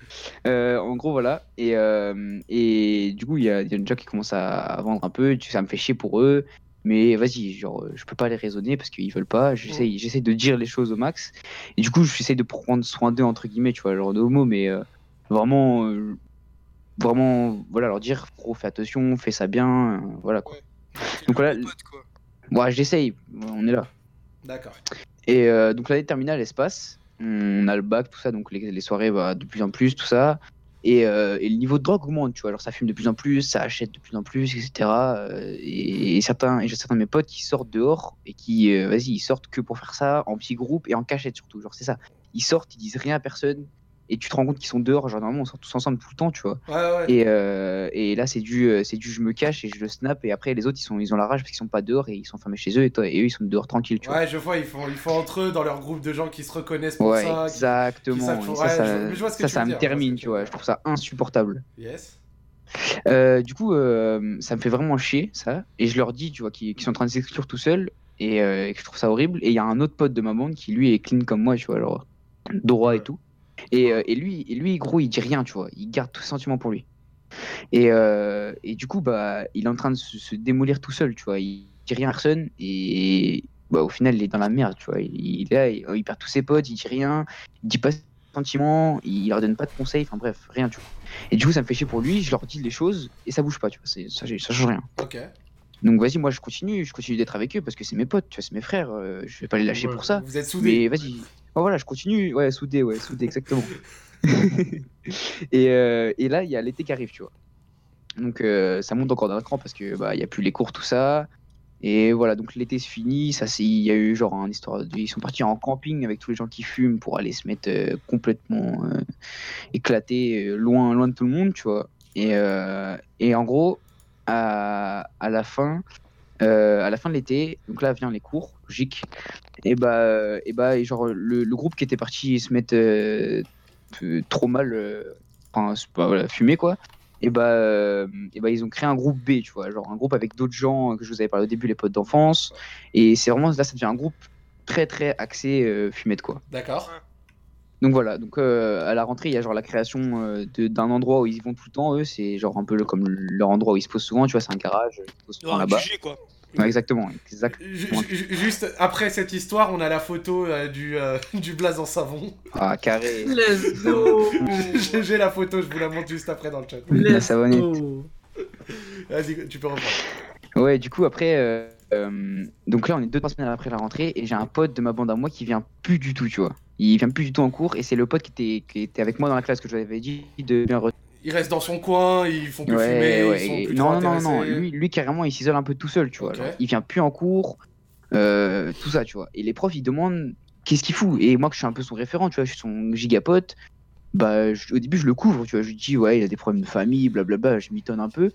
Euh, en gros, voilà. Et, euh, et du coup, il y a, il y a déjà qui commencent à, à vendre un peu. Ça me fait chier pour eux. Mais vas-y, genre, je peux pas les raisonner parce qu'ils veulent pas. J'essaie j'essaie de dire les choses au max. Et du coup, j'essaie de prendre soin d'eux, entre guillemets, tu vois, genre de homo. Mais euh, vraiment, euh, vraiment, voilà, leur dire, gros, fais attention, fais ça bien. euh, voilà, quoi. Donc voilà. Ouais, j'essaye. On est là. D'accord. Et euh, donc l'année terminale, elle se passe. On a le bac, tout ça, donc les, les soirées, bah, de plus en plus, tout ça. Et, euh, et le niveau de drogue augmente, tu vois. Alors ça fume de plus en plus, ça achète de plus en plus, etc. Et, et certains, et j'ai certains de mes potes qui sortent dehors et qui, euh, vas-y, ils sortent que pour faire ça, en petits groupes et en cachette surtout. Genre, c'est ça. Ils sortent, ils disent rien à personne. Et tu te rends compte qu'ils sont dehors, genre normalement on sort tous ensemble tout le temps, tu vois. Ouais, ouais. Et, euh, et là c'est du, euh, c'est du je me cache et je le snap et après les autres ils, sont, ils ont la rage parce qu'ils sont pas dehors et ils sont fermés chez eux et, toi, et eux ils sont dehors tranquilles, tu vois. Ouais, je vois, ils font, ils font entre eux dans leur groupe de gens qui se reconnaissent pour Ouais, ça. qui- qui exactement. savent- ouais, ça, ça, je- je vois ce que ça, ça me dire, termine, tu vois. Je trouve ça insupportable. Yes. Euh, du coup, euh, ça me fait vraiment chier, ça. Et je leur dis, tu vois, qu'ils sont en train de s'exclure tout seuls et, et que je trouve ça horrible. Et il y a un autre pote de ma bande qui, lui, est clean comme moi, tu vois, genre droit et tout. Et, euh, et lui, et lui, gros, il dit rien, tu vois. Il garde tout sentiment pour lui. Et, euh, et du coup, bah, il est en train de se, se démolir tout seul, tu vois. Il dit rien à personne et bah, au final, il est dans la merde, tu vois. Il, il est là, il, il perd tous ses potes, il dit rien, il dit pas ses sentiments, il leur donne pas de conseils, enfin bref, rien, tu vois. Et du coup, ça me fait chier pour lui, je leur dis les choses et ça bouge pas, tu vois. Ça, ça change rien. Ok. Donc vas-y, moi je continue, je continue d'être avec eux parce que c'est mes potes, tu vois, c'est mes frères, euh, je vais pas les lâcher Ouais, pour ça. vous êtes soudés. Mais vas-y, Ouais, voilà, je continue, ouais, soudé, ouais, soudé, exactement. et, euh, et là, il y a l'été qui arrive, tu vois. Donc euh, ça monte encore d'un cran parce que bah il y a plus les cours, tout ça. Et voilà, donc l'été se finit, ça c'est, il y a eu genre un histoire, de- ils sont partis en camping avec tous les gens qui fument pour aller se mettre euh, complètement éclatés, loin, loin de tout le monde, tu vois. Et, et en gros, à, à la fin, à la fin de l'été, donc là vient les cours, logique. Et bah, et bah, et genre le, le groupe qui était parti se mettre euh, euh, trop mal, euh, enfin pas voilà, fumer quoi. Et bah, euh, et bah, ils ont créé un groupe B, tu vois, genre un groupe avec d'autres gens que je vous avais parlé au début, les potes d'enfance. Et c'est vraiment là, ça devient un groupe très très axé euh, fumette quoi. D'accord. Donc voilà, donc euh, à la rentrée, il y a genre la création euh, de- d'un endroit où ils y vont tout le temps. Eux, c'est genre un peu le- comme leur endroit où ils se posent souvent, tu vois, c'est un garage, ils se posent souvent un là-bas. Quoi. Ouais, exactement, exactement. Ju- ju- Juste après cette histoire, on a la photo euh, du, euh, du blaze en savon. Ah, carré. Let's go J'ai la photo, je vous la montre juste après dans le chat. La savonnette. Vas-y, tu peux reprendre. Ouais, du coup, après, euh, euh, donc là, on est deux, trois semaines après la rentrée, et j'ai un pote de ma bande à moi qui vient plus du tout, tu vois. Il vient plus du tout en cours, et c'est le pote qui était, qui était avec moi dans la classe que je vous avais dit de bien Il reste dans son coin, ils font que Ouais, fumer, ouais, ils sont et- plus non, non, non, lui, lui carrément, il s'isole un peu tout seul, tu vois. Ok. genre, il vient plus en cours, euh, tout ça, tu vois. Et les profs, ils demandent qu'est-ce qu'il fout? Et moi, que je suis un peu son référent, tu vois, je suis son gigapote, bah, je- au début, je le couvre, tu vois. Je lui dis, ouais, il a des problèmes de famille, blablabla, je m'étonne un peu.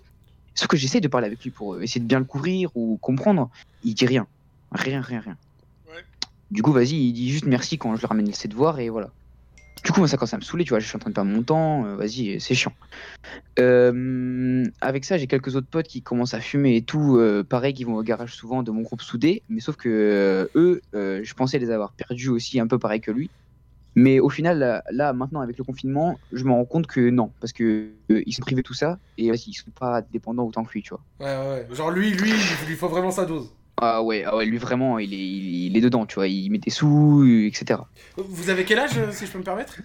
Sauf que j'essaie de parler avec lui pour essayer de bien le couvrir ou comprendre. Il dit rien. Rien, rien, rien. Du coup, vas-y, il dit juste merci quand je lui ramène ses devoirs et voilà. Du coup, moi, ça commence à me saouler, tu vois, je suis en train de perdre mon temps, euh, vas-y, c'est chiant. Euh, avec ça, j'ai quelques autres potes qui commencent à fumer et tout, euh, pareil, qui vont au garage souvent de mon groupe soudé, mais sauf que eux, je pensais les avoir perdus aussi, un peu pareil que lui. Mais au final, là, maintenant, avec le confinement, je me rends compte que non, parce que ils sont privés de tout ça, et ils sont pas dépendants autant que lui, tu vois. Ouais, ouais, ouais. Genre lui, lui, il lui faut vraiment sa dose. Ah ouais, ah ouais, lui vraiment, il est, il, il est dedans, tu vois, il met des sous, etc. Vous avez quel âge, euh, si je peux me permettre?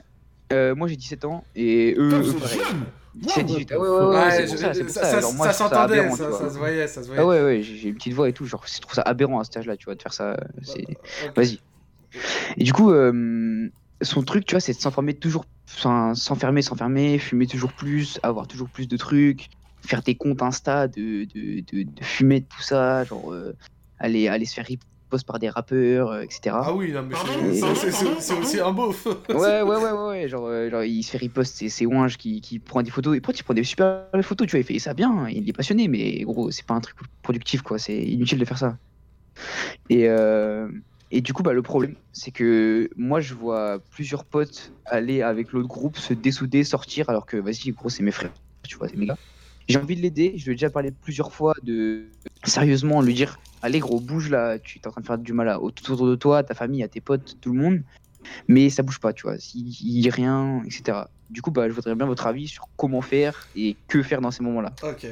Euh, moi j'ai 17 ans et eux, Putain, eux pareil. jeunes 17, 18, ah ouais, ouais, ouais, Ouais, c'est ça, ça- ça. ça- moi, s'entendait, ça- ça se voyait, ça se voyait. Ah ouais, ouais, j'ai une petite voix et tout, genre, je trouve ça aberrant à cet âge-là, tu vois, de faire ça, c'est... Vas-y. Et du coup, euh, son truc, tu vois, c'est de s'enfermer toujours, enfin, s'enfermer, s'enfermer, fumer toujours plus, avoir toujours plus de trucs, faire des comptes Insta de, de, de, de fumette, tout ça, genre, euh, aller, aller se faire riposte par des rappeurs, euh, etc. Ah oui, non, mais c'est- aussi un beauf. Ouais, ouais, ouais, ouais, ouais, genre, euh, genre il se fait riposte, c'est Wange qui, qui prend des photos, et pourtant il prend des super belles photos, tu vois, il fait ça bien, il est passionné, mais gros, c'est pas un truc productif, quoi, c'est inutile de faire ça. Et, euh, et du coup, bah, le problème, c'est que moi, je vois plusieurs potes aller avec l'autre groupe, se dessouder, sortir, alors que, vas-y, gros, c'est mes frères, tu vois, c'est mes gars. J'ai envie de l'aider, je lui ai déjà parlé plusieurs fois de sérieusement lui dire allez gros, bouge là, tu es en train de faire du mal à, autour de toi, à ta famille, à tes potes, tout le monde. Mais ça bouge pas, tu vois. Il il rien, etc. Du coup, bah, je voudrais bien votre avis sur comment faire et que faire dans ces moments-là. Ok.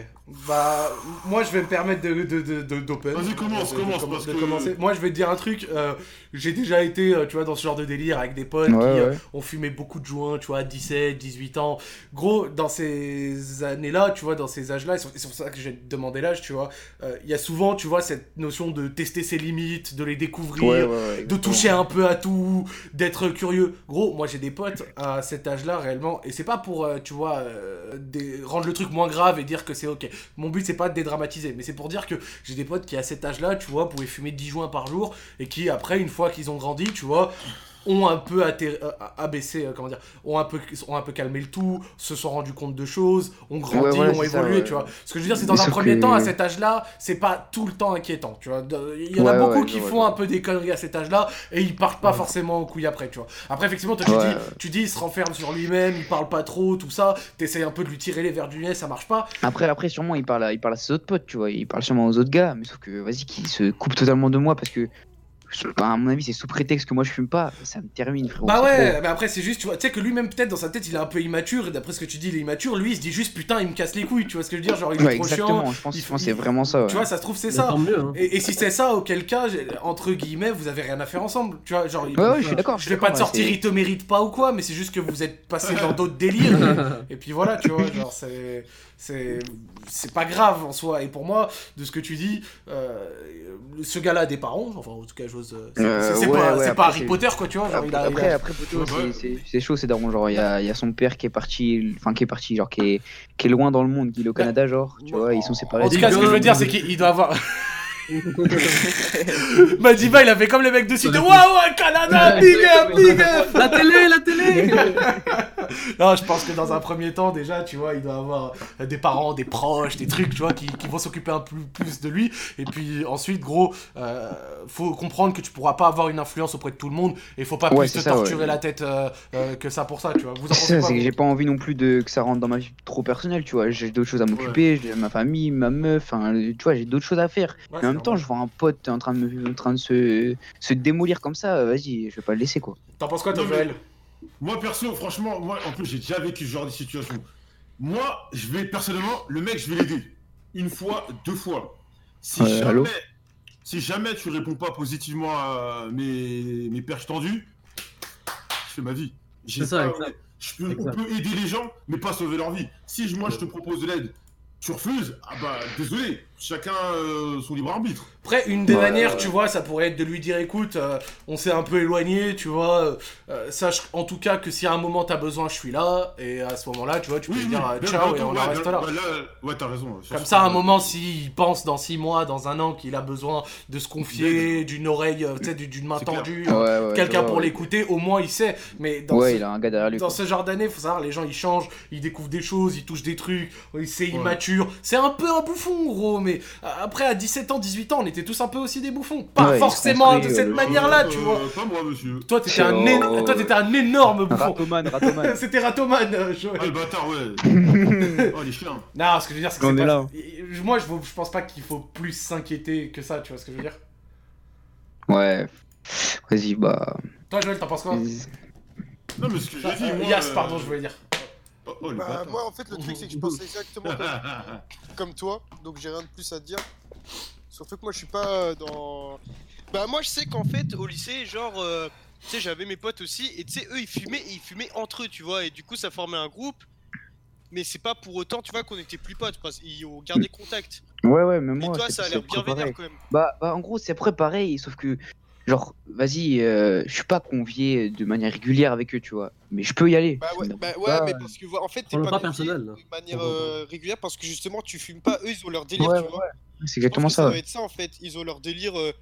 Bah, moi je vais me permettre de, de, de, de- d'open. Vas-y, commence, De- commence, de- parce de que- commencer. Moi je vais te dire un truc. euh, j'ai déjà été, euh, tu vois, dans ce genre de délire avec des potes Ouais, qui euh, ont fumé beaucoup de joints, tu vois, 17, 18 ans. Gros, dans ces années-là, tu vois, dans ces âges-là, et c'est pour ça que j'ai demandé l'âge, tu vois, euh, il y a souvent, tu vois, cette notion de tester ses limites, de les découvrir, Ouais, ouais, ouais, de toucher un peu à tout, d'être curieux. Gros, moi j'ai des potes à cet âge-là réellement, et c'est pas pour, euh, tu vois, euh, rendre le truc moins grave et dire que c'est ok. Mon but c'est pas de dédramatiser, mais c'est pour dire que j'ai des potes qui à cet âge-là, tu vois, pouvaient fumer 10 joints par jour, et qui après, une fois qu'ils ont grandi, tu vois, ont un peu atterri- euh, abaissé, euh, comment dire, ont un, peu, ont un peu calmé le tout, se sont rendus compte de choses, ont grandi, Ouais, ont ça, évolué, ouais. tu vois. Ce que je veux dire, c'est dans un premier que- temps, à cet âge-là, c'est pas tout le temps inquiétant, tu vois. Il y en a beaucoup ouais, qui font un peu des conneries à cet âge-là, et ils partent pas forcément aux couilles après, tu vois. Après, effectivement, toi, tu, Ouais, dis, ouais. tu dis, il se renferme sur lui-même, il parle pas trop, tout ça, t'essayes un peu de lui tirer les verres du nez, ça marche pas. Après, après, sûrement, il parle, à, il parle à ses autres potes, tu vois. Il parle sûrement aux autres gars, mais sauf que, vas-y, qu'il se coupe totalement de moi parce que, bah, à mon avis, c'est sous prétexte que moi je fume pas. Ça me termine, frérot. Bah ouais, trop. mais après c'est juste, tu vois, tu sais que lui-même peut-être dans sa tête il est un peu immature, et d'après ce que tu dis il est immature, lui il se dit juste putain il me casse les couilles, tu vois ce que je veux dire, genre il est Ouais, trop exactement, chiant. je pense, il pense que c'est vraiment ça. ouais. Tu vois, ça se trouve c'est Mais ça. mieux, hein. Et, et si c'est ça, auquel cas, entre guillemets, vous avez rien à faire ensemble, tu vois, genre. il- Ouais, ouais, je suis d'accord. Je vais pas te sortir, ouais, il te mérite pas ou quoi, mais c'est juste que vous êtes passé dans d'autres délires. et, et puis voilà, tu vois, genre, c'est. C'est. Pas grave en soi. Et pour moi, de ce que tu dis, euh, ce gars-là a des parents, enfin, en tout cas, j'ose. C'est Euh, c'est ouais, pas, ouais, c'est pas après, Harry Potter, quoi, tu vois, genre, il a. il Après, a- après, plutôt, Ouais, ouais. c'est- c'est c'est chaud, c'est daron. Genre, il y a, il y a son père qui est parti, enfin, qui est parti, genre, qui est, qui est loin dans le monde, qui est au Canada, genre, tu vois, ils sont séparés. En tout cas, ce que je veux dire, c'est qu'il il doit avoir. Madiba, il a fait comme les mecs de site. Waouh, ouais, Canada, big up, big up La télé, la télé Non, je pense que dans un premier temps, déjà, tu vois, il doit avoir des parents, des proches, des trucs, tu vois, qui, qui vont s'occuper un peu plus de lui. Et puis ensuite, gros, euh, faut comprendre que tu pourras pas avoir une influence auprès de tout le monde. Et faut pas Ouais, plus te ça, torturer ouais. la tête euh, euh, que ça pour ça, tu vois. Vous C'est que j'ai pas envie non plus de que ça rentre dans ma vie trop personnelle, tu vois. J'ai d'autres choses à m'occuper, j'ai ma famille, ma meuf, enfin, tu vois, j'ai d'autres choses à faire. Ouais, Mais en c'est même temps, je vois un pote en train de, me, en train de se, se démolir comme ça, euh, vas-y, je vais pas le laisser quoi. T'en penses quoi, Joël Moi, perso, franchement, moi, en plus, j'ai déjà vécu ce genre de situation. Moi, je vais, personnellement, le mec, je vais l'aider. Une fois, deux fois. Si Euh, jamais, si jamais tu réponds pas positivement à mes, mes perches tendues, je fais ma vie. C'est ça, pas- exact. je peux, on peut aider les gens, mais pas sauver leur vie. Si je- moi, je te propose de l'aide, tu refuses, ah bah, désolé, chacun euh, son libre arbitre. Après, une des Ouais, manières, ouais. tu vois, ça pourrait être de lui dire écoute, euh, on s'est un peu éloigné, tu vois, euh, euh, sache en tout cas que si à un moment t'as besoin, je suis là, et à ce moment-là, tu vois, tu peux lui dire bien- ciao et on ouais, en reste bien- là. bah, ouais, t'as raison. Comme ça, à un moment, s'il pense dans 6 mois, dans un an, qu'il a besoin de se confier, d'une oreille, tu sais, d'une main tendue, Ouais, ouais, quelqu'un pour l'écouter, au moins il sait. Mais dans, Ouais, ce, il a un gars derrière lui. dans quoi. ce genre d'année, faut savoir, les gens ils changent, ils découvrent des choses, ils touchent des trucs, c'est Ouais. immature. C'est un peu un bouffon, gros, mais après, à 17 ans, 18 ans, on était tous un peu aussi des bouffons. Pas Ouais, forcément de cette euh, manière-là, tu Euh, vois. Pas moi, monsieur. Toi, t'étais un, éno- toi, t'étais un énorme bouffon. Ratoman, Ratoman. C'était Ratoman, euh, Joël. Ah, le bâtard, ouais. oh, les chiens. Non, ce que je veux dire, c'est que est pas- là. Moi, je, je pense pas qu'il faut plus s'inquiéter que ça, tu vois ce que je veux dire. Ouais. Vas-y, bah. Toi, Joël, t'en penses quoi? Non, mais ce que j'ai dit, Euh, moi, Yas, euh, pardon, je voulais dire. Oh, oh, Bah, moi, en fait, le truc, c'est que je pense exactement comme, comme toi, donc j'ai rien de plus à te dire. Surtout que moi, je suis pas euh, dans. Bah moi je sais qu'en fait au lycée genre euh, tu sais j'avais mes potes aussi et tu sais eux ils fumaient et ils fumaient entre eux tu vois et du coup ça formait un groupe mais c'est pas pour autant tu vois qu'on était plus potes parce qu'ils ont gardé contact. Ouais, ouais, mais Et moi. toi c'est- ça a l'air bien vénère quand même. Bah, bah, en gros, c'est après pareil, sauf que, genre, vas-y, euh, je suis pas convié de manière régulière avec eux, tu vois. Mais je peux y aller. Bah ouais, bah ouais pas. mais parce que en fait, t'es pas, pas personnel, de manière euh, régulière parce que justement, tu fumes pas, eux, ils ont leur délire, Ouais, tu vois. c'est exactement ça ça. va être ça en fait. Ils ont leur délire. euh,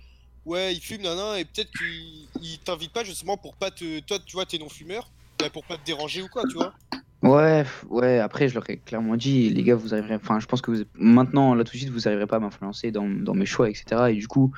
ouais, ils fument, nana, et peut-être qu'ils ils t'invitent pas justement pour pas te. Toi, tu vois, t'es non-fumeur, bah, pour pas te déranger ou quoi, tu vois. Ouais, f- ouais, après, je leur ai clairement dit, les gars, vous arriverez. Enfin, je pense que vous... maintenant, là, tout de suite, vous arriverez pas à m'influencer dans, dans mes choix, etc. Et du coup,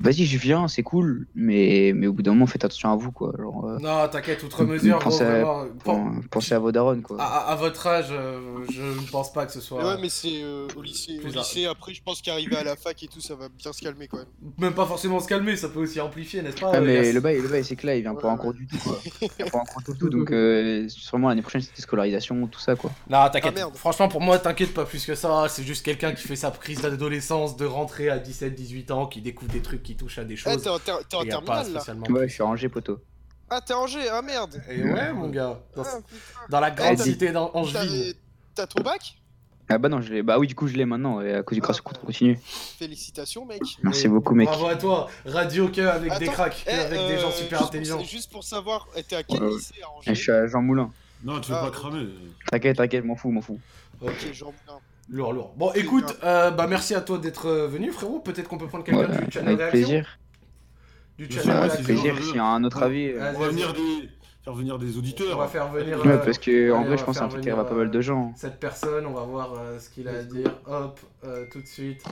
vas-y, je viens, c'est cool, mais, mais au bout d'un moment, faites attention à vous, quoi. Genre, euh, Non, t'inquiète, outre mesure, gros, pensez, à, vraiment. pen- pensez à vos darons, quoi. À, à- votre âge, euh, je ne pense pas que ce soit. Mais ouais, mais c'est euh, au lycée. Au lycée, après, je pense qu'arriver à la fac et tout, ça va bien se calmer quand même. Même pas forcément se calmer, ça peut aussi amplifier, n'est-ce pas Ah, euh, mais le bail, le bail c'est que là, il vient pas en cours du tout, quoi. Il vient pas en cours du tout, donc euh, sûrement l'année prochaine, c'était scolarisation, tout ça, quoi. Non, t'inquiète. Franchement, pour moi, t'inquiète pas plus que ça. C'est juste quelqu'un qui fait sa crise d'adolescence, de rentrer à 17-18 ans, qui découvre des trucs qui touchent à des Eh, choses. t'es en, ter- t'es en pas terminale là spécialement- Ouais, je suis rangé, poteau. Ah, t'es Angers, ah merde Et ouais, mon gars. Dans, Ah, dans la grande Eh, cité d'Angeville. T'as ton bac? Ah bah non, je l'ai. Bah oui, du coup, je l'ai maintenant, et à cause du grâce au continu. Félicitations, mec Merci beaucoup, mec. Bravo à toi. Radio que avec des cracks, eh, avec des euh, gens super juste pour- intelligents. Juste pour savoir, eh, t'es à quel Ouais, ouais. lycée à Angers? Et je suis à Jean Moulin. Non, tu veux Ah, pas cramer. T'inquiète, t'inquiète, m'en fous, m'en fous. Ok, Jean Moulin. Lourd, lourd. Bon, écoute, euh, bah merci à toi d'être euh, venu, frérot. Peut-être qu'on peut prendre quelqu'un Ouais, du channel avec réaction. plaisir. Du Ouais, channel Avec réaction. plaisir, s'il y a un autre avis. euh, On va venir des... faire venir des auditeurs. On va faire venir. Ouais, parce que, en allez, vrai, je va pense faire impliquera venir, pas mal de gens. Cette personne, on va voir euh, ce qu'il a à dire. Hop, euh, tout de suite.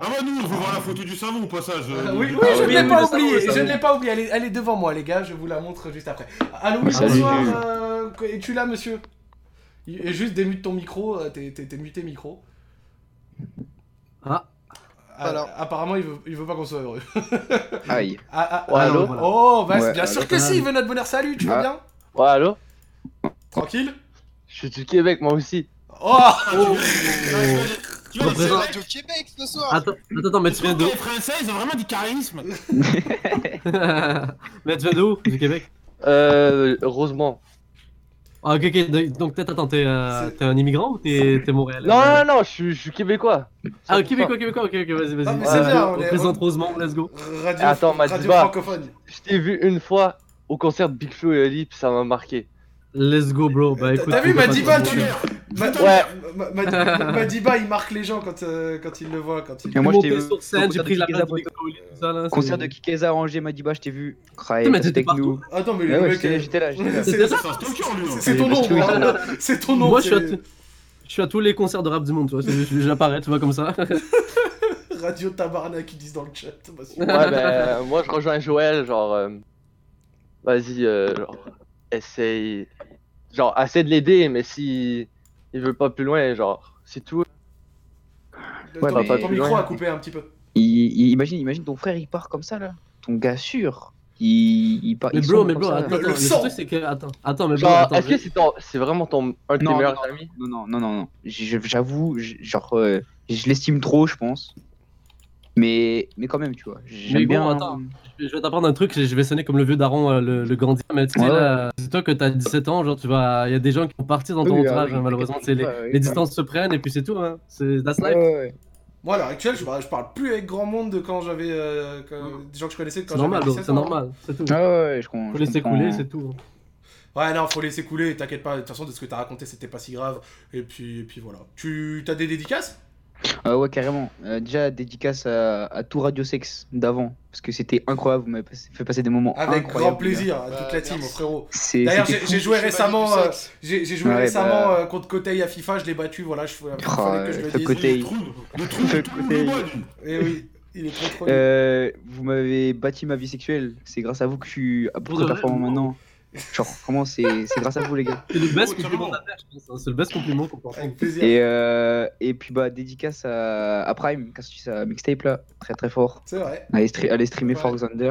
Ah bah nous, on veut voir la photo du savon au passage. Oui, oui, je ouais, ne l'ai oui, pas oublié, va, je ne va. l'ai pas oublié, elle est, elle est devant moi les gars, je vous la montre juste après. Allô, oui, bonsoir, euh, es-tu là monsieur? Et juste démute ton micro, euh, t'es- muté micro. Ah. Ah, Alors. Apparemment il veut, il veut pas qu'on soit heureux. Aïe. Ah, ah, Ouais, allô Oh, bah, Ouais, bien sûr que si, il veut notre bonheur, salut, tu vas Ah. bien Ouais, allô Tranquille Je suis du Québec, moi aussi. Oh, Tu vas Radio Québec ce soir Attends, attends, attends, mais tu viens d'où Les Français, ils ont vraiment du charisme. Mais tu viens d'où Du Québec? Euh, Rosemont. Ah, ok, ok, donc- peut-être, attends, t'es euh, t'es un immigrant ou t'es t'es montréalais? Non, non, non, je suis, je suis québécois. Ah, québécois, québécois, ok, ok, vas-y, Ah, vas-y. mais c'est Euh, bien, on est- Représente Rosemont, let's go. radio, Attends, radio Madiba. francophone. Je t'ai vu une fois au concert de Big Flo et Oli, puis ça m'a marqué. Let's go, bro. Bah écoute. T'as vu on pas Madiba, te tu... mentir. Ma- Ouais. Ma- Ma- Ma- Madiba, il marque les gens quand, euh, quand il le voit, quand il... Et moi, je sur scène, concert j'ai de pris la place de Concert de Kikeza à Angers, Madiba, je t'ai vu. T'étais avec nous. Attends, mais le mec... j'étais euh, là, j'étais là. C'est hein. c'est ton nom, hein. c'est ton nom. Moi, je suis, à tous les concerts de rap du monde, tu vois. c'est- J'apparais, tu vois, comme ça. Radio Tabarnak, ils disent dans le chat. Bah, Ouais, ben, moi je rejoins Joël, genre, euh, vas-y, euh, genre, essaye, genre, essaie de l'aider, mais si il veut pas plus loin, genre, c'est tout. Ouais, ton, bah, pas ton plus micro loin. a coupé un petit peu. Il- il- imagine, imagine ton frère, il part comme ça, là. Ton gars sûr. Il, il part. Mais il bro, mais bro, attends, Le- truc, c'est que. Attends, attends, mais bro, Genre, attends. est-ce que c'est vraiment ton, un de tes meilleurs non, amis? Non, non, non, non, J'avoue, genre, euh, je l'estime trop, je pense. Mais, mais quand même, tu vois. J'aime bon, bien. attends. Je vais t'apprendre un truc, je vais sonner comme le vieux daron, euh, le, le Gandhi, mais tu sais, Ouais. là, c'est toi que t'as 17 ans, genre, tu vas. Il y a des gens qui vont partir dans ton Oui, entourage, oui, hein, malheureusement, c'est les, les distances se prennent et puis c'est tout, hein. C'est that's life. ouais, ouais. Moi, à l'heure actuelle, je, je parle plus avec grand monde de quand j'avais. euh, des gens que je connaissais C'est normal, j'avais bro, 17 c'est normal, c'est tout. Ah ouais, ouais, je, com- Faut laisser comprends. couler, c'est tout. Ouais, non, faut laisser couler, t'inquiète pas. De toute façon, de ce que t'as raconté, c'était pas si grave. Et puis, et puis voilà. Tu as des dédicaces? Ah ouais, carrément. Euh, déjà, dédicace à, à tout Radio Sex d'avant. Parce que c'était incroyable, vous m'avez fait passer des moments Avec incroyables. grand plaisir, à Bah, toute la team, frérot. D'ailleurs, c'était j'ai joué récemment. euh. J'ai joué Ouais, récemment bah. euh, contre Kotei à FIFA, je l'ai battu, voilà, je Oh, que je le le dise. Kotei. Le trou, le trou. Et oui, il est trop trop. Euh, vous m'avez bâti ma vie sexuelle. C'est grâce à vous que je suis à peu près performant maintenant. Genre, vraiment, c'est grâce à vous, les gars. C'est le best Oh, compliment hein. C'est le best compliment qu'on peut entendre. Avec plaisir. Et, euh, et puis, bah, dédicace à, à Prime, quand tu sa mixtape là. Très très fort. C'est vrai. Allez, stre- allez streamer Ouais. For Thunder.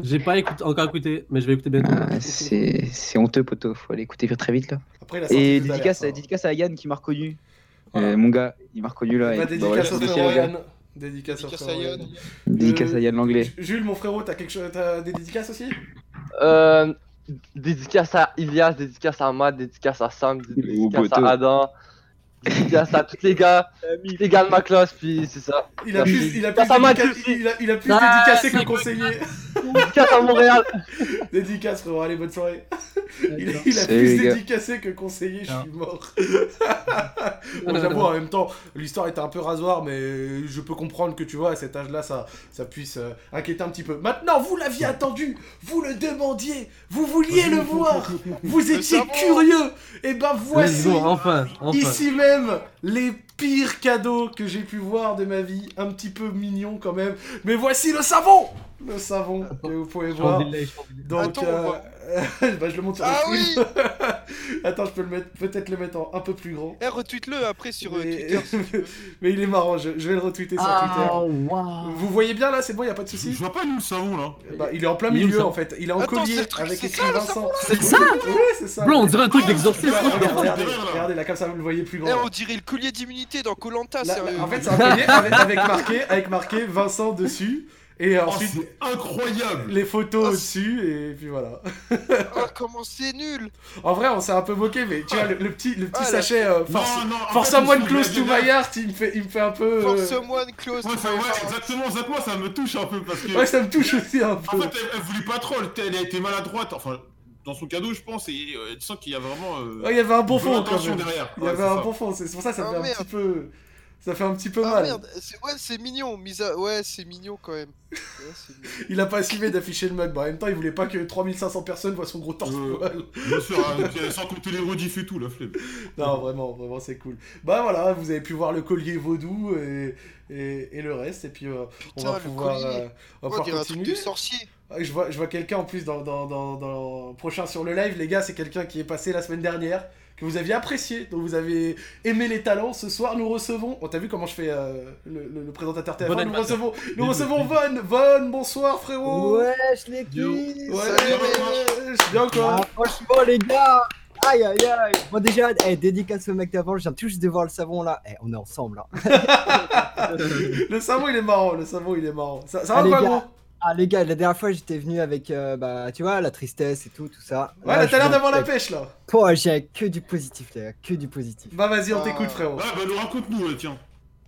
J'ai pas écouté, encore écouté, mais je vais écouter bientôt. Ah, c'est honteux, poteau. Faut aller écouter très vite là. Après, a Et dédicace, hein. à Yann qui m'a reconnu. Voilà. Euh, mon gars, il m'a reconnu là. Bah, et- bah, voilà, dédicace frérot les gars. Yann. Dédicace à Yann. Dédicace à Yann l'anglais. Ju- Jules, mon frérot, t'as quelque chose, t'as des dédicaces aussi? Euh, dédicace à Ilias, dédicace à Matt, dédicace à Sam, dédicace à Adam, dédicace à tous les gars, tous les gars de ma classe, puis c'est ça. Il a plus, il a plus, Dédicace à Matt dédica- aussi. il a, il a plus Ah, dédicacé c'est que conseiller. Dédicace à Montréal. Dédicace, frérot, allez, bonne soirée. Il, il a plus dédicacé que conseiller, je Ah. suis mort. bon, j'avoue, en même temps, l'histoire était un peu rasoir, mais je peux comprendre que tu vois, à cet âge-là, ça, ça puisse euh, inquiéter un petit peu. Maintenant, vous l'aviez attendu, vous le demandiez, vous vouliez le voir, vous étiez curieux, et ben Let's voici, enfin. ici même, les pire cadeau que j'ai pu voir de ma vie. Un petit peu mignon quand même. Mais voici le savon Le savon que vous pouvez voir. Donc, euh. bah, je le montre sur Ah le stream. Attends, je peux le mettre, peut-être le mettre en un peu plus grand. Eh, retweet-le après sur euh, Mais... Twitter. mais il est marrant, je, je vais le retweeter sur Ah, Twitter. Vous voyez bien là, c'est bon, y a pas de souci. je vois pas nous le savon là. Bah, il est en plein Il milieu en fait. Il est en Attends, collier avec écrit Vincent. C'est ça Ouais, c'est ça. Bro, on dirait un truc d'exorcisme. Regardez, là. regardez, là comme ça vous le voyez plus Eh, grand. on dirait le collier d'immunité dans Colanta, sérieux. en fait, c'est un collier avec, avec marqué, avec marqué Vincent dessus. Et Oh, ensuite, c'est incroyable. les photos Oh, au-dessus. Et puis voilà. Oh, comment c'est nul En vrai, on s'est un peu moqué, mais tu vois, le, le petit, le petit Ah, sachet euh, Force, Non, non, Force fait, Someone Close to My Heart, il me fait, il me fait un peu. euh, For someone close Ouais, to ça, my ouais, heart. exactement, exactement, ça me touche un peu parce que. Ouais, ça me touche aussi un peu. En fait, elle, elle voulait pas trop, elle, elle a été maladroite, enfin, dans son cadeau, je pense, et euh, tu sens qu'il y a vraiment. euh, Ouais, il y avait un bon fond quand même. derrière. Il y Ouais, avait un ça. bon fond, c'est pour ça que ça Ah, fait un petit peu. Ça fait un petit peu Ah mal. merde, c'est- ouais, c'est mignon, mise à... Ouais, c'est mignon quand même. Ouais, c'est mignon. Il a pas assumé d'afficher le mug. Bah, en même temps, il voulait pas que 3500 personnes voient son gros torse. Euh. Bien sûr, hein, sans compter les rediffs et tout, la flemme. Non, vraiment, vraiment, c'est cool. Bah voilà, vous avez pu voir le collier vaudou et, et, et le reste. Et puis, euh, on Putain, va pouvoir, euh, on va on pouvoir un truc continuer. de sorcier. Je vois, je vois quelqu'un en plus dans, dans, dans, dans le prochain sur le live. Les gars, c'est quelqu'un qui est passé la semaine dernière, que vous aviez apprécié, dont vous avez aimé les talents. Ce soir, nous recevons. On t'a vu comment je fais euh, le, le- le présentateur TF1 Bon Nous recevons, nous recevons Von. Von, bonsoir frérot. Wesh ouais, je suis bien quoi. Ah, Franchement les gars Aïe aïe aïe Bon déjà, eh, dédicace au mec d'avant, je viens tout juste de voir le savon là. Eh, on est ensemble là. Le savon, il est marrant. Le savon, il est marrant. Ça, ça Ah, va les quoi, gars. gros? Ah les gars, la dernière fois j'étais venu avec, euh, bah tu vois, la tristesse et tout, tout ça. Ouais, là, t'as l'air d'avoir la pêche là. Oh, j'ai que du positif les gars, que du positif. Bah vas-y, on Ah. t'écoute frérot. Ouais, bah, nous raconte-nous, euh, tiens.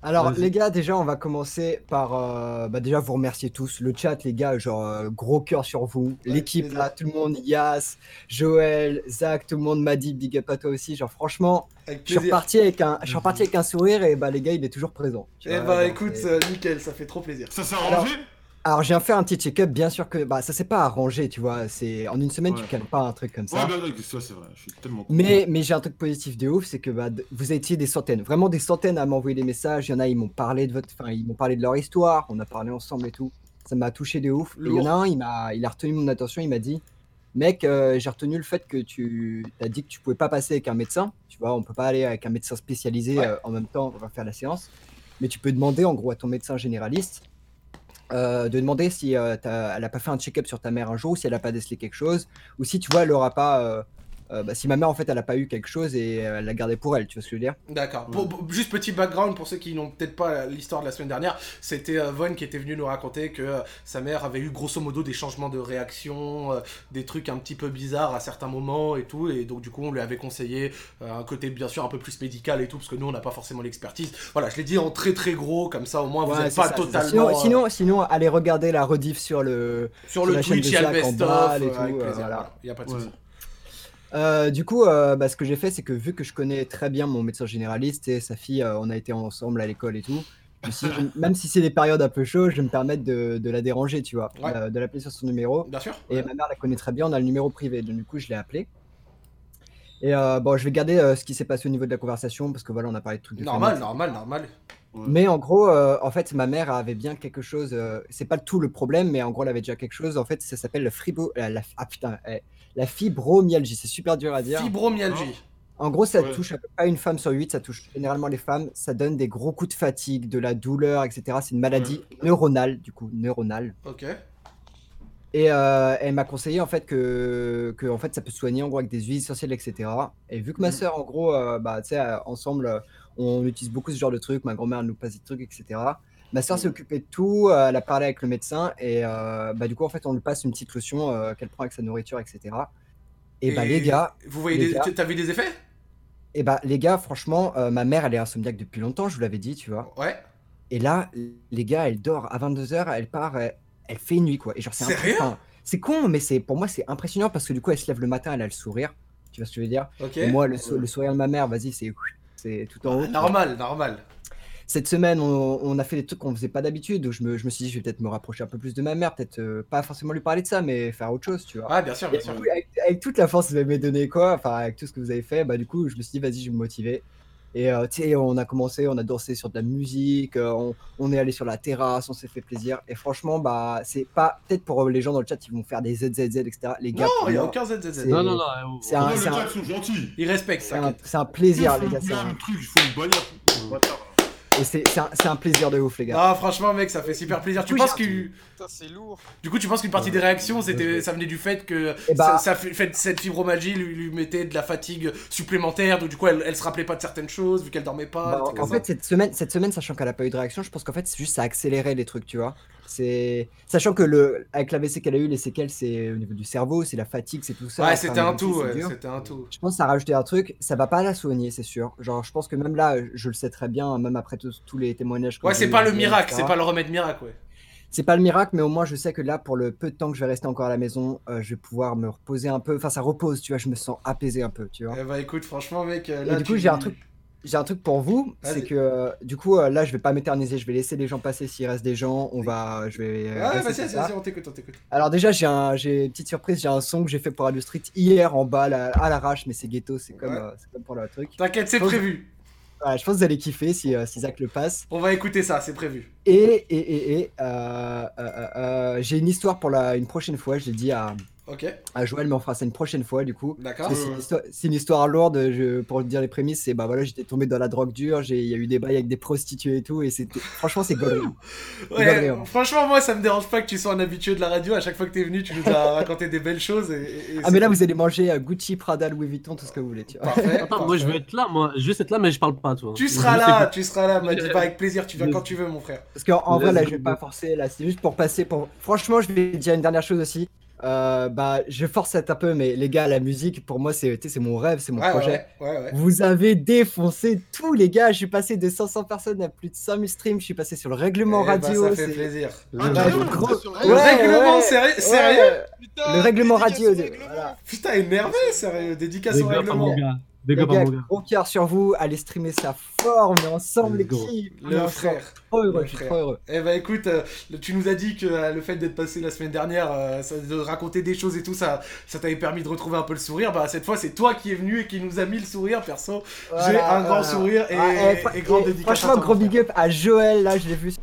Alors les gars, déjà on va commencer par euh, bah, déjà vous remercier tous. Le chat les gars, genre euh, gros cœur sur vous. Ouais, L'équipe là, tout le monde, Yas, Joël, Zach, tout le monde m'a dit big up à toi aussi. Genre franchement, je suis reparti avec un, je suis reparti avec un sourire et bah les gars il est toujours présent. Eh bah écoute, nickel, ça fait trop plaisir. Ça s'est Alors- arrangé? Alors, viens faire un petit check-up, bien sûr que bah, ça s'est pas arrangé, tu vois. C'est en une semaine, tu Ouais. calmes pas un truc comme Ouais, ça. bah, ouais, c'est vrai, je suis tellement. Mais, mais j'ai un truc positif de ouf, c'est que bah, vous été des centaines, vraiment des centaines à m'envoyer des messages. Il y en a, ils m'ont parlé de votre, enfin, ils m'ont parlé de leur histoire. On a parlé ensemble et tout. Ça m'a touché de ouf. Il y en a un, il m'a, il a retenu mon attention. Il m'a dit, mec, euh, j'ai retenu le fait que tu as dit que tu pouvais pas passer avec un médecin. Tu vois, on peut pas aller avec un médecin spécialisé Ouais. euh, en même temps. On va faire la séance. Mais tu peux demander en gros à ton médecin généraliste euh, de demander si euh, elle a pas fait un check-up sur ta mère un jour, si elle a pas décelé quelque chose, ou si tu vois, elle aura pas. Euh, bah, si ma mère en fait elle a pas eu quelque chose et euh, elle l'a gardé pour elle, tu vois ce que je veux dire? D'accord. Pour- juste petit background pour ceux qui n'ont peut-être pas l'histoire de la semaine dernière, c'était euh, Von qui était venu nous raconter que euh, sa mère avait eu grosso modo des changements de réaction, euh, des trucs un petit peu bizarres à certains moments et tout, et donc du coup on lui avait conseillé euh, un côté bien sûr un peu plus médical et tout, parce que nous on n'a pas forcément l'expertise. Voilà, je l'ai dit en très très gros, comme ça au moins vous n'êtes pas ça, totalement... Sinon, euh, sinon, sinon, allez regarder la rediff sur le sur le la chaîne Twitch, de il y a le best-of, il n'y a pas de Ouais. souci. Euh, du coup, euh, bah, ce que j'ai fait, c'est que vu que je connais très bien mon médecin généraliste et sa fille, euh, on a été ensemble à l'école et tout. je me suis dit, je- même si c'est des périodes un peu chaudes, je vais me permettre de, de la déranger, tu vois, Ouais. euh, de l'appeler sur son numéro. Bien sûr. Et ma mère la connaît très bien, on a le numéro privé, donc du coup, je l'ai appelé. Et euh, bon, je vais garder euh, ce qui s'est passé au niveau de la conversation parce que voilà, on a parlé de trucs de Normal, famille, normal, normal. mais en gros, euh, en fait, ma mère avait bien quelque chose. euh, c'est pas tout le problème, mais en gros, elle avait déjà quelque chose. En fait, ça s'appelle le fribo, la, la- ah putain, eh, la fibromyalgie. C'est super dur à dire. Fibromyalgie. En gros, ça Ouais. touche à peu près une femme sur huit. Ça touche généralement les femmes. Ça donne des gros coups de fatigue, de la douleur, etc. C'est une maladie neuronale, du coup, neuronale. Ok. Et euh, elle m'a conseillé en fait que, que en fait ça peut se soigner en gros avec des huiles essentielles, etc. Et vu que ma Mhm. sœur, en gros, euh, bah, tu sais, euh, ensemble, euh, on utilise beaucoup ce genre de trucs. Ma grand-mère nous passe des trucs, etc. Ma sœur s'est occupée de tout. euh, elle a parlé avec le médecin et euh, bah, du coup, en fait, on lui passe une petite lotion euh, qu'elle prend avec sa nourriture, etc. Et, bah les gars, Vous voyez des... gars- T'as vu des effets? Et bah les gars, franchement, euh, ma mère, elle est insomniaque depuis longtemps. Je vous l'avais dit, tu vois. Ouais. Et là, les gars, elle dort à 22h, elle part, elle, elle fait nuit, quoi. Et genre, c'est. C'est con, mais c'est pour moi, c'est impressionnant parce que du coup, elle se lève le matin, elle a le sourire. Tu vois ce que je veux dire? Ok. Et moi, le, sou- le sourire de ma mère, vas-y, c'est c'est tout en haut. Normal, normal. Cette semaine, on, on a fait des trucs qu'on faisait pas d'habitude. Donc, je me, je me suis dit, je vais peut-être me rapprocher un peu plus de ma mère. Peut-être euh, pas forcément lui parler de ça, mais faire autre chose, tu vois. Ah, bien sûr, bien Et sûr. coup, avec, avec toute la force que vous m'avez donné, quoi, enfin, avec tout ce que vous avez fait, bah, du coup, je me suis dit, vas-y, je vais me motiver. Et euh, tu sais, on a commencé, on a dansé sur de la musique, euh, on, on est allé sur la terrasse, on s'est fait plaisir. Et franchement, bah, c'est pas peut-être pour les gens dans le chat qui vont faire des ZZZ, etc. Les gars, Non, il y a aucun ZZZ. c'est- Non, non, non, C'est Non, un, les c'est un- gars, ils sont gentils. Il respecte c'est un- ça. c'est un plaisir, Ils les gars. c'est un- truc, ils font une bagnole. Et c'est un, plaisir de ouf, les gars. Ah, franchement, mec, ça fait super plaisir. Tu Oui, penses un que. Putain, c'est lourd. Du coup, tu penses qu'une partie des réactions, c'était, ça venait du fait que Eh bah- ça, ça fait, fait- cette fibromagie lui, lui mettait de la fatigue supplémentaire, donc du coup, elle, elle se rappelait pas de certaines choses, vu qu'elle dormait pas. Bah, en comme fait, cette semaine, cette semaine, sachant qu'elle a pas eu de réaction, je pense qu'en fait, c'est juste ça a accéléré les trucs, tu vois. C'est sachant que le avec l'AVC qu'elle a eu, les séquelles, c'est au niveau du cerveau, c'est la fatigue, c'est tout ça. Ouais, c'était un tout, ouais, c'était un tout. Je pense que ça a rajouté un truc, ça va pas la soigner, c'est sûr. Genre, je pense que même là, je le sais très bien, même après tous les témoignages. que Ouais, c'est pas le miracle, c'est pas le remède miracle, ouais. C'est pas le miracle, mais au moins je sais que là, pour le peu de temps que je vais rester encore à la maison, euh, je vais pouvoir me reposer un peu. Enfin, ça repose, tu vois, je me sens apaisé un peu, tu vois. Eh bah écoute, franchement, mec, euh, Et là, du coup, j'ai un truc. J'ai un truc pour vous, c'est que euh, du coup euh, là je vais pas m'éterniser, je vais laisser les gens passer s'il reste des gens, on va, je vais. Ouais, rester vas-y, vas-y, on t'écoute, on t'écoute. Alors déjà j'ai un, j'ai une petite surprise, j'ai un son que j'ai fait pour Street hier en bas là, à l'arrache, mais c'est ghetto, c'est comme, Ouais. c'est comme pour le truc. T'inquiète, c'est prévu. Ouais, je pense que vous allez kiffer si, euh, si Zach le passe. On va écouter ça, c'est prévu. Et, et, et, et euh, euh, euh, euh, j'ai une histoire pour la, une prochaine fois, je l'ai dit à, Ok. à Joël, mais on fera ça une prochaine fois du coup. D'accord. C'est une, histoire- c'est une histoire lourde, je, pour dire les prémices, c'est bah voilà, j'étais tombé dans la drogue dure, j'ai- il y a eu des bails avec des prostituées et tout, et c'était franchement c'est gaulerie. Ouais, hein. franchement, moi, ça me dérange pas que tu sois un habitué de la radio. À chaque fois que t'es venu, tu nous as raconté des belles choses. Et, et- et Ah mais là vous allez manger euh, Gucci, Prada, Louis Vuitton, tout ce que vous voulez, tu vois. Parfait. Attends, moi je veux être là, moi. Je veux juste être là, mais je parle pas, toi. Tu seras là, tu seras là, m'a dit pas avec plaisir, tu viens quand tu veux, mon frère. Parce qu'en en vrai là je vais pas forcer, là c'est juste pour passer pour... Franchement je vais dire une dernière chose aussi. Euh, bah je force un peu mais les gars la musique pour moi c'est mon rêve, c'est mon Ouais, projet. ouais, ouais, ouais. Vous avez défoncé tous les gars, je suis passé de 500 personnes à plus de 5000 streams, je suis passé sur le règlement Eh bah, radio. ça fait plaisir. Gros- Le ouais, règlement, ouais, sérieux- ouais. sérieux Putain, Le règlement radio, règlement. voilà. Putain, énervé, sérieux. Dédicace au règlement. Les up à gars, gros cœur sur vous, allez streamer ça fort, mais ensemble Let's go. l'équipe. on est Le ensemble. frère. Trop heureux, Le je suis frère. trop heureux. Eh bah écoute, euh, tu nous as dit que euh, le fait d'être passé la semaine dernière, euh, ça- de raconter des choses et tout, ça, ça t'avait permis de retrouver un peu le sourire. Bah cette fois, c'est toi qui es venu et qui nous a mis le sourire, perso. J'ai Voilà, un grand sourire et, Ah, et grande et dédicace. à Franchement, gros big up à Joël, là, je l'ai vu.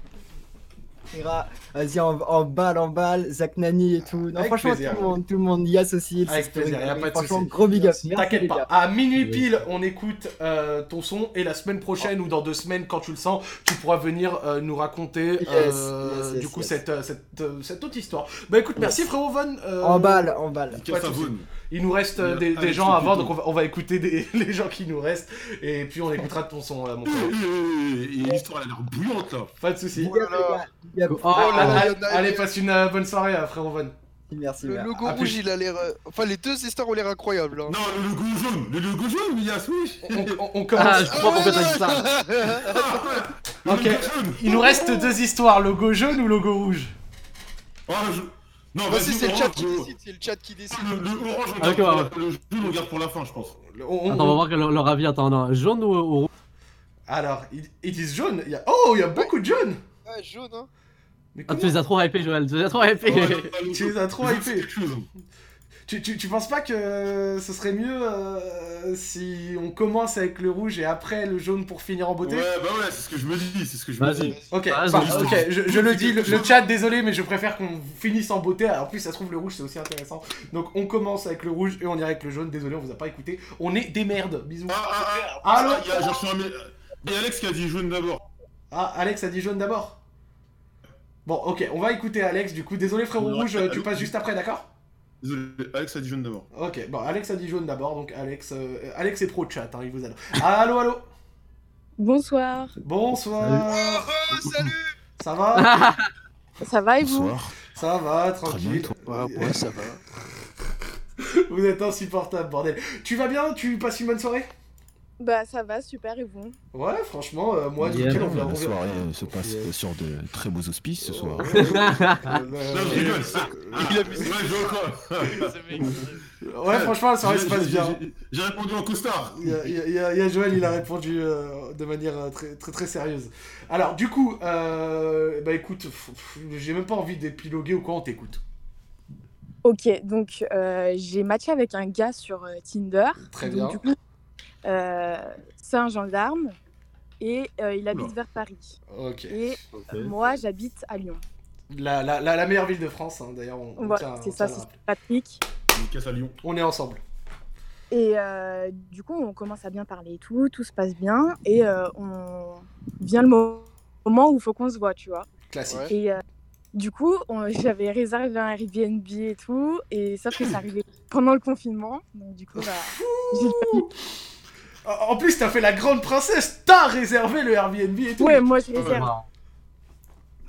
Vas-y, en, en balle, en balle, Zach Nani et tout. Non, Avec franchement, plaisir. tout le monde, tout le monde y associe. Avec plaisir, y a pas de Franchement, gros big up. T'inquiète pas. À minuit pile, on écoute euh, ton son et la semaine prochaine ou dans deux semaines, quand tu le sens, tu pourras venir euh, nous raconter Yes, euh, yes, yes, du coup yes. cette, euh, cette, euh, cette autre histoire. Bah écoute, merci frérot Von. euh, En balle, en balle. à. Il nous reste euh, des, gens avant, Lupito. donc on va, on va écouter des- les gens qui nous restent et puis on écoutera ton son, euh, mon frère. Et l'histoire elle a l'air bouillante là. Pas de souci. Big up, les gars. Big up. Oh, là là, allez, y a- passe une euh, bonne soirée, euh, frérot Von. Merci, Le logo Ah, rouge, plus- il a l'air. euh, Enfin, les deux histoires ont l'air incroyables. hein. Non, le logo jaune, le logo jaune, Elias, oui. On, on- on commence. Ah, je crois pourquoi t'as dit ça. Le Ok. logo jaune. Il nous reste deux histoires, logo jaune ou logo rouge? Ah, je- Non, Vas-y, c'est le chat qui décide. C'est le chat qui décide. Le, orange, on Ah, garde ouais. la- le jaune, on garde pour la fin, je pense. On- on- Attends, on va voir quel- leur avis. Attends, non. Jaune ou, ou rouge? Alors, ils ils disent jaune. Il y a... Oh, il y a beaucoup de jaunes Ouais, jaune, hein. Mais Ah, tu les as trop hypés, Joël. Tu les as trop hypés. Tu les as trop hypés. Tu, tu, tu penses pas que ce serait mieux euh, si on commence avec le rouge et après le jaune pour finir en beauté? Ouais, bah ouais, c'est ce que je me dis, c'est ce que je me Vas-y. dis. Ok, Ah, bah, vas-y. ok, je, je le dis, le, le chat, désolé, mais je préfère qu'on finisse en beauté. En plus, ça se trouve, le rouge, c'est aussi intéressant. Donc, on commence avec le rouge et on ira avec le jaune. Désolé, on vous a pas écouté. On est des merdes. Bisous. Ah, ah, ah, Allô ah, il y a- Il y a Alex qui a dit jaune d'abord. Ah, Alex a dit jaune d'abord. Bon, ok, on va écouter Alex. Du coup, désolé, frérot Non, rouge, allô tu passes juste après, d'accord? Désolé, Alex a dit jaune d'abord. Ok, bon, Alex a dit jaune d'abord. Donc, Alex, euh, Alex est pro chat, hein, il vous adore. Allô, allô? Bonsoir. Bonsoir. Oh, salut Ça va? Ça va et vous? Ça va, tranquille. Ouais, ça va. Vous êtes insupportable, bordel. Tu vas bien? Tu passes une bonne soirée? Bah ça va, super et vous? Ouais, franchement, euh, moi, Yeah. nickel, on vient. La soirée euh, se passe sur de très beaux auspices ce soir. Euh, Non, je rigole, ça. Il a mis Ouais, franchement, la soirée se passe bien. j'ai- répondu en costard. Il y a, Joël, il a répondu euh, de manière euh, très, très très sérieuse. Alors, du coup, euh, bah écoute, j'ai même pas envie d'épiloguer ou quoi, on t'écoute. Ok, donc euh, j'ai matché avec un gars sur euh, Tinder. Très Donc, bien. Du coup, Euh, c'est un gendarme et euh, il habite Oula. vers Paris. Et euh, moi, j'habite à Lyon. La, la, la, la meilleure ville de France, hein, d'ailleurs. On, c'est ça, c'est. Patrick. casse à Lyon. On est ensemble. Et euh, du coup, on commence à bien parler et tout, tout se passe bien. Et euh, on vient le mo- moment où il faut qu'on se voit, tu vois. Classique. Et euh, du coup, on- j'avais réservé un Airbnb et tout. Et sauf que ça arrivait pendant le confinement. Donc du coup, bah, j'ai En plus, t'as fait la grande princesse, t'as réservé le Airbnb et tout. Ouais, moi je réserve.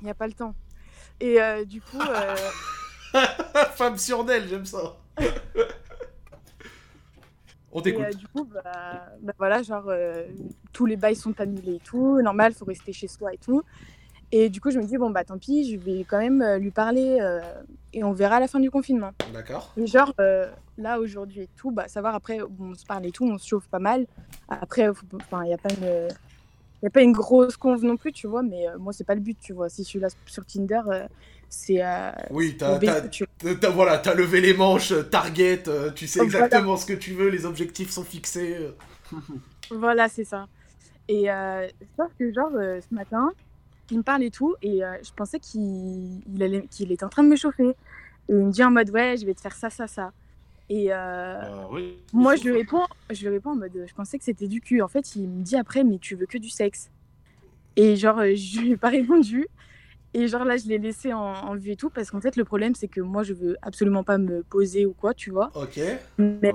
Il n'y a pas le temps. Et euh, du coup, euh, Femme sur d'elle, j'aime ça. On et, t'écoute. euh, du coup, bah, bah voilà, genre, euh, tous les bails sont annulés et tout. Normal, faut rester chez soi et tout. Et du coup, je me dis, bon, bah tant pis, je vais quand même lui parler euh, et on verra à la fin du confinement. D'accord. Genre, euh, là, aujourd'hui et tout, bah savoir après, on se parle et tout, on se chauffe pas mal. Après, il n'y a pas une. Il a pas une grosse conve non plus, tu vois, mais euh, moi, c'est pas le but, tu vois. Si je suis là sur Tinder, euh, c'est. euh, Oui, t'as, voilà, t'as levé les manches, target, tu sais exactement ce que tu veux, les objectifs sont fixés. Voilà, c'est ça. Et sauf que, genre, ce matin, il me parle et tout, et euh, je pensais qu'il qu'il était en train de me chauffer. Et il me dit en mode, ouais, je vais te faire ça, ça, ça. Et euh, moi, je lui, réponds, je lui réponds en mode, je pensais que c'était du cul. En fait, il me dit après, mais tu veux que du sexe. Et genre, euh, je lui ai pas répondu. Et genre là, je l'ai laissé en, en vue et tout, parce qu'en fait, le problème, c'est que moi, je veux absolument pas me poser ou quoi, tu vois. Ok. Mais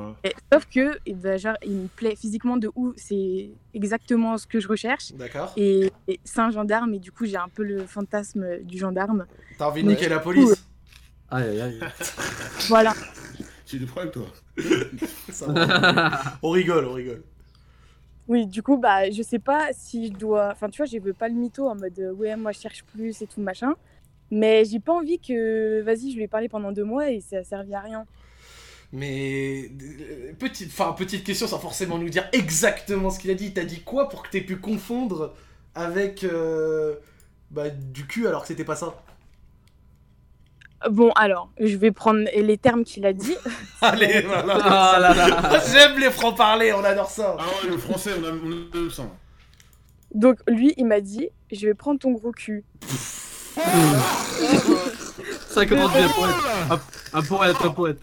sauf que, eh ben, genre, il me plaît physiquement de ouf, c'est exactement ce que je recherche. D'accord. Et, et c'est un gendarme, et du coup, j'ai un peu le fantasme du gendarme. T'as envie de niquer la du coup, police Aïe aïe aïe. Voilà. J'ai des problèmes, toi. Ça va. on rigole, on rigole. Oui, du coup, bah, je sais pas si je dois. Enfin, tu vois, je veux pas le mytho en mode euh, ouais, moi je cherche plus et tout machin. Mais j'ai pas envie que. Vas-y, je lui ai parlé pendant deux mois et ça a servi à rien. Mais euh, petite, enfin petite question sans forcément nous dire exactement ce qu'il a dit. T'as dit quoi pour que t'aies pu confondre avec euh, bah, du cul alors que c'était pas ça? Bon, alors, je vais prendre les termes qu'il a dit. Allez, voilà. Ah là là. J'aime les francs parler, on adore ça. Ah ouais, le français, on aime, on aime ça. Donc, lui, il m'a dit je vais prendre ton gros cul. Ça commence bien pour être un, un poète, un poète.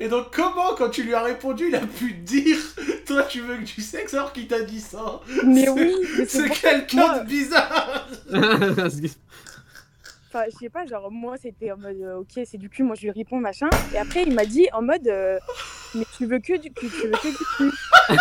Et donc comment quand tu lui as répondu, il a pu te dire toi tu veux que du sexe alors qu'il t'a dit ça? Mais C'est- oui, c'est quelqu'un de bizarre. Enfin, je sais pas, genre, moi, c'était en mode, euh, ok, c'est du cul, moi, je lui réponds, machin. Et après, il m'a dit en mode, euh, mais tu veux que du cul, tu veux que du cul.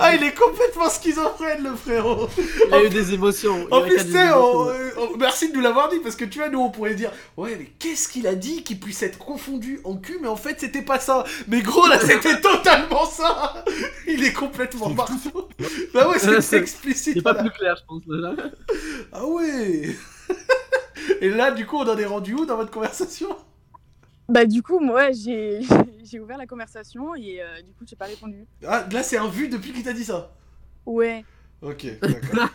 Ah il est complètement schizophrène le frérot. Il a eu des émotions. il En plus, tu des sais, émotions. on- euh, on- merci de nous l'avoir dit parce que tu vois, nous on pourrait dire Ouais, mais qu'est-ce qu'il a dit qui puisse être confondu en cul, mais en fait c'était pas ça. Mais gros, là c'était totalement ça. Il est complètement marteau. Bah ouais, c'est c'est explicite. C'est pas voilà. plus clair, je pense. déjà. Ah ouais Et là, du coup, on en est rendu où dans votre conversation? Bah, du coup, moi, j'ai j'ai ouvert la conversation et euh, du coup, j'ai pas répondu. Ah, là, c'est un vu depuis qu'il t'a dit ça? Ouais. Ok, d'accord.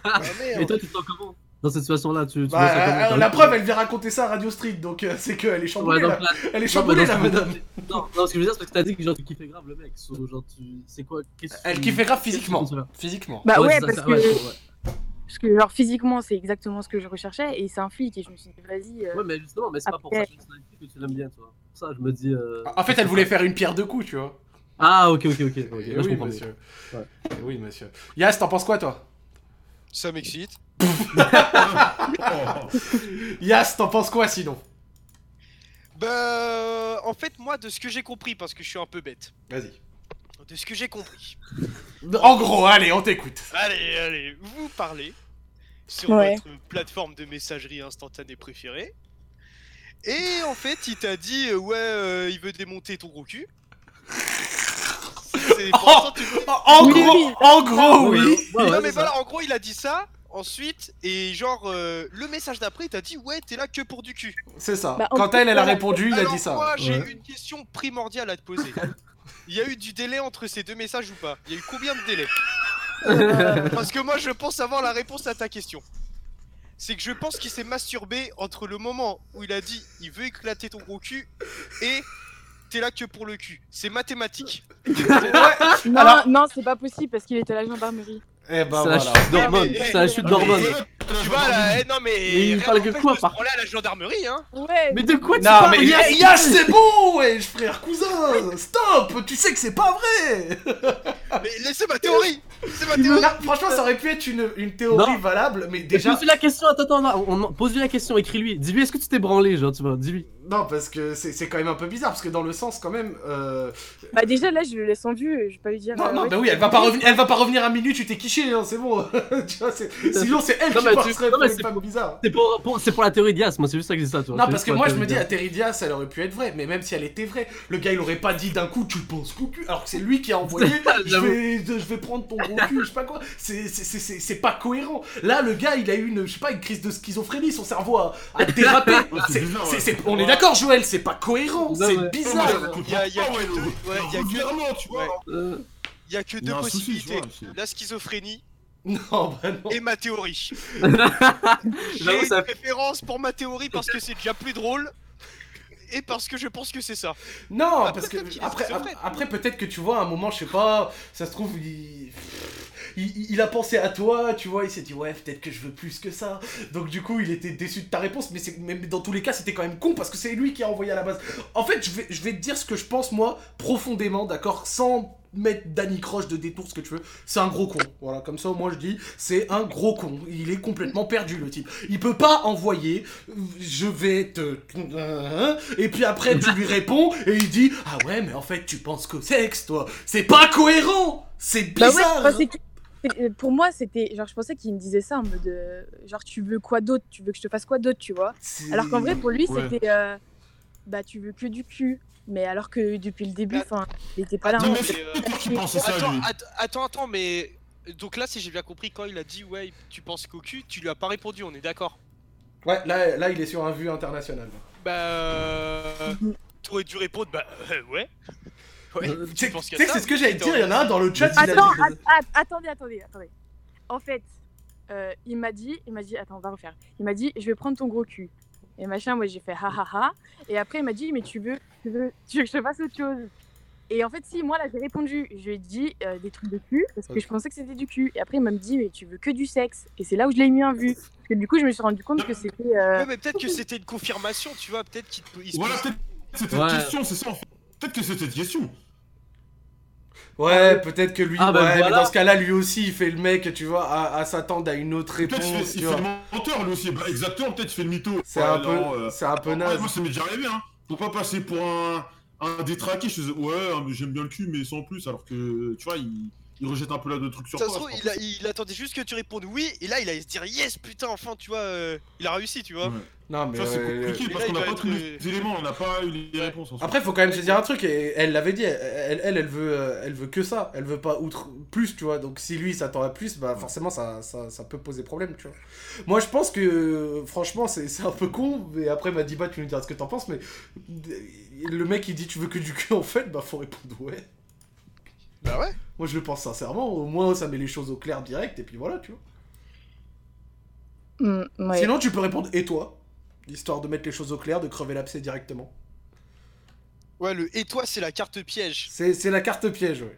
Et toi, tu te sens comment? Dans cette situation-là tu, tu Bah, vois ça comment euh, la preuve, elle vient raconter ça à Radio Street, donc euh, c'est qu'elle est chamboulée Ouais, là. là- Elle est chamboulée que- madame. Non, non, ce que je veux dire, c'est que t'as dit que genre, tu kiffais grave le mec. so, genre, tu... C'est quoi Elle tu- kiffait grave tu physiquement. Physiquement. Bah, ouais, parce ça, que. ouais. Parce que, genre, physiquement, c'est exactement ce que je recherchais et c'est un flic et je me suis dit, vas-y. euh, Ouais, mais justement, mais c'est pas pour après- personnalité que tu l'aimes bien, toi. Pour ça, je me dis. euh, En fait, elle voulait faire une pierre deux coups, tu vois. Ah, ok, ok, ok. ok, Eh là, je oui, comprends monsieur. Ouais. Oui, monsieur. Yas, t'en penses quoi, toi? Ça m'excite. Yas, t'en penses quoi sinon? Bah, en fait, moi, de ce que j'ai compris, parce que je suis un peu bête, Vas-y. De ce que j'ai compris. En gros, allez, on t'écoute. Allez, allez, vous parlez sur Ouais. votre plateforme de messagerie instantanée préférée. Et en fait, il t'a dit, euh, ouais, euh, il veut démonter ton gros cul. En gros, en gros, oui. non mais voilà, en gros il a dit ça, ensuite, et genre euh, le message d'après il t'a dit ouais t'es là que pour du cul. C'est ça. Bah, Quand elle, elle a répondu, il a dit ça. moi j'ai Ouais. une question primordiale à te poser. Il y a eu du délai entre ces deux messages ou pas? Il y a eu combien de délai Parce que moi je pense avoir la réponse à ta question. C'est que je pense qu'il s'est masturbé entre le moment où il a dit il veut éclater ton gros cul et t'es là que pour le cul. C'est mathématique. Non, Alors- non, c'est pas possible parce qu'il était à la gendarmerie. Eh ben C'est la voilà. chute d'hormones. mais- C'est la chute d'hormones. Tu vois là, eh, non mais. Mais il parle quoi, de se par- branler à la gendarmerie, hein. Ouais. Mais de quoi tu Non parles? mais Yass Yash c'est bon wesh frère cousin Stop Tu sais que c'est pas vrai Mais laissez ma théorie C'est ma théorie Là, Franchement ça aurait pu être une, une théorie Non. valable mais Déjà... Pose-lui la question, attends, attends, attends, on, on- pose-lui la question, écris-lui. Dis-lui, est-ce que tu t'es branlé, genre, tu vois, dis-lui. Non parce que c'est c'est quand même un peu bizarre parce que dans le sens quand même... Euh... Bah déjà là, je le laisse en vue. Je vais pas lui dire. Non, euh, non, ouais, bah oui, elle va pas revenir, elle va pas revenir à minuit, tu t'es quiché, hein, c'est bon. tu vois, c'est- sinon c'est elle Non, qui mais tu- non, mais c'est pour- bizarre. C'est pour, pour- c'est pour la théorie d'Ias, moi, c'est juste ça que je dis ça, tu vois. Non, parce que moi la je me dis, théorie à Terry Diaz, elle aurait pu être vraie, mais même si elle était vraie, le gars il aurait pas dit d'un coup, tu penses cocu, alors que c'est lui qui a envoyé, je vais, je vais prendre ton gros cul, je sais pas quoi, c'est- c'est- c'est c'est- c'est pas cohérent. Là, le gars il a eu une, je sais pas, une crise de schizophrénie, son cerveau a, a dérapé. on est d'accord, Joël, c'est pas cohérent, c'est bizarre. Il y a, que deux, possibilités. La schizophrénie Non, bah non. et ma théorie. J'ai J'avoue, une ça- préférence pour ma théorie parce que c'est déjà plus drôle et parce que je pense que c'est ça. Non, parce que après, après peut-être que tu vois, à un moment, je sais pas, ça se trouve, il... il, il a pensé à toi, tu vois, il s'est dit, ouais, peut-être que je veux plus que ça. Donc, du coup, il était déçu de ta réponse, mais, dans tous les cas, c'était quand même con parce que c'est lui qui a envoyé à la base. En fait, je vais, je vais te dire ce que je pense, moi, profondément, d'accord, sans mettre Danny Croche de détour, ce que tu veux. C'est un gros con. Voilà, comme ça, moi, je dis, c'est un gros con. Il est complètement perdu, le type. Il peut pas envoyer, je vais te. Et puis après, tu lui réponds et il dit Ah ouais, mais en fait, tu penses qu'au sexe, toi. C'est pas cohérent C'est Bah ouais, euh, pour moi, c'était genre je pensais qu'il me disait ça en mode euh, genre tu veux quoi d'autre, tu veux que je te fasse quoi d'autre, tu vois? Alors qu'en vrai pour lui Ouais. c'était euh, bah tu veux que du cul, mais alors que depuis le début, enfin, il était pas là. Attends, en mais euh, attends, attends, attends, mais donc là, si j'ai bien compris, quand il a dit ouais, tu penses qu'au cul, tu lui as pas répondu, on est d'accord? Ouais, là, là, il est sur un vue international. Bah, euh, t'aurais dû répondre bah euh, ouais. Ouais, Euh, tu penses ça c'est ce que j'allais dire, il y en a un dans le chat, Attends, attendez, attendez, attendez. En fait, euh, il m'a dit, il m'a dit, attends, on va refaire. Il m'a dit, je vais prendre ton gros cul. Et machin, moi j'ai fait ha ha ha. Et après il m'a dit, mais tu veux, tu veux, tu veux que je te fasse autre chose? Et en fait, si, moi là j'ai répondu, je lui ai dit euh, des trucs de cul parce que je pensais que c'était du cul. Et après il m'a dit, mais tu veux que du sexe. Et c'est là où je l'ai mis en vue. Parce que du coup, je me suis rendu compte que c'était. euh, Ouais, mais peut-être que c'était une confirmation, tu vois, peut-être qu'il te- il se Voilà, peut-être que c'était Ouais. cette question, c'est ça en fait. Peut-être que c'était cette question. Ouais, peut-être que lui, Ah, bah, ouais, mais voilà. dans ce cas-là, lui aussi, il fait le mec, tu vois, à, à s'attendre à une autre Peut-être réponse, qu'il fait, tu il vois. fait le menteur lui aussi. Bah, exactement, peut-être qu'il fait le mytho. C'est Ouais, un peu, euh, c'est un peu naze. moi, ça m'est déjà arrivé, hein. Faut pas passer pour un, un détraqué. Je faisais, ouais, mais j'aime bien le cul, mais sans plus. Alors que, tu vois, il, il rejette un peu là de trucs sur Ça se toi. trouve, je il, a- il attendait juste que tu répondes oui, et là il allait se dire yes, putain, enfin, tu vois, euh, il a réussi, tu vois. Ouais. Non, mais Tu vois, c'est euh, compliqué parce là, qu'on il n'a pas tous être, les éléments, on n'a pas eu les réponses en soi. Après, faut quand même se dire un truc, et elle l'avait dit, elle, elle, elle veut, euh, elle veut que ça, elle veut pas outre plus, tu vois. Donc si lui s'attend à plus, bah forcément ça, ça, ça peut poser problème, tu vois. Moi, je pense que, franchement, c'est c'est un peu con. Mais après, Madiba, tu nous diras ce que t'en penses, mais le mec il dit tu veux que du cul en fait, bah faut répondre ouais. Bah ouais. Moi, je le pense sincèrement. Au moins, ça met les choses au clair direct, et puis voilà, tu vois. mm, ouais. Sinon, tu peux répondre et toi, histoire de mettre les choses au clair, de crever l'abcès directement. Ouais, le et toi, c'est la carte piège. C'est c'est la carte piège, ouais.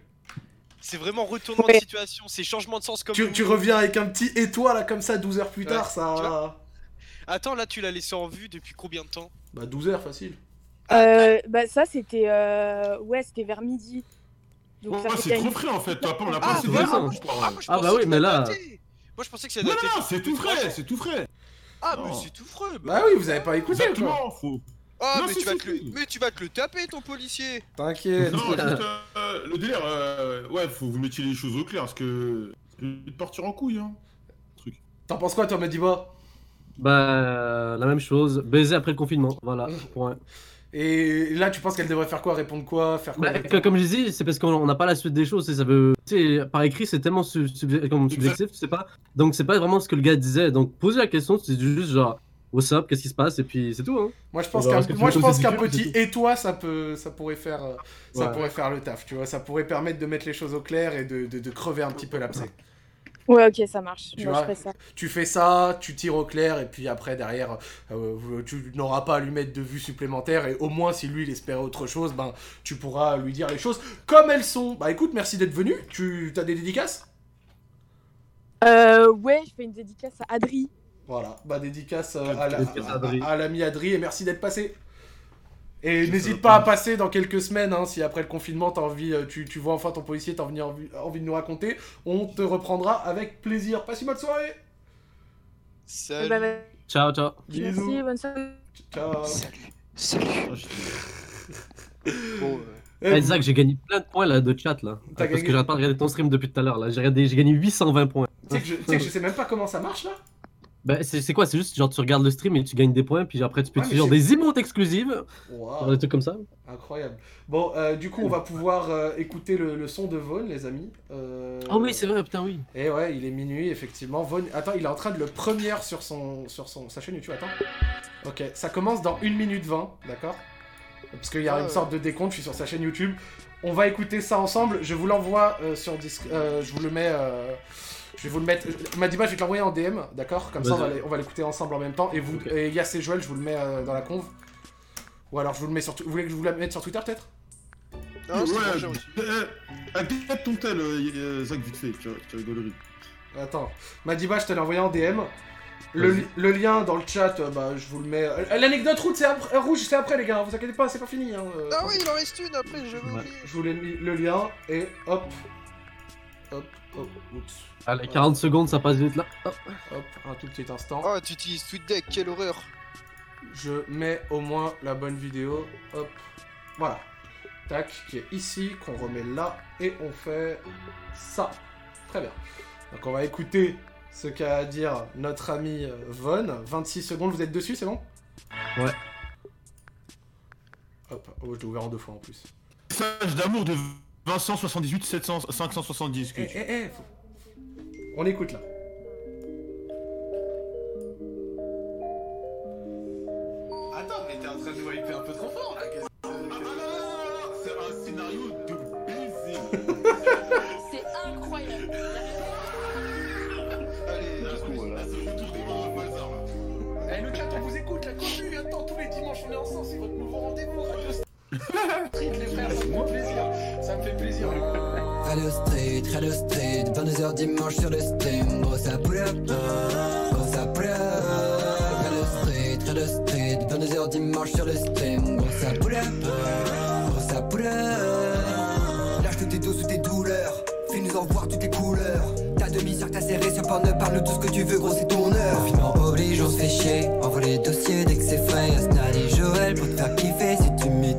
C'est vraiment retournement Ouais. de situation, c'est changement de sens comme. Tu, tu reviens avec un petit et toi là comme ça 12 heures plus Ouais, tard, ça. Attends, là, tu l'as laissé en vue depuis combien de temps? Bah 12 heures facile. Euh, bah ça c'était euh... ouais c'était vers midi. Donc Ouais, fait c'est trop frais en fait. Toi, on l'a Ah, pas assez. Ah, Ah, bah oui, mais là-. Moi, je pensais que ça Non, non, c'est tout frais, c'est tout frais. Ah, mais c'est tout frais. Bah oui, vous avez pas écouté quoi. Exactement, faut. Ah, Non, mais, tu vas te le... mais tu vas te le taper, ton policier. T'inquiète. Non, juste, euh, le délire, euh, ouais, faut que vous mettiez les choses au clair parce que. Peut partir en couille, hein. T'en penses quoi toi Madiba Bah, la même chose. Baiser après le confinement. Voilà. point. Et là tu penses qu'elle devrait faire quoi? Répondre quoi? Faire quoi? Bah, comme je dis, c'est parce qu'on on n'a pas la suite des choses. et Ça veut... tu sais, par écrit, c'est tellement sub- sub- comme subjectif, tu sais pas. Donc, c'est pas vraiment ce que le gars disait. Donc, poser la question, c'est juste genre, what's up, qu'est-ce qui se passe, et puis c'est tout. Hein. Moi je pense qu'un petit et toi ça peut ça pourrait faire euh, ça Ouais. pourrait faire le taf, tu vois, ça pourrait permettre de mettre les choses au clair et de, de, de crever un petit peu l'abcès. Ouais, ok, ça marche. Tu Moi, vois, je ferai ça. tu fais ça, tu tires au clair, et puis après, derrière, euh, tu n'auras pas à lui mettre de vue supplémentaire, et au moins, si lui, il espérait autre chose, ben, tu pourras lui dire les choses comme elles sont. Bah écoute, merci d'être venu. Tu as des dédicaces? Euh, ouais, je fais une dédicace à Adri. Voilà, bah dédicace euh, à la- Dédicace à l'ami Adri, et merci d'être passé. Et n'hésite pas à passer dans quelques semaines, hein, si après le confinement, as envie, euh, tu, tu vois enfin ton policier, t'as envie, envie, envie de nous raconter, on te reprendra avec plaisir. Passe une bonne soirée Salut. Bah, bah, Ciao, ciao. Bisous. merci, bonne soirée. Ciao Salut. Bon, Eh, Eh, Zach, j'ai gagné plein de points là de chat là. Parce gagné- que j'arrête pas de regarder ton stream depuis tout à l'heure là. J'ai regardé- j'ai gagné 820 points. Tu sais que, je- tu sais que je sais même pas comment ça marche là Bah, c'est c'est quoi? C'est juste genre tu regardes le stream et tu gagnes des points, puis après tu peux utiliser je- des emotes exclusives. Genre des trucs comme ça. Incroyable. Bon, euh, du coup, on va pouvoir euh, écouter le, le son de Vaughn, les amis. Euh, Oh oui, c'est vrai, putain, oui. Et ouais, il est minuit, effectivement. Vaughn... Attends, il est en train de le première sur, son, sur son, sa chaîne YouTube. Attends. Ok, ça commence dans 1 minute 20, d'accord? Parce qu'il y a Ah une sorte de décompte, je suis sur sa chaîne YouTube. On va écouter ça ensemble. Je vous l'envoie sur Disc. euh, je vous le mets. Euh, Je vais vous le mettre. Madiba, je vais te l'envoyer en DM, d'accord? Comme ça, on va l'écouter ensemble en même temps. Et vous, et Yass et Joël, je vous le mets euh, dans la conve. Ou alors je vous le mets sur. Vous voulez que je vous la mette sur Twitter peut-être? C'est ouais, Active ton tel, euh, euh, Zach, vite fait, tu, tu rigoleries. Attends, Madiba, je te l'ai envoyé en DM. Le, lien dans le chat, euh, bah, je vous le mets. Euh, L'anecdote rouge, c'est après, euh, rouge, c'est après, les gars. Vous inquiétez pas, c'est pas fini. Hein, euh. Ah oui, il en reste une après, je vais oublier. Je vous l'ai mis le lien et hop, hop, oups, Allez, 40 secondes, ça passe vite là. Hop. hop, un tout petit instant. Oh, tu utilises TweetDeck, quelle horreur. Je mets au moins la bonne vidéo. Hop, voilà. Tac, qui est ici, qu'on remet là et on fait ça. Très bien. Donc on va écouter ce qu'a à dire notre ami euh, Von. 26 secondes, vous êtes dessus, c'est bon? Ouais. Hop, oh, je l'ai ouvert en deux fois en plus. Message d'amour de Vincent 78 700 570. Eh, eh, eh, On écoute là. Attends, mais t'es en train de nous hyper un peu trop fort là. C'est un scénario de baiser. C'est incroyable. Allez, du coup, voilà. Eh, le chat, on vous écoute, la commune, attends, tous les dimanches on est ensemble, c'est votre nouveau rendez-vous. Les frères, ça me fait plaisir. Ça. Radio Street, Radio Street, 22h dimanche sur le stream, gros ça pull up, gros ça up. Radio Street, Radio Street, 22h dimanche sur le stream, gros ça pull up, gros ça pull up. Lâche tes dos sous tes douleurs, fais-nous en voir toutes les couleurs. Ta demi-sœur t'a serré sur ne parle tout ce que tu veux, gros c'est ton heure. Confinement oblige, on se fait chier, envoie les dossiers dès que c'est frais. Asnal Joël pour te faire kiffer, si tu on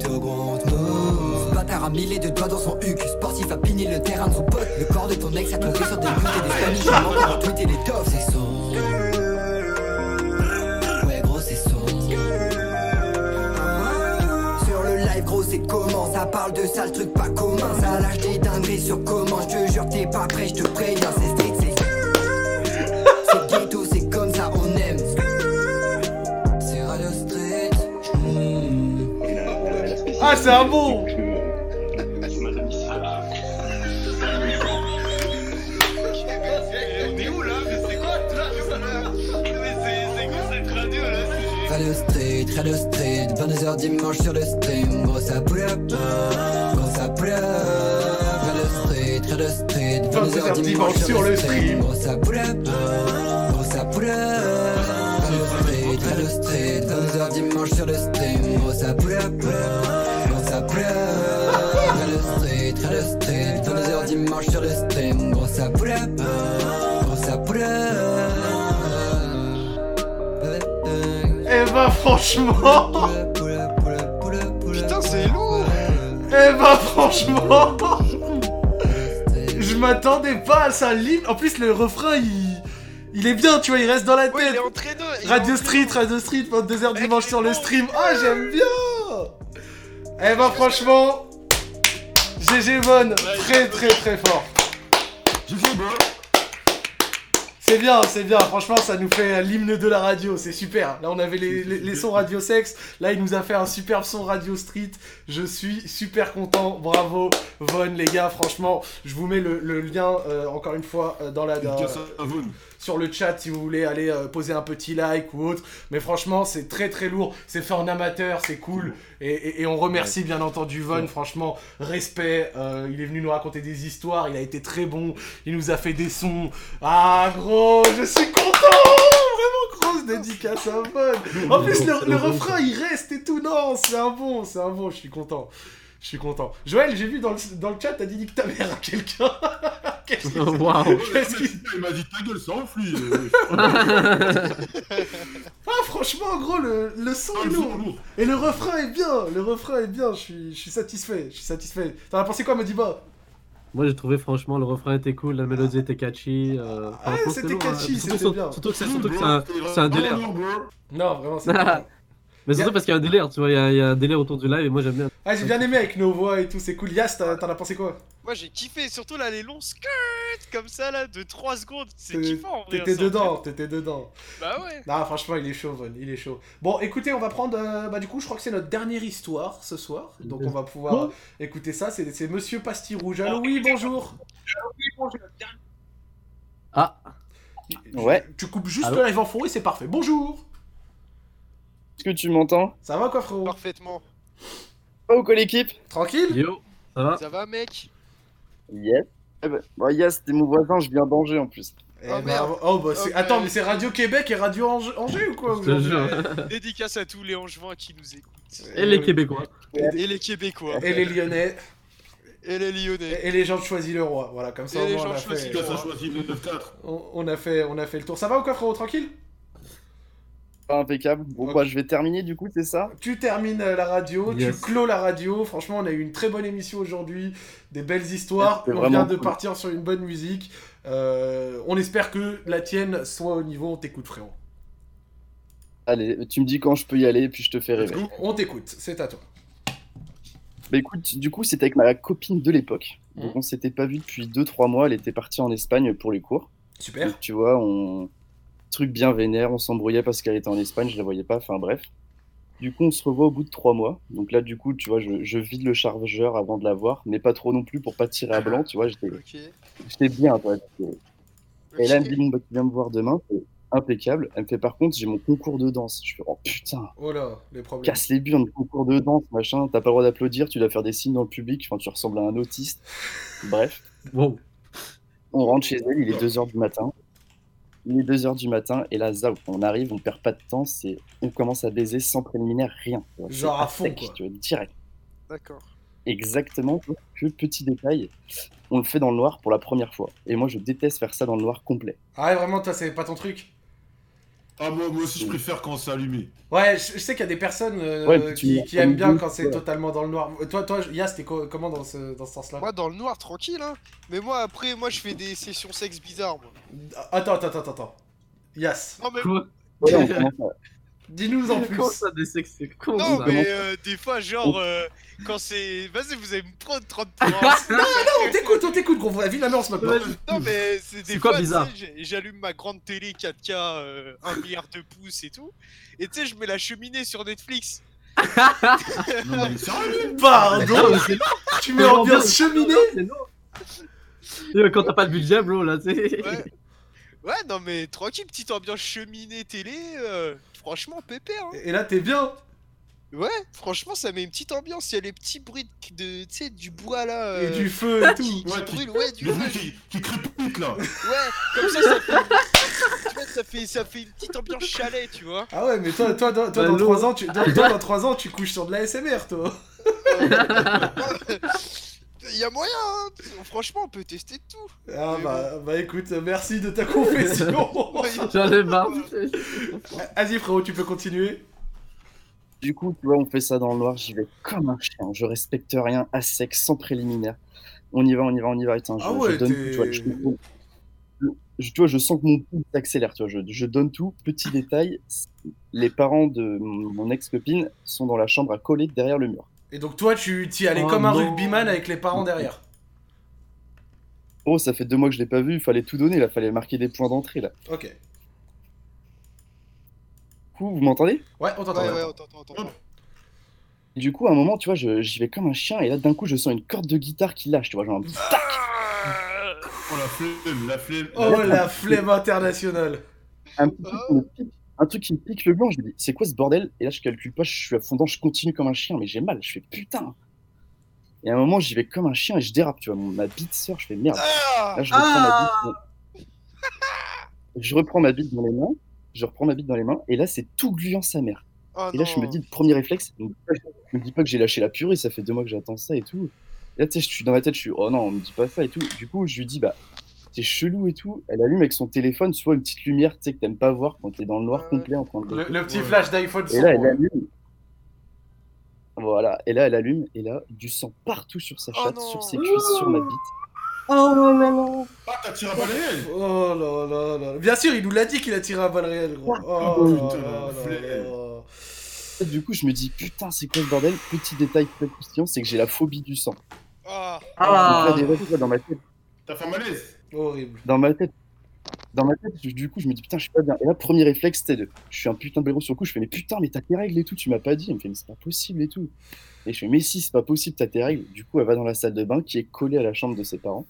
te move. Ce bâtard a mille de doigts dans son huc, sportif a pigné le terrain de son pote. Le corps de ton ex a tombé sur des buts et des familles, j'ai manqué à tweeter les tops, c'est son. Ouais gros c'est son. Sur le live gros c'est comment Ça parle de sales trucs pas communs Ça lâche des dingueries sur comment Je te jure t'es pas prêt je te préviens c'est cette radio là Radio Street, Street 22h dimanche sur le stream. Gros ça up Gros ça up Street, Street 22h dimanche sur le stream. Gros ça up Gros ça up Street, Street 22h dimanche sur le stream. Gros ça up 22h dimanche sur le stream Gros ça pull up Gros ça pull up Eh bah, franchement Putain, c'est lourd Eh bah, franchement Je m'attendais pas à ça, ligne. En plus, le refrain, il. Il est bien, tu vois, il reste dans la tête. il est entraîneur, il est Radio Street, Radio Street, 22h dimanche sur le stream. Ah, j'aime bien Eh bah, franchement. GG Von, très très très fort. C'est bien, c'est bien. Franchement, ça nous fait l'hymne de la radio. C'est super. Là, on avait les, les- les sons radio sexe. Là, il nous a fait un superbe son radio street. Je suis super content. Bravo, Von, les gars. Franchement, je vous mets le, le lien, euh, encore une fois, euh, dans la. dans- Dédicace à Von. Sur le chat si vous voulez aller euh, poser un petit like ou autre. Mais franchement, c'est très très lourd. C'est fait en amateur, c'est cool. Et, et- et on remercie bien entendu Von. Franchement, respect. Euh, il est venu nous raconter des histoires. Il a été très bon. Il nous a fait des sons. Ah gros, je suis content. Vraiment grosse dédicace à Von. En plus, le, le refrain il reste et tout. Non, c'est un bon, c'est un bon. Je suis content. Je suis content. Joël, j'ai vu dans le, dans le chat, t'as dit nique ta mère à quelqu'un. Qu'est-ce qui- Waouh. Qu'est-ce qui- Il m'a dit ta gueule, ça enfle. Ah franchement gros le, le son est lourd Et le refrain est bien Le refrain est bien, je suis, je suis satisfait, je suis satisfait. T'en as pensé quoi Modiba Moi j'ai trouvé franchement le refrain était cool, la mélodie était catchy. euh, franchement, c'était hein. catchy, Surtout, c'était bien. surtout que c'est surtout que c'est un, c'est un délire. Non vraiment c'est. Mais surtout parce qu'il y a un délire, tu vois, il y, a- il y a un délire autour du live et moi j'aime bien. Ah j'ai bien aimé avec nos voix et tout, c'est cool. Yas, t'en as pensé quoi? Moi j'ai kiffé, surtout là les longs skirts comme ça là de 3 secondes, c'est kiffant en vrai. T'étais ça. dedans, t'étais dedans. Bah ouais. Non franchement il est chaud Von, il est chaud. Bon écoutez on va prendre, euh, bah du coup je crois que c'est notre dernière histoire ce soir. Donc on va pouvoir écouter ça, c'est Monsieur Pastille Rouge. Allô oui bonjour Ah Ouais. Tu coupes juste Allô? le live en fond et c'est parfait. Bonjour Est-ce que tu m'entends? Ça va quoi frérot? Parfaitement. Oh, quoi l'équipe Tranquille? Yo, ça va? Ça va mec? Yes. Eh ben, bah, yes, c'était mon voisin, je viens d'Angers en plus. Eh ben, oh bah c'est... Attends mais c'est Radio Québec et Radio Ange- Angers ou quoi Je te aujourd'hui jure. Dédicace à tous les Angevins qui nous écoutent. Et les Québécois. Et les Québécois. Et les Lyonnais. Et les Lyonnais. Et les gens de Choisy le Roi. Voilà, comme ça Et au les moins gens on a de Choisy fait... le Ça choisit le 9-4. On, on a fait, on a fait le tour. Ça va ou quoi frérot? Tranquille? Impeccable. Bon, bah, je vais terminer du coup, c'est ça? Tu termines euh, la radio, Yes. tu clôt la radio. Franchement, on a eu une très bonne émission aujourd'hui, des belles histoires. On vient de cool. partir sur une bonne musique. Euh, on espère que la tienne soit au niveau. On t'écoute, frérot. Allez, tu me dis quand je peux y aller, puis je te fais rêver. On t'écoute, c'est à toi. Bah écoute, du coup, c'était avec ma copine de l'époque. Donc Mhm. on s'était pas vu depuis 2-3 mois, elle était partie en Espagne pour les cours. Super. Donc, tu vois, on. Truc bien vénère, on s'embrouillait parce qu'elle était en Espagne, je la voyais pas, enfin bref. Du coup, on se revoit au bout de 3 mois. Donc là, du coup, tu vois, je, je vide le chargeur avant de la voir, mais pas trop non plus pour pas tirer à blanc, tu vois, j'étais j'étais bien, toi. j'étais- Et là, elle me dit, bon, bah, tu viens me voir demain, c'est impeccable. Elle me fait, par contre, j'ai mon concours de danse. Je fais, oh putain, Oh là, les problèmes. casse les burnes, concours de danse, machin, t'as pas le droit d'applaudir, tu dois faire des signes dans le public, enfin, tu ressembles à un autiste. Bref. Wow. On rentre chez elle, il est 2h du matin. Il est 2h du matin, et là, zao, on arrive, on perd pas de temps, c'est on commence à baiser sans préliminaire, rien. vois, Genre à fond, sec, quoi. Tu vois, direct. D'accord. Exactement, que petit détail, on le fait dans le noir pour la première fois. Et moi, je déteste faire ça dans le noir complet. Ah ouais, vraiment, toi, c'est pas ton truc Ah, moi, moi aussi, je préfère quand c'est allumé. Ouais, je, je sais qu'il y a des personnes euh, Ouais, qui, aiment bien quand c'est totalement dans le noir. Euh, Toi, toi, Yas, t'es co- comment dans ce, dans ce sens-là? Moi dans le noir tranquille hein. Mais moi après moi je fais des sessions sexe bizarres moi. Attends, attends, attends, attends. Yas. Non mais Ouais, Dis-nous en plus. Comment ça, des sexes C'est con Non ça. mais euh, des fois genre euh, quand c'est vas-y vous allez me prendre 30 points. Non, non, on t'écoute, on t'écoute, gros. La vie, la merde, maintenant. Non mais c'est des quoi fois bizarre j'allume ma grande télé 4K euh, 1 milliard de pouces et tout et tu sais je mets la cheminée sur Netflix. Non, mais sérieux? Pardon Non, mais c'est- Tu mets ambiance cheminée? C'est non. Et Quand t'as pas de budget, bro, là, tu sais. Ouais. Ouais non mais tranquille petite ambiance cheminée télé euh, franchement pépère. hein. Et là, t'es bien. Ouais, franchement, ça met une petite ambiance. Il y a les petits bruits de, tu sais, du bois là. Et euh, du feu et tout. qui, qui Ouais, qui- brûle, ouais, du Le feu. qui, qui crépite là. Ouais, comme ça, ça fait, tu vois, ça fait, ça fait une petite ambiance chalet, tu vois. Ah ouais, mais toi, toi, toi, toi, Bah, dans l'eau. 3 ans, tu, toi, toi, dans 3 ans, tu couches sur de la SMR, toi. Il y a moyen, hein. Franchement, on peut tester tout. Ah bah, bah écoute, merci de ta confession. J'en ai marre. Vas-y frérot, tu peux continuer. Du coup, tu vois, on fait ça dans le noir, j'y vais comme un chien, je respecte rien, à sec, sans préliminaire. On y va, on y va, on y va, attends, je, Ah ouais, je donne t'es- tout, tu vois, je, je- je- tu vois, je sens que mon pouls s'accélère, tu vois, je, je donne tout. Petit détail, les parents de mon mon ex-copine sont dans la chambre à coller derrière le mur. Et donc toi, tu t'y allais Oh comme un non. rugbyman avec les parents derrière. Oh, ça fait deux mois que je l'ai pas vu, fallait tout donner là, fallait marquer des points d'entrée là. Ok. Du coup, vous m'entendez? Ouais, on t'entend. Ouais, ouais. ouais, on t'entend, on t'entend. Et Du coup, à un moment, tu vois, je- j'y vais comme un chien et là, d'un coup, je sens une corde de guitare qui lâche, tu vois, genre un petit tac. Oh la flemme, la flemme. Oh la flemme internationale. Un, petit un truc qui me pique le blanc, je me dis, c'est quoi ce bordel? Et là, je calcule pas, je suis à fond dedans, je continue comme un chien, mais j'ai mal, je fais putain. Et à un moment, j'y vais comme un chien et je dérape, tu vois, ma bite sort, je fais merde. Là, je reprends ma bite. Je reprends ma bite dans les mains, je reprends ma bite dans les mains, et là, c'est tout gluant sa mère. Oh et là, je me dis, le premier réflexe, je me dis pas- je me dis pas que j'ai lâché la purée, ça fait deux mois que j'attends ça et tout. Et là, tu sais, je suis dans ma tête, je suis, oh non, on me dit pas ça et tout. Du coup, je lui dis, bah, c'est chelou et tout. Elle allume avec son téléphone, soit une petite lumière, tu sais, que t'aimes pas voir quand t'es dans le noir complet en train de. Le, le petit flash d'iPhone Et là, elle allume. Voilà, et là, elle allume, et là, du sang partout sur sa chatte, sur ses cuisses, sur ma bite. Oh là là. Ah, t'as tiré à Oh là là là. Bien sûr, il nous l'a dit qu'il a tiré à balles réelles, gros. Oh putain, là là là là. Et Du coup, je me dis, putain, c'est quoi ce bordel? Petit détail très croustillant, c'est que j'ai la phobie du sang. Ah. Ah. Donc là, des fois, dans ma tête, T'as fait un malaise Horrible. dans ma tête, dans ma tête, du coup, je me dis putain, je suis pas bien. Et là, premier réflexe, c'était de, je suis un putain de blaireau sur le coup. Je fais mais putain, mais t'as tes règles et tout, tu m'as pas dit. Elle me fait mais c'est pas possible et tout. Et je fais mais si, c'est pas possible, t'as tes règles. Du coup, elle va dans la salle de bain qui est collée à la chambre de ses parents.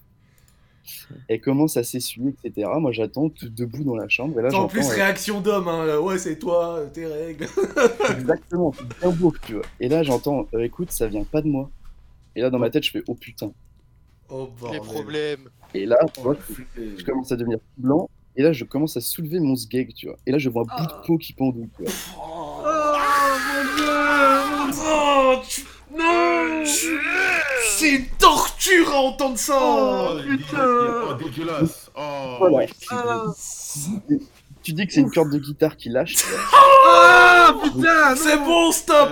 Elle commence à s'essuyer, etc. Moi, j'attends tout debout dans la chambre. Et là, en j'entends, plus, euh, réaction d'homme, hein. Ouais, c'est toi, tes règles. Exactement, c'est bien beau, tu vois. Et là, j'entends, euh, écoute, ça vient pas de moi. Et là, dans ma tête, je fais, oh putain. Oh Les problèmes. Et là, tu vois, je, je commence à devenir blanc. Et là, je commence à soulever mon sgeg, tu vois. Et là, je vois un bout de peau qui pendouille, tu vois. Oh, tu... Non tu- C'est une torture à entendre ça Oh, Oh, dégueulasse. Oh, Voilà. ouais. Tu dis que c'est une corde de guitare qui lâche. Ah putain C'est bon, stop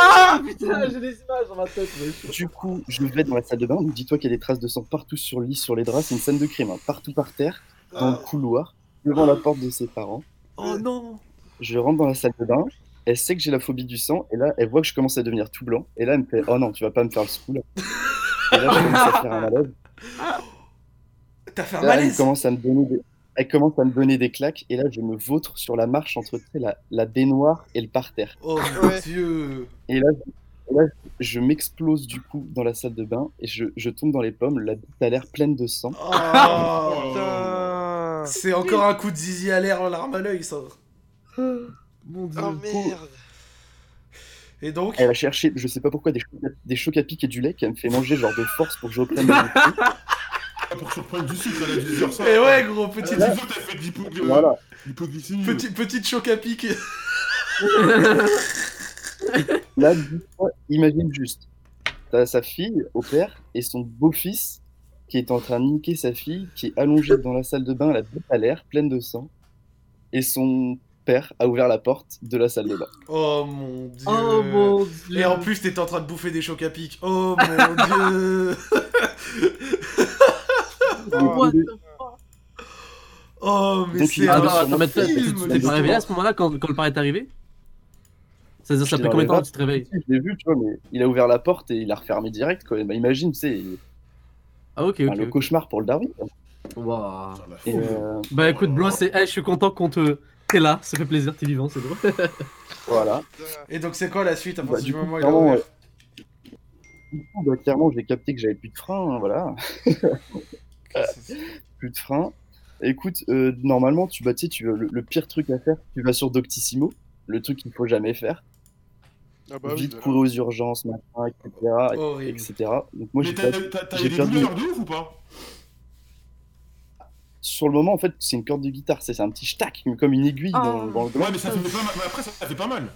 Ah putain, j'ai des images dans ma tête. mais- Du coup, je vais dans la salle de bain. Donc, dis-toi qu'il y a des traces de sang partout sur le lit, sur les draps. C'est une scène de crime, hein. partout par terre, dans le couloir, devant la porte de ses parents. Oh non Je rentre dans la salle de bain. Elle sait que j'ai la phobie du sang. Et là, elle voit que je commence à devenir tout blanc. Et là, elle me fait Oh non, tu vas pas me faire le scoop là. Et là, je commence à faire un malaise. T'as fait un Là, elle commence à me donner des... Elle commence à me donner des claques et là je me vautre sur la marche entre tu sais, la, la baignoire et le parterre. Oh mon dieu. Et là, et là, je m'explose du coup dans la salle de bain et je, je tombe dans les pommes, la bite a l'air pleine de sang. Oh putain. C'est encore un coup de zizi à l'air en larme à l'œil, ça. Mon dieu. Oh merde. Et donc Elle a cherché, je sais pas pourquoi, des chocs, à- des chocs à pic et du lait qu'elle me fait manger genre de force pour que je reprenne mon esprit. Pour surprendre du sucre, elle a dû dire ça. Et ouais, gros, petite- Les autres, elle fait de l'hypo- Voilà. l'hypoglycémie. Petit, Petite choc à pic Là, imagine juste, t'as sa fille au père et son beau-fils qui est en train de niquer sa fille, qui est allongée dans la salle de bain, la bite à l'air, pleine de sang, et son père a ouvert la porte de la salle de bain. Oh mon dieu Oh mon dieu. Et en plus, t'étais en train de bouffer des chocs à pic Oh mon dieu Oh, mais c'est un t'es pas réveillé à ce moment-là quand, quand le père est arrivé C'est-à-dire, ça fait combien de temps que tu te réveilles? Je l'ai vu, tu vois, mais il a ouvert la porte et il a refermé direct, quoi. Bah, imagine, tu sais, il- Ah, ok, enfin, ok. le cauchemar pour le Darwin. Waouh. Euh, Bah écoute, Blanc, c'est. eh, je suis content qu'on te. T'es là, ça fait plaisir, t'es vivant, c'est drôle. voilà. Et donc, c'est quoi la suite? À Bah, partir du du coup, moment où il a clairement, ouvert euh, du coup, bah, clairement, j'ai capté que j'avais plus de frein, hein, voilà. plus de frein. Écoute, euh, normalement, tu, bah, tu sais, tu, le, le pire truc à faire, tu vas sur Doctissimo, le truc qu'il faut jamais faire. Ah bah Vite voilà. courir aux urgences, machin, etc. Etc. Donc moi, Mais j'ai t'as des perdu. douleurs de ouf ou pas? Sur le moment, en fait, c'est une corde de guitare, c'est un petit stack, comme une aiguille dans, dans le gland. Ouais, mais ça fait pas mal. mais Après, ça fait pas mal.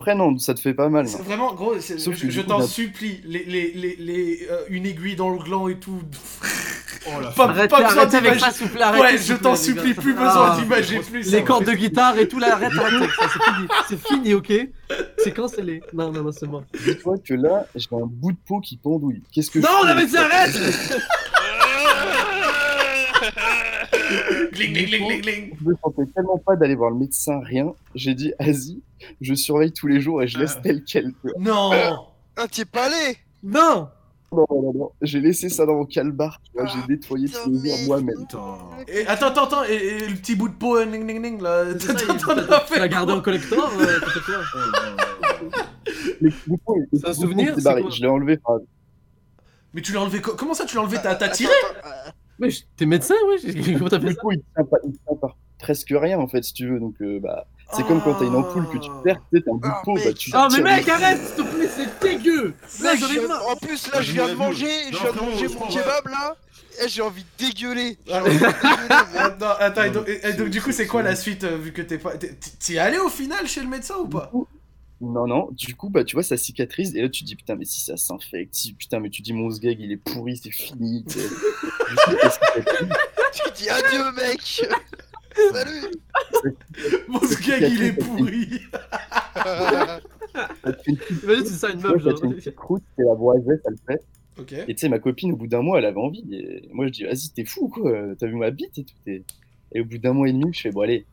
Après, non, ça te fait pas mal. C'est Vraiment, gros, Sauf je, t'en supplie, les, les, les, les, euh, une aiguille dans le gland et tout. Oh la Pas, Arrêtez, pas besoin arrêtez, Ouais, je t'en supplie, plus besoin Ah. d'imager plus. Les cordes de guitare et tout, là, arrête, arrête c'est fini. C'est fini, ok? C'est cancellé. Non, non, non, c'est mort. Dis-toi que là, j'ai un bout de peau qui pendouille. Qu'est-ce que Non, non, mais arrête Gling, gling, gling, gling, gling. Je me sentais tellement pas d'aller voir le médecin, rien. J'ai dit, vas-y, je surveille tous les jours et je laisse tel quel. Non Ah, t'y es pas allé Non Non, non, non, j'ai laissé ça dans mon calbar, tu vois, j'ai nettoyé tous les jours moi-même. Et attends, attends, attends, et, et le petit bout de peau, euh, ning ning ning là, Tu l'as gardé en collector euh, ils- C'est un souvenir, Je l'ai enlevé. Mais tu l'as enlevé co- Comment ça tu l'as enlevé? T'as t'as tiré? Mais t'es médecin, ouais Comment t'as fait Du coup, il tient pas, il tient pas presque rien en fait, si tu veux. Donc, euh, bah, c'est comme quand t'as une ampoule que tu perds, tu sais, t'as un bout de peau, bah tu. Oh mais mec, arrête, s'il te plaît, c'est dégueu Là, Mec, j'en ai je- marre en plus, là, je viens de manger, je viens de manger mon kebab là. Et j'ai envie de dégueuler. De mec. Attends, et donc, et- et donc, du coup c'est quoi la suite euh, vu que t'es pas... t'es- T'y es allé au final chez le médecin ou pas? Non, non, du coup, bah, tu vois, ça cicatrise, et là, tu te dis, putain, mais si ça s'infecte, si, putain, mais tu dis, mon sgeg, il est pourri, c'est fini, tu dis adieu, mec. Salut. Mon gag il est pourri Imagine, c'est ça une meuf, genre. une petite croûte, c'est la boisette, ça le fait. Et tu sais, ma copine, au bout d'un mois, elle avait envie. Et moi, je dis, vas-y, t'es fou, quoi. T'as vu ma bite et tout. Et, et au bout d'un mois et demi, je fais, bon, allez.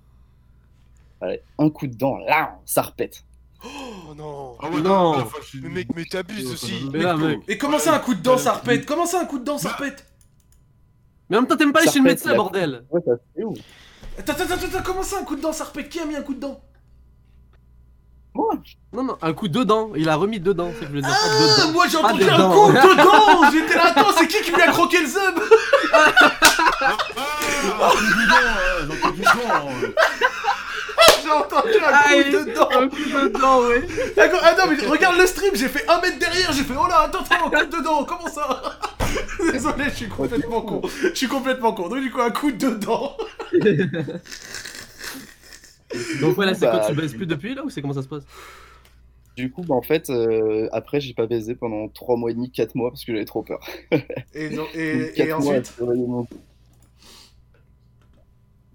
Allez, un coup de dent, là, ça repète. Oh non. Ah ouais, Non. Mais mec, mais t'abuses aussi. Mais là, mec. Et comment ça un coup de dent ça repète Comment ça un coup de dent ça repète Mais en même temps, t'aimes pas aller Ça chez le médecin, bordel Ouais, ça fait où Attends, attends, attends, attends, comment ça un coup de dent ça repète Qui a mis un coup de dent Moi Non, non, un coup dedans, il a remis dedans, c'est ce que je veux dire. Ah, dedans. moi j'ai entendu un coup dedans J'étais là, attends, c'est qui qui lui a croqué le zub Ah, euh, j'ai entendu un Ah, coup dedans Un coup dedans, ouais. D'accord, Ah non, mais regarde le stream, j'ai fait un mètre derrière, j'ai fait oh là, attends, attends, un coup dedans, comment ça? Désolé, je suis complètement con. Je suis complètement con. Donc, du coup, un coup dedans. Donc, ouais, là, c'est quoi Bah, Tu baises plus depuis là ou c'est comment ça se passe? Du coup, bah, en fait, euh, après, j'ai pas baisé pendant 3 mois et demi, 4 mois, parce que j'avais trop peur. Et, donc- Donc, et, et ensuite?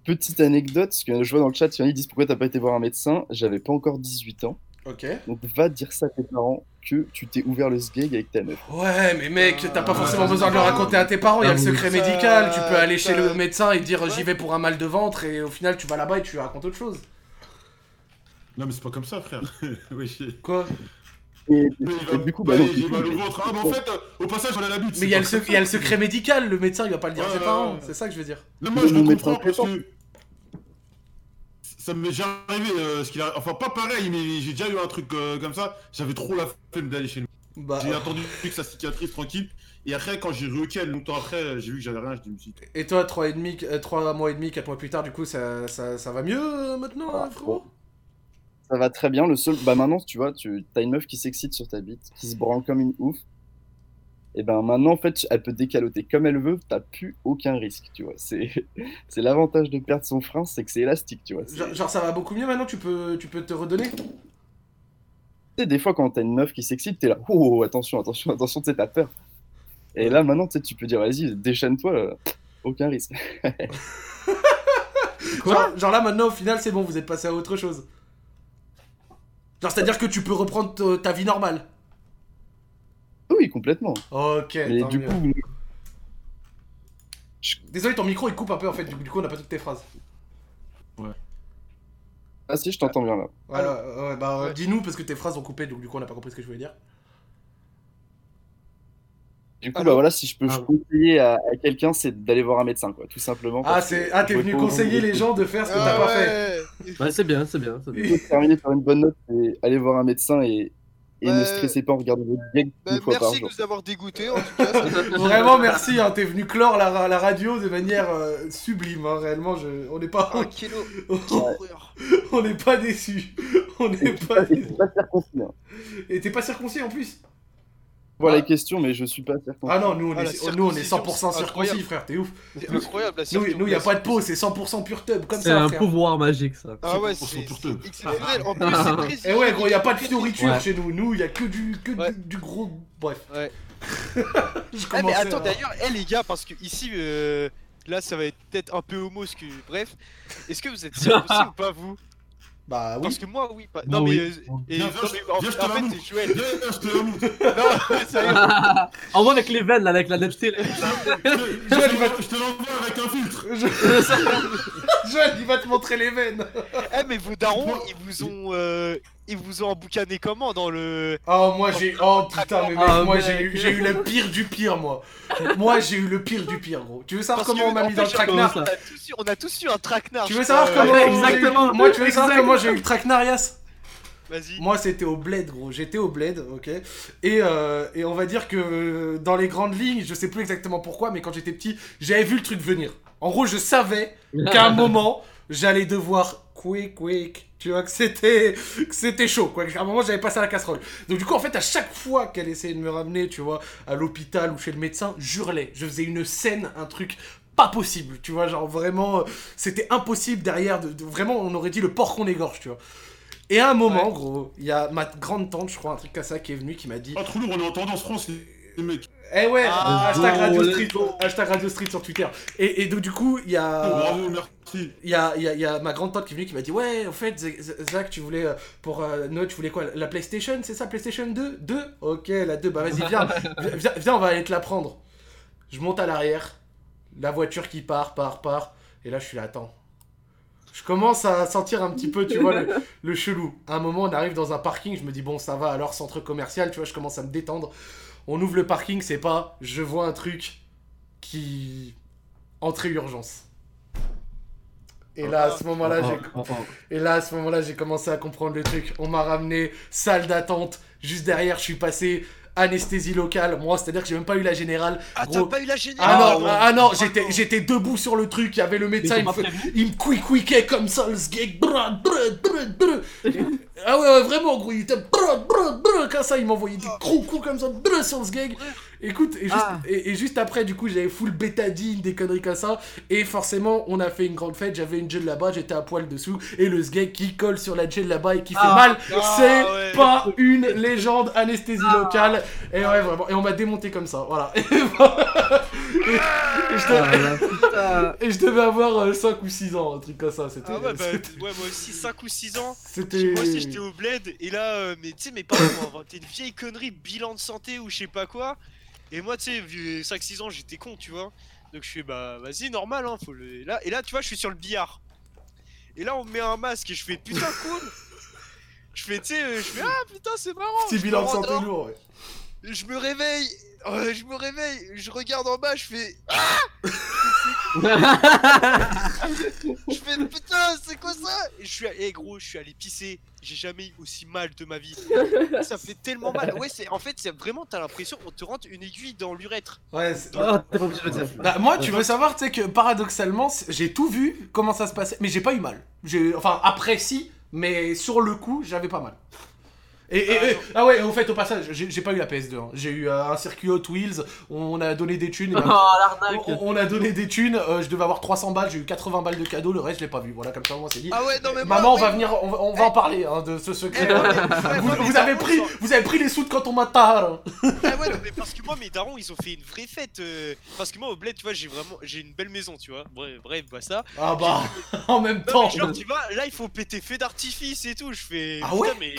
Petite anecdote, parce que je vois dans le chat, il y en a qui disent pourquoi t'as pas été voir un médecin? J'avais pas encore 18 ans. Ok. Donc va dire ça à tes parents que tu t'es ouvert le sgeg avec ta meuf. Ouais, mais mec, t'as pas forcément besoin de le raconter à tes parents. Il y a le secret médical. Tu peux aller chez le médecin et dire j'y vais pour un mal de ventre. Et au final, tu vas là-bas et tu lui racontes autre chose. Non, mais c'est pas comme ça, frère. oui. Quoi? Et, Mais il va, et du coup, bah, bah, j'ai mal au ventre. Ah, mais en fait, euh, au passage, on a la bite. Mais il y, a le sec- il y a le secret médical. Le médecin, il va pas le dire à ses parents. C'est ça que je veux dire. Non, moi, je le comprends en parce que. Ça m'est déjà arrivé, euh, ce qu'il a... enfin pas pareil, mais j'ai déjà eu un truc euh, comme ça. J'avais trop la flemme d'aller chez lui. Bah, J'ai attendu que ça cicatrise tranquille. Et après, quand j'ai requel longtemps après, j'ai vu que j'avais rien, je dis, me suis dit, Et toi, 3 et demi, euh, trois mois et demi, 4 mois plus tard, du coup, ça, ça, ça va mieux euh, maintenant, Ah, frérot Ça va très bien. Le seul, bah maintenant, tu vois, tu as une meuf qui s'excite sur ta bite, qui se branle comme une ouf. Et ben maintenant, en fait, elle peut décaloter comme elle veut. T'as plus aucun risque, tu vois. C'est, c'est l'avantage de perdre son frein, c'est que c'est élastique, tu vois. C'est- genre, genre, ça va beaucoup mieux maintenant, tu peux, tu peux te redonner? Tu sais, des fois, quand t'as une meuf qui s'excite, t'es là, oh, attention, attention, attention, tu sais, t'as peur. Et là, maintenant, tu sais, tu peux dire, vas-y, déchaîne-toi, euh, aucun risque. genre, genre là, maintenant, au final, c'est bon, vous êtes passé à autre chose. Genre, c'est-à-dire que tu peux reprendre ta vie normale. Oui, complètement. Ok, Mais tant du mieux. coup, Désolé, ton micro il coupe un peu en fait, du coup, on n'a pas toutes tes phrases. ah si, je t'entends bien là. Ouais, ouais, ouais, bah, euh, dis-nous parce que tes phrases ont coupé, donc du coup, on n'a pas compris ce que je voulais dire. Du coup, bah voilà, si je peux conseiller à, à quelqu'un, c'est d'aller voir un médecin, quoi, tout simplement. Ah, c'est... ah t'es venu conseiller les gens de faire ce que Ah t'as pas fait. Ouais, c'est bien, c'est bien. c'est bien. Terminer par une bonne note et aller voir un médecin et, et ne stressez pas en regardant votre gag Bah, une fois par merci de jour. nous avoir dégoûtés en tout cas. ça- Vraiment merci, hein, t'es venu clore la, la radio de manière euh, sublime, hein, réellement, je... on n'est pas... Un kilo. on n'est pas déçus. On n'est pas circoncis. hein. Et t'es pas circoncis en plus Ah. les questions, mais je suis pas. Ah non, nous on Ah, la est, nous, on est 100% circoncision, c'est circoncis, incroyable. frère, t'es ouf. C'est incroyable la Nous, circoncision. nous y a pas de peau, c'est 100% pure tub, comme C'est ça, un frère. pouvoir magique, ça. Ah ouais, c'est c'est exceptionnel. En plus, c'est précis. Et ouais, gros, y a pas de Ouais. chez nous. Nous, y a que du, que Ouais. du, du gros. Bref. Ouais. Je Ah mais attends à- d'ailleurs, eh les gars, parce que ici, euh, là ça va être peut-être un peu homo ce que... Bref, est-ce que vous êtes circoncis ou pas vous? Bah oui. Parce que moi oui, pas... Non mais... oui. euh, et, Viens, non, viens, mais en, viens, je te en fait la c'est Joël. Viens, viens, je te la montre. Non, sérieux. En vrai, avec les veines, là, avec la netteté. là. Je te l'envoie- je te l'envoie avec un filtre. Joël, il va te montrer les veines. Eh mais vos darons, ils vous ont... euh, ils vous ont emboucané comment dans le. Oh, moi j'ai. Oh putain, mais mec, Ah, moi j'ai eu, j'ai eu le pire du pire, moi. moi j'ai eu le pire du pire, gros. Tu veux savoir Parce comment on m'a mis dans le traquenard on a tous eu- On a tous eu un traquenard. Tu veux savoir euh, comment. j'ai eu- Moi, tu veux savoir comment j'ai eu le traquenard, Yas Vas-y. Moi, c'était au bled, gros. J'étais au bled, ok. Et, euh, et on va dire que euh, dans les grandes lignes, je sais plus exactement pourquoi, mais quand j'étais petit, j'avais vu le truc venir. En gros, je savais qu'à un moment, j'allais devoir quick, quick. Tu vois que c'était que c'était chaud, quoi. À un moment, j'avais passé à la casserole. Donc du coup, en fait, à chaque fois qu'elle essayait de me ramener, tu vois, à l'hôpital ou chez le médecin, j'hurlais. Je faisais une scène, un truc pas possible, tu vois, genre vraiment, euh, c'était impossible derrière. De, de- vraiment, on aurait dit le porc qu'on égorge, tu vois. Et à un moment, gros, il y a ma grande tante, je crois, un truc comme ça, qui est venue, qui m'a dit. Ah, trop lourd, on est en tendance France, les mecs. Eh ouais, Ah, hashtag, Radio Street, hashtag Radio Street sur Twitter. Et, et donc du coup, il y a... Oh, merci. Il y a, y, a, il y a ma grande tante qui est venue qui m'a dit Ouais, en fait, Zach, tu voulais euh, pour euh, Noël, tu voulais quoi La PlayStation, c'est ça PlayStation 2 2 Ok, la 2, bah vas-y, viens, viens, viens, viens, on va aller te la prendre. Je monte à l'arrière, la voiture qui part, part, part, et là je suis là, attends. Je commence à sentir un petit peu, tu vois, le, le chelou. À un moment, on arrive dans un parking, je me dis Bon, ça va, alors centre commercial, tu vois, je commence à me détendre. On ouvre le parking, c'est pas, je vois un truc qui. Entrée urgence. Et là, à ce moment-là, Oh, j'ai. oh, oh. Et là, à ce moment-là, j'ai commencé à comprendre le truc. On m'a ramené salle d'attente. Juste derrière, je suis passé anesthésie locale. Moi, c'est-à-dire que j'ai même pas eu la générale. Ah, Gros. t'as pas eu la générale Ah non, Ah, ah non, j'étais, j'étais debout sur le truc. Il y avait le médecin. Il me, il me quick-quickait comme ça, le sgeg. Brr, brr, brr, brr. Ah ouais, ouais, vraiment, gros. Il était brr, brr, brr, comme ça. Il m'envoyait des gros coups comme ça. brr, sur le sgeg. Écoute, et juste, Ah. et, et juste après, du coup, j'avais full bétadine, des conneries comme ça. Et forcément, on a fait une grande fête. J'avais une gel là-bas, j'étais à poil dessous. Et le sgeg qui colle sur la gel là-bas et qui fait Ah. mal, Ah, c'est ouais. pas une légende anesthésie locale. Et ouais, vraiment. Et on m'a démonté comme ça. Voilà. Et, et je, Ah, devais... et je devais avoir 5 ou 6 ans, un truc comme ça. C'était. Ah ouais, bah, ouais, moi aussi 5 ou 6 ans. C'était- Moi aussi j'étais au bled et là, euh, mais tu sais, mes parents m'ont inventé une vieille connerie, bilan de santé ou je sais pas quoi. Et moi, tu sais, vu 5-6 ans, j'étais con, tu vois. Donc je fais, bah vas-y, normal, hein, faut le. Et là, et là, tu vois, je suis sur le billard. Et là, on me met un masque et je fais, putain, cool. Je fais, tu sais, je fais, ah putain, c'est marrant. Je bilan de santé lourd, ouais. Je me réveille, euh, je me réveille, je regarde en bas, je fais Ah Je fais putain, c'est quoi ça? Et je suis allé, eh, gros, je suis allé pisser. J'ai jamais eu aussi mal de ma vie. Ça fait tellement mal. Ouais, c'est en fait, c'est vraiment, t'as l'impression qu'on te rentre une aiguille dans l'urètre. Ouais, c'est- Oh, t'es pas obligé de le dire. Bah, moi, tu veux savoir, tu sais que paradoxalement, j'ai tout vu, comment ça se passait, mais j'ai pas eu mal. J'ai, enfin, après si, mais sur le coup, j'avais pas mal. Et, et- et- ah ouais, au fait, au passage, j'ai pas eu la PS2. hein. J'ai eu euh, un circuit Hot Wheels, on a donné des thunes. et Oh, on, on a donné des thunes, euh, je devais avoir 300 balles, j'ai eu 80 balles de cadeaux, le reste, je l'ai pas vu. Voilà, comme ça, moi, c'est dit. Ah ouais, non, mais moi, Maman, on oui. va venir, on va, on va en parler hein, de ce secret. Eh, ouais, ouais, vous, avez pris, vous avez pris les sous de quand on m'a tard. Ah ouais, non, mais parce que moi, mes darons, ils ont fait une vraie fête. euh, Parce que moi, au bled, tu vois, j'ai vraiment, j'ai une belle maison, tu vois. Bref, bref, bah ça. Ah bah, en même Non, temps. mais genre, tu vois, là, il faut péter feu d'artifice et tout. Je fais. Ah ouais? mais...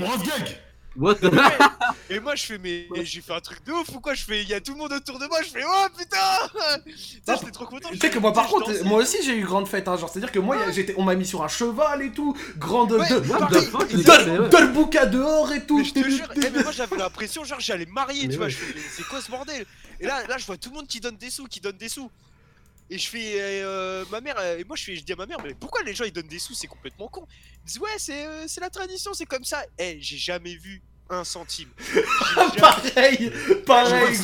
What the- Et moi, je fais, mais j'ai fait un truc de ouf ou quoi? Je fais, il y a tout le monde autour de moi. Je fais, oh putain Tu sais, j'étais trop content. Tu sais que moi par putain, contre, moi aussi j'ai eu grande fête, hein, genre c'est à dire que moi j'étais, on m'a mis sur un cheval et tout, grande bouca dehors et tout. Mais je te jure, eh, mais moi j'avais l'impression, genre j'allais marier, tu vois. c'est quoi ce bordel? Et là, là, je vois tout le monde qui donne des sous, qui donne des sous. Et je fais, euh, ma mère, euh, et moi je dis à ma mère, mais pourquoi les gens ils donnent des sous? C'est complètement con. Ils disent, ouais, c'est euh, la tradition, c'est comme ça. Eh, j'ai jamais vu un centime. Pareil, pareil.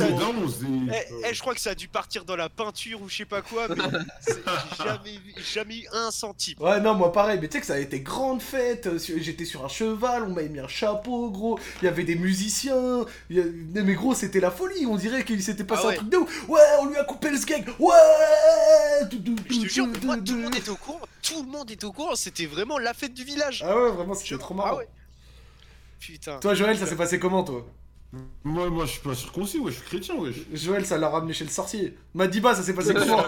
Eh, eh, je crois que ça a dû partir dans la peinture ou je sais pas quoi, mais j'ai jamais, vu- jamais eu un centime. Ouais non moi pareil, mais tu sais que ça a été grande fête, euh, j'étais sur un cheval, on m'avait mis un chapeau gros, il y avait des musiciens, mais gros c'était la folie, on dirait qu'il s'était passé Ah ouais. un truc de ouf. Ouais on lui a coupé le skeg, ouais tout- tout- Je te tout- jure, tout- moi, tout- tout le monde était au courant, tout le monde était au courant, c'était vraiment la fête du village. Ah ouais vraiment c'était trop marrant. Ah ouais. Putain. Toi Joël ça s'est passé comment toi? Moi, moi, je suis pas circoncis, ouais, je suis chrétien, ouais. Joël ça l'a ramené chez le sorcier. Madiba ça s'est passé comment?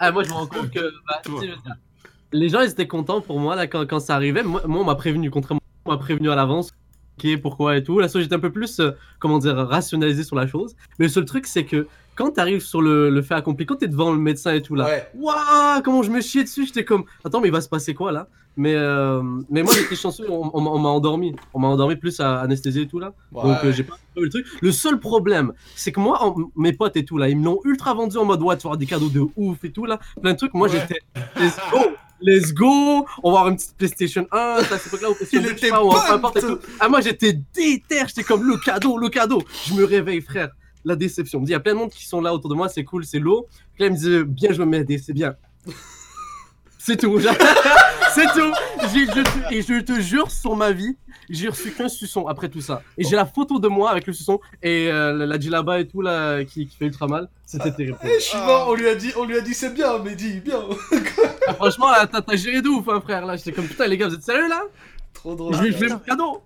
Ah, moi, je me rends compte que. bah, les gens, ils étaient contents pour moi là quand, quand ça arrivait. Moi, moi, on m'a prévenu, contrairement, on m'a prévenu à l'avance. ok, pourquoi et tout. Là, j'étais un peu plus, euh, comment dire, rationalisé sur la chose. Mais le seul truc, c'est que quand t'arrives sur le, le fait accompli, quand t'es devant le médecin et tout là, Ouais. waouh, comment je me chiais dessus, j'étais comme, attends, mais il va se passer quoi là? Mais, euh, mais moi j'étais chanceux, on, on m'a- on m'a endormi. On m'a endormi plus à anesthésie et tout là. Ouais. Donc euh, j'ai pas trouvé le truc. Le seul problème, c'est que moi, en- mes potes et tout là, ils me l'ont ultra vendu en mode ouais, tu vas avoir des cadeaux de ouf et tout là, plein de trucs. Moi Ouais. j'étais, let's go, let's go, on va avoir une petite PlayStation 1, à cette époque-là, ou PlayStation Il 2, je sais pas, ou peu importe et tout. Ah moi j'étais déter, j'étais comme le cadeau, le cadeau. Je me réveille frère, la déception. On me dit, il y a plein de monde qui sont là autour de moi, c'est cool, c'est lourd. Puis là il me dit, bien je me m'aider, c'est bien. C'est tout. c'est tout. Je et je te jure sur ma vie, j'ai reçu qu'un suçon après tout ça. Et j'ai la photo de moi avec le suçon et euh, la- la djellaba et tout là qui, qui fait ultra mal. C'était terrible. Eh, je suis mort, on lui a dit, on lui a dit c'est bien, mais dis bien. Ah, franchement, là, t'as géré de ouf, hein, frère. Là, j'étais comme putain, les gars, vous êtes sérieux là? Trop drôle. Je je vais le cadeau.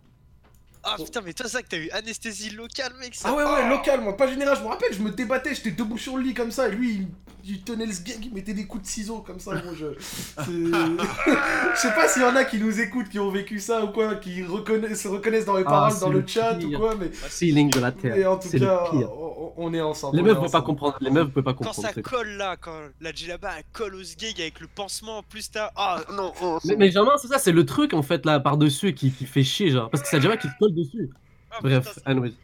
Ah putain, mais toi, Zach, t'as eu anesthésie locale, mec. ça- Ah ouais, ouais, local, moi, pas général, je me rappelle, je me débattais, j'étais debout sur le lit comme ça, et lui, il, il tenait le sgeg, il mettait des coups de ciseaux comme ça, bon, je... c'est- Je sais pas s'il y en a qui nous écoutent, qui ont vécu ça ou quoi, qui reconnaissent, se reconnaissent dans les Ah, paroles, c'est dans le le chat ou quoi, mais... Feeling de la terre. Mais en tout C'est le cas, pire. on, on est ensemble. Les meufs peuvent pas comprendre. Les meufs peuvent pas Quand comprendre. ça c'est- colle là, quand la djellaba elle colle au sgeg avec le pansement, en plus t'as. Ah non, oh, Mais, mais Germain, c'est ça, c'est le truc en fait là par-dessus qui, qui fait chier, genre. Parce que ça dirait qu'il te colle dessus. Bref, anyways.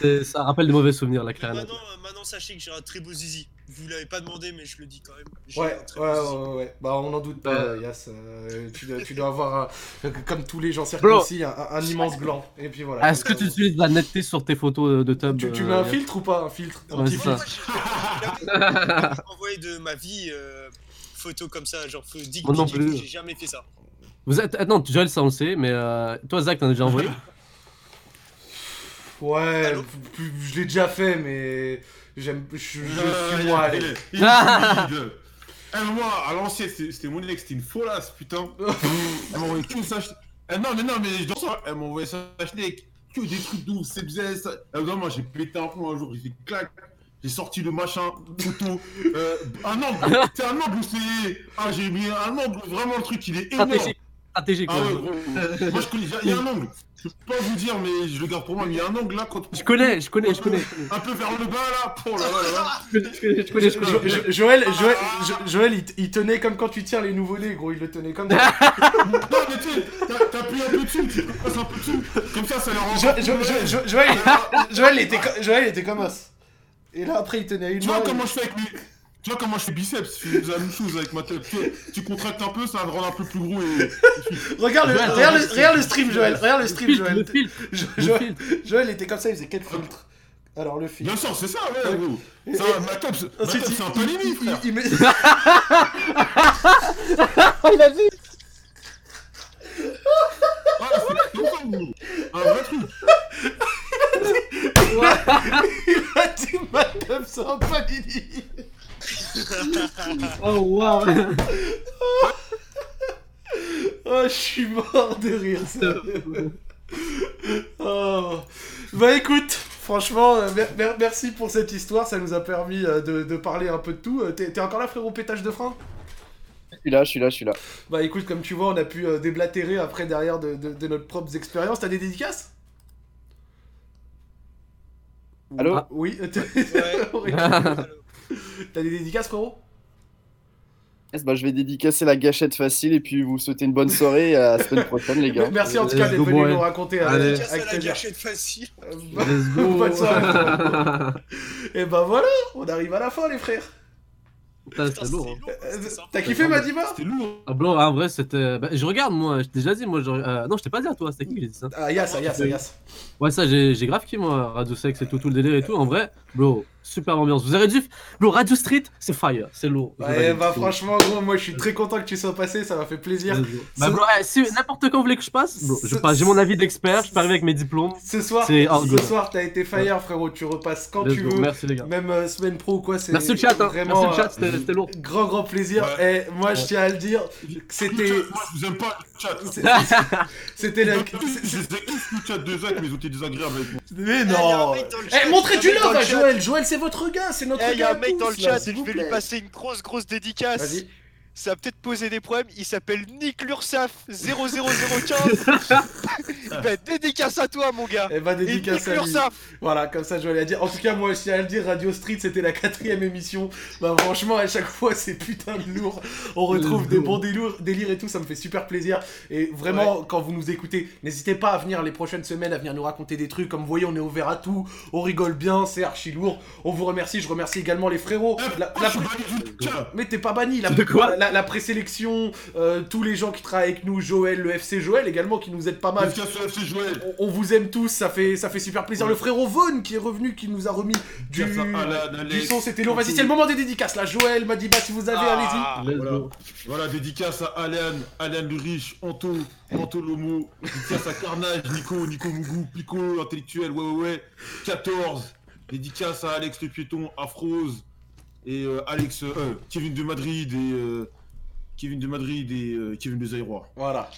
C'est- Ça rappelle des mauvais souvenirs, la clarinette. Maintenant, euh, maintenant, sachez que j'ai un très beau zizi. Vous l'avez pas demandé, mais je le dis quand même. J'ai Ouais, un très ouais, beau ouais, zizi. ouais, ouais. Bah, on en doute pas, Yas. euh, tu, dois, tu dois avoir, un- comme tous les gens circoncis, un, un immense gland. Et puis voilà. Est-ce que tu utilises la netteté sur tes photos de tub Tu, tu euh, mets un filtre ou pas Un filtre Ouais, c'est ça. envoyé de ma vie euh, photo comme ça, genre faut dick Moi non pic et tout, plus. j'ai jamais fait ça. Vous êtes... ah, non, Joël, ça on le sait, mais euh, toi, Zach, t'en as déjà envoyé? Ouais, p- je l'ai déjà fait, mais j'aime, je, je Euh, suis moi allé. il- Eh, moi, à l'ancienne, c'était mon ex, c'était une folasse, putain. Elle m'a envoyé que ça. Eh, non, mais non, mais dans ça, elle m'a envoyé ça. Que des trucs ouf, c'est bizarre. Ça. Eh, non, moi, j'ai pété un plomb un jour, j'ai fait clac. J'ai sorti le machin, photo, euh, un angle, c'est un angle où c'est. Ah, j'ai mis un angle, vraiment le truc, il est énorme. Stratégique. Stratégique. Ah ouais. gros. Moi, je connais, il y a un angle. Je peux pas vous dire, mais je le garde pour moi, mais il y a un angle là quand. Je connais, je connais, je connais. Un peu vers le bas là. Oh là là là là. Je connais, je connais, je je Joël, Joël, Jo- Joël, il, tenait comme quand tu tiens les nouveaux-nés, gros, il le tenait comme ça. Non, mais tu sais, t'as- t'appuies un peu dessus, tu passes un peu dessus. Comme ça, ça les rend. Jo- Jo- Jo- Jo- Joël, Joël, il était, Joël, était comme os. Et là, après, il tenait à une Tu vois main, comment je fais avec mes. Tu vois comment je fais biceps Je fais la même chose avec ma tête. Tu, contractes un peu, ça va te rendre un peu plus gros et. Regarde le, Joël, regarde, le, regarde, regarde le stream, Joël. Regarde le stream, Joël. Joël, était comme ça, il faisait 4 filtres. Alors, le filtre. Bien sûr, c'est ça, ouais, gros. Et- Ça, et- ma top, c'est- ma top, il- c'est un il- panini, il- frère. il met- il a vu Ah, c'est comme ça, gros. Un vrai truc. Il a dit madame, c'est un panini. Oh waouh Oh, je suis mort de rire, sérieux. Oh. Bah écoute, franchement, euh, mer- mer- merci pour cette histoire, ça nous a permis euh, de, de parler un peu de tout. Euh, T'es encore là, frérot, pétage de frein? Je suis là, je suis là, je suis là. Bah écoute, comme tu vois, on a pu euh, déblatérer après derrière de, de, de notre propres expériences. T'as des dédicaces? Allô? Ah, Oui, t'as Oui. T'as des dédicaces, frérot? Yes, bah, je vais dédicacer la gâchette facile et puis vous souhaiter une bonne soirée et à la semaine prochaine, les gars. Merci en tout cas d'être venu nous raconter euh, Allez. Avec la gâchette facile. Let's go Bonne soirée. Et bah voilà, on arrive à la fin, les frères. Putain, c'était lourd. hein. Euh, T'as kiffé, Madiba? C'était lourd. Ah, blanc, en vrai, c'était. bah, je regarde, moi, je t'ai déjà dit, moi. je- euh, Non, je t'ai pas dit à toi, c'était qui qui a dit ça? Ah, Yas, ah, Yas, ah, Yas. Ouais, ça, j'ai j'ai grave kiffé, moi, Radio Sex et tout, tout le délire et tout. En vrai, bro, super ambiance. Vous aurez dû. Bro, Radio Street, c'est fire, c'est lourd. Ouais, bah franchement, gros, moi je suis très content que tu sois passé, ça m'a fait plaisir. Bah, bro, eh, si n'importe quand vous voulez que je passe, bro, je passe. J'ai mon avis d'expert, je peux arriver avec mes diplômes. Ce soir, ce soir, t'as été fire, frérot. Tu repasses quand Let's tu go. veux. Merci, les gars. Même euh, semaine pro ou quoi, c'est Merci le chat, hein. vraiment Merci le chat, c'était lourd. grand, grand plaisir. Ouais. Et moi, je tiens à le dire, c'était. Moi, je vous aime pas, le chat. C'était la. Je les ai le chat de Zach, mais ils ont été désagréables avec moi. Mais non! Eh, montrez du love à le chat. Joël! Joël, c'est votre gars, c'est notre Eh, y gars. a à un mec dans le tous, là, chat, s'il je vous vais lui plaît. passer une grosse, grosse dédicace. Vas-y. Ça va peut-être poser des problèmes. Il s'appelle Nick Lursaf 00015. Bah, dédicace à toi, mon gars. Eh bah, dédicace Et à Nick lui. Lursaf. Voilà, comme ça, je vais la dire. En tout cas, moi, je tiens à le dire, Radio Street, c'était la quatrième émission. Bah, franchement, à chaque fois, c'est putain de lourd. On retrouve des bons délires, délires et tout, ça me fait super plaisir. Et vraiment, quand vous nous écoutez, n'hésitez pas à venir les prochaines semaines, à venir nous raconter des trucs. Comme vous voyez, on est ouvert à tout. On rigole bien, c'est archi lourd. On vous remercie. Je remercie également les frérots. La- la- Mais t'es pas banni. La, De quoi la, la présélection, euh, tous les gens qui travaillent avec nous, Joël, le FC Joël également, qui nous aide pas mal. FC Joël. On, on vous aime tous, ça fait, ça fait super plaisir. Le frérot Vaughan qui est revenu, qui nous a remis du, Dédicace à Alan, du son, c'était lourd. Vas-y, c'est le moment des dédicaces là. Joël m'a dit, bah si vous avez, Ah, allez-y. Voilà. voilà, dédicace à Alan, Alan le riche, Anto, Anto Lomo, dédicace à Carnage, Nico, Nico Mougou, Pico, intellectuel, ouais ouais ouais, 14, dédicace à Alex le piéton, Afrose, et euh, Alex, euh, Kevin de Madrid, et euh, Kevin de Madrid et euh, Kevin de Zaïrois. Voilà.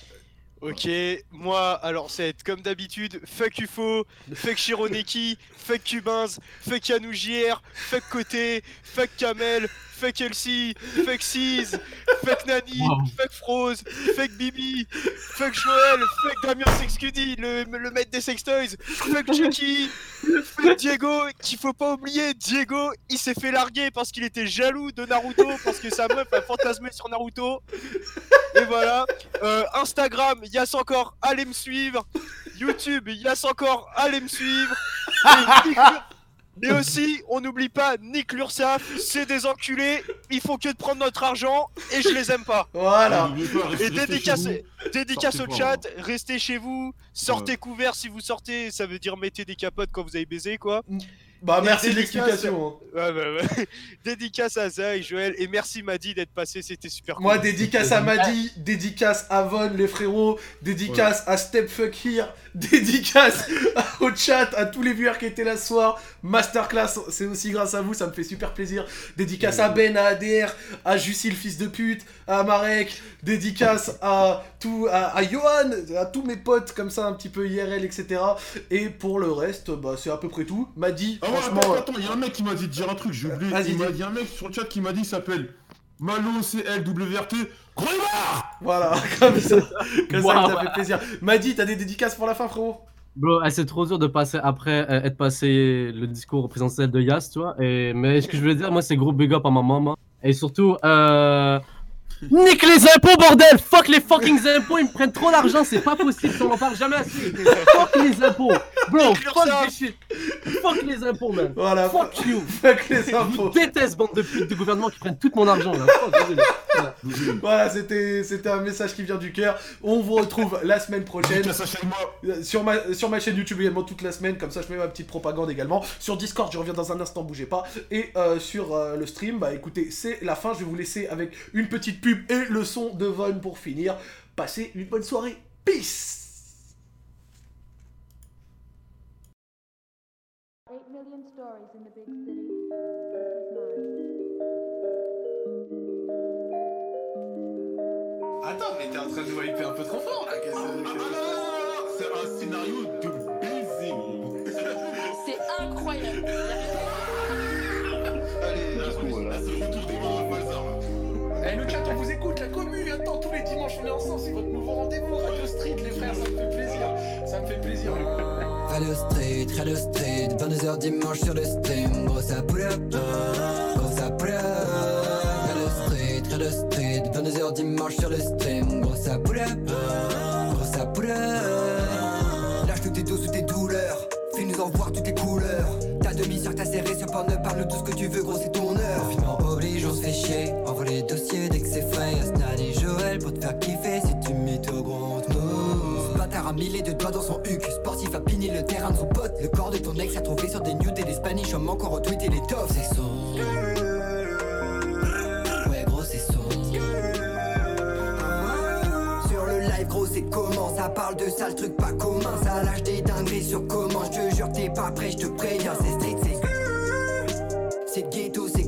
Ok, moi, alors ça va être comme d'habitude, fuck UFO, fuck Chironeki, fuck Cubins, fuck Yanou JR, fuck Côté, fuck Kamel, fuck Elsie, fuck Seas, fuck Nani, fuck Froze, fuck Bibi, fuck Joël, fuck Damien Sexcudi, le, le maître des sextoys, fuck Chucky, fuck Diego, qu'il faut pas oublier, Diego, il s'est fait larguer parce qu'il était jaloux de Naruto, parce que sa meuf a fantasmé sur Naruto. Et voilà. Euh, Instagram, Yass encore, allez me suivre. YouTube, Yass encore, allez me suivre. Et aussi, on n'oublie pas Nick Lursaf, c'est des enculés, ils font que de prendre notre argent et je les aime pas. Voilà. Restez- Et dédicace, dédicace au pas, chat, restez chez vous, sortez couverts si vous sortez, ça veut dire mettez des capotes quand vous avez baisé quoi. Bah, merci de dédicace- l'explication, hein. Ouais, ouais, ouais. Dédicace à Zay, Joël, et merci Madi d'être passé, c'était super Moi, cool. dédicace à Madi, dédicace à Von, les frérots, dédicace à Step Fuck Here, dédicace au chat, à tous les viewers qui étaient là ce soir. Masterclass, c'est aussi grâce à vous, ça me fait super plaisir. Dédicace à Ben, à ADR, à Jussi le fils de pute, à Marek, dédicace à tout, à, à Johan, à tous mes potes comme ça, un petit peu IRL, etc. Et pour le reste, bah, c'est à peu près tout. Madi, Ah ouais, franchement. attends, attends, il y a un mec qui m'a dit de dire un truc, j'ai oublié. Il m'a dis. dit un mec sur le chat qui m'a dit il s'appelle Malo CLWRT. Ibar Voilà, comme ça, comme ça, Wow. ça fait plaisir. Madi, t'as des dédicaces pour la fin, frérot? Bro, eh, c'est trop dur de passer après euh, être passé le discours présidentiel de Yas, tu vois. Et, mais ce que je voulais dire, moi, c'est gros big up à ma maman. Et surtout, euh... Nique les impôts, bordel! Fuck les fucking impôts, ils me prennent trop d'argent, c'est pas possible, on en parle jamais assez. Fuck les impôts! Bro, fuck this shit! Fuck les impôts, man! Voilà, fuck you! Fuck les Je impôts! vous déteste, bande de putes de gouvernement qui prennent tout mon argent, là. Fuck, désolé. Voilà. Voilà, c'était c'était un message qui vient du cœur. On vous retrouve la semaine prochaine. Sur ma, sur ma chaîne YouTube également toute la semaine, comme ça je mets ma petite propagande également. Sur Discord, je reviens dans un instant, bougez pas. Et euh, sur euh, le stream, bah écoutez, c'est la fin. Je vais vous laisser avec une petite pub et le son de Von pour finir. Passez une bonne soirée. Peace! Eight million stories in the big city. Attends, mais t'es en train de nous hyper un peu trop fort là. Qu'est-ce que C'est un scénario de baiser. C'est incroyable. Allez, là, c'est le retour des grands bazar. Eh le chat on vous écoute, la commu, attends tous les dimanches on est ensemble, c'est votre nouveau rendez-vous, Radio Street les frères, ça me fait plaisir, ça me fait plaisir. Radio Street, Radio Street, 22h dimanche sur le stream, gros ça pull up, gros ça pull up. Radio Street, Radio Street, 22h dimanche sur le stream, gros ça pull up, gros ça pull up. Lâche tous tes dos sous tes douleurs, fais-nous en voir toutes les couleurs. Ta demi-sœur t'a serré sur porn, parle tout ce que tu veux, gros c'est mille de doigts dans son huc, sportif a pigné le terrain de son pote. Le corps de ton ex a trouvé sur des nudes et des spanish, homme encore retweeté les tops. C'est son. Ouais gros c'est son. Sur le live gros c'est comment Ça parle de sales trucs pas communs Ça lâche des dingueries sur comment Je te jure t'es pas prêt je te préviens C'est street c'est C'est ghetto c'est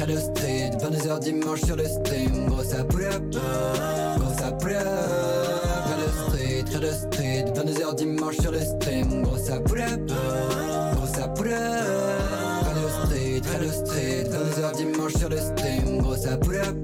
Street, Radio Street, 22h dimanche sur le stream, gros ça pull up, gros ça pull up. Radio Street, Radio Street, 22h dimanche sur le stream, gros ça pull up, gros ça pull up. Radio Street, Radio Street, 22h dimanche sur le stream, gros ça pull up,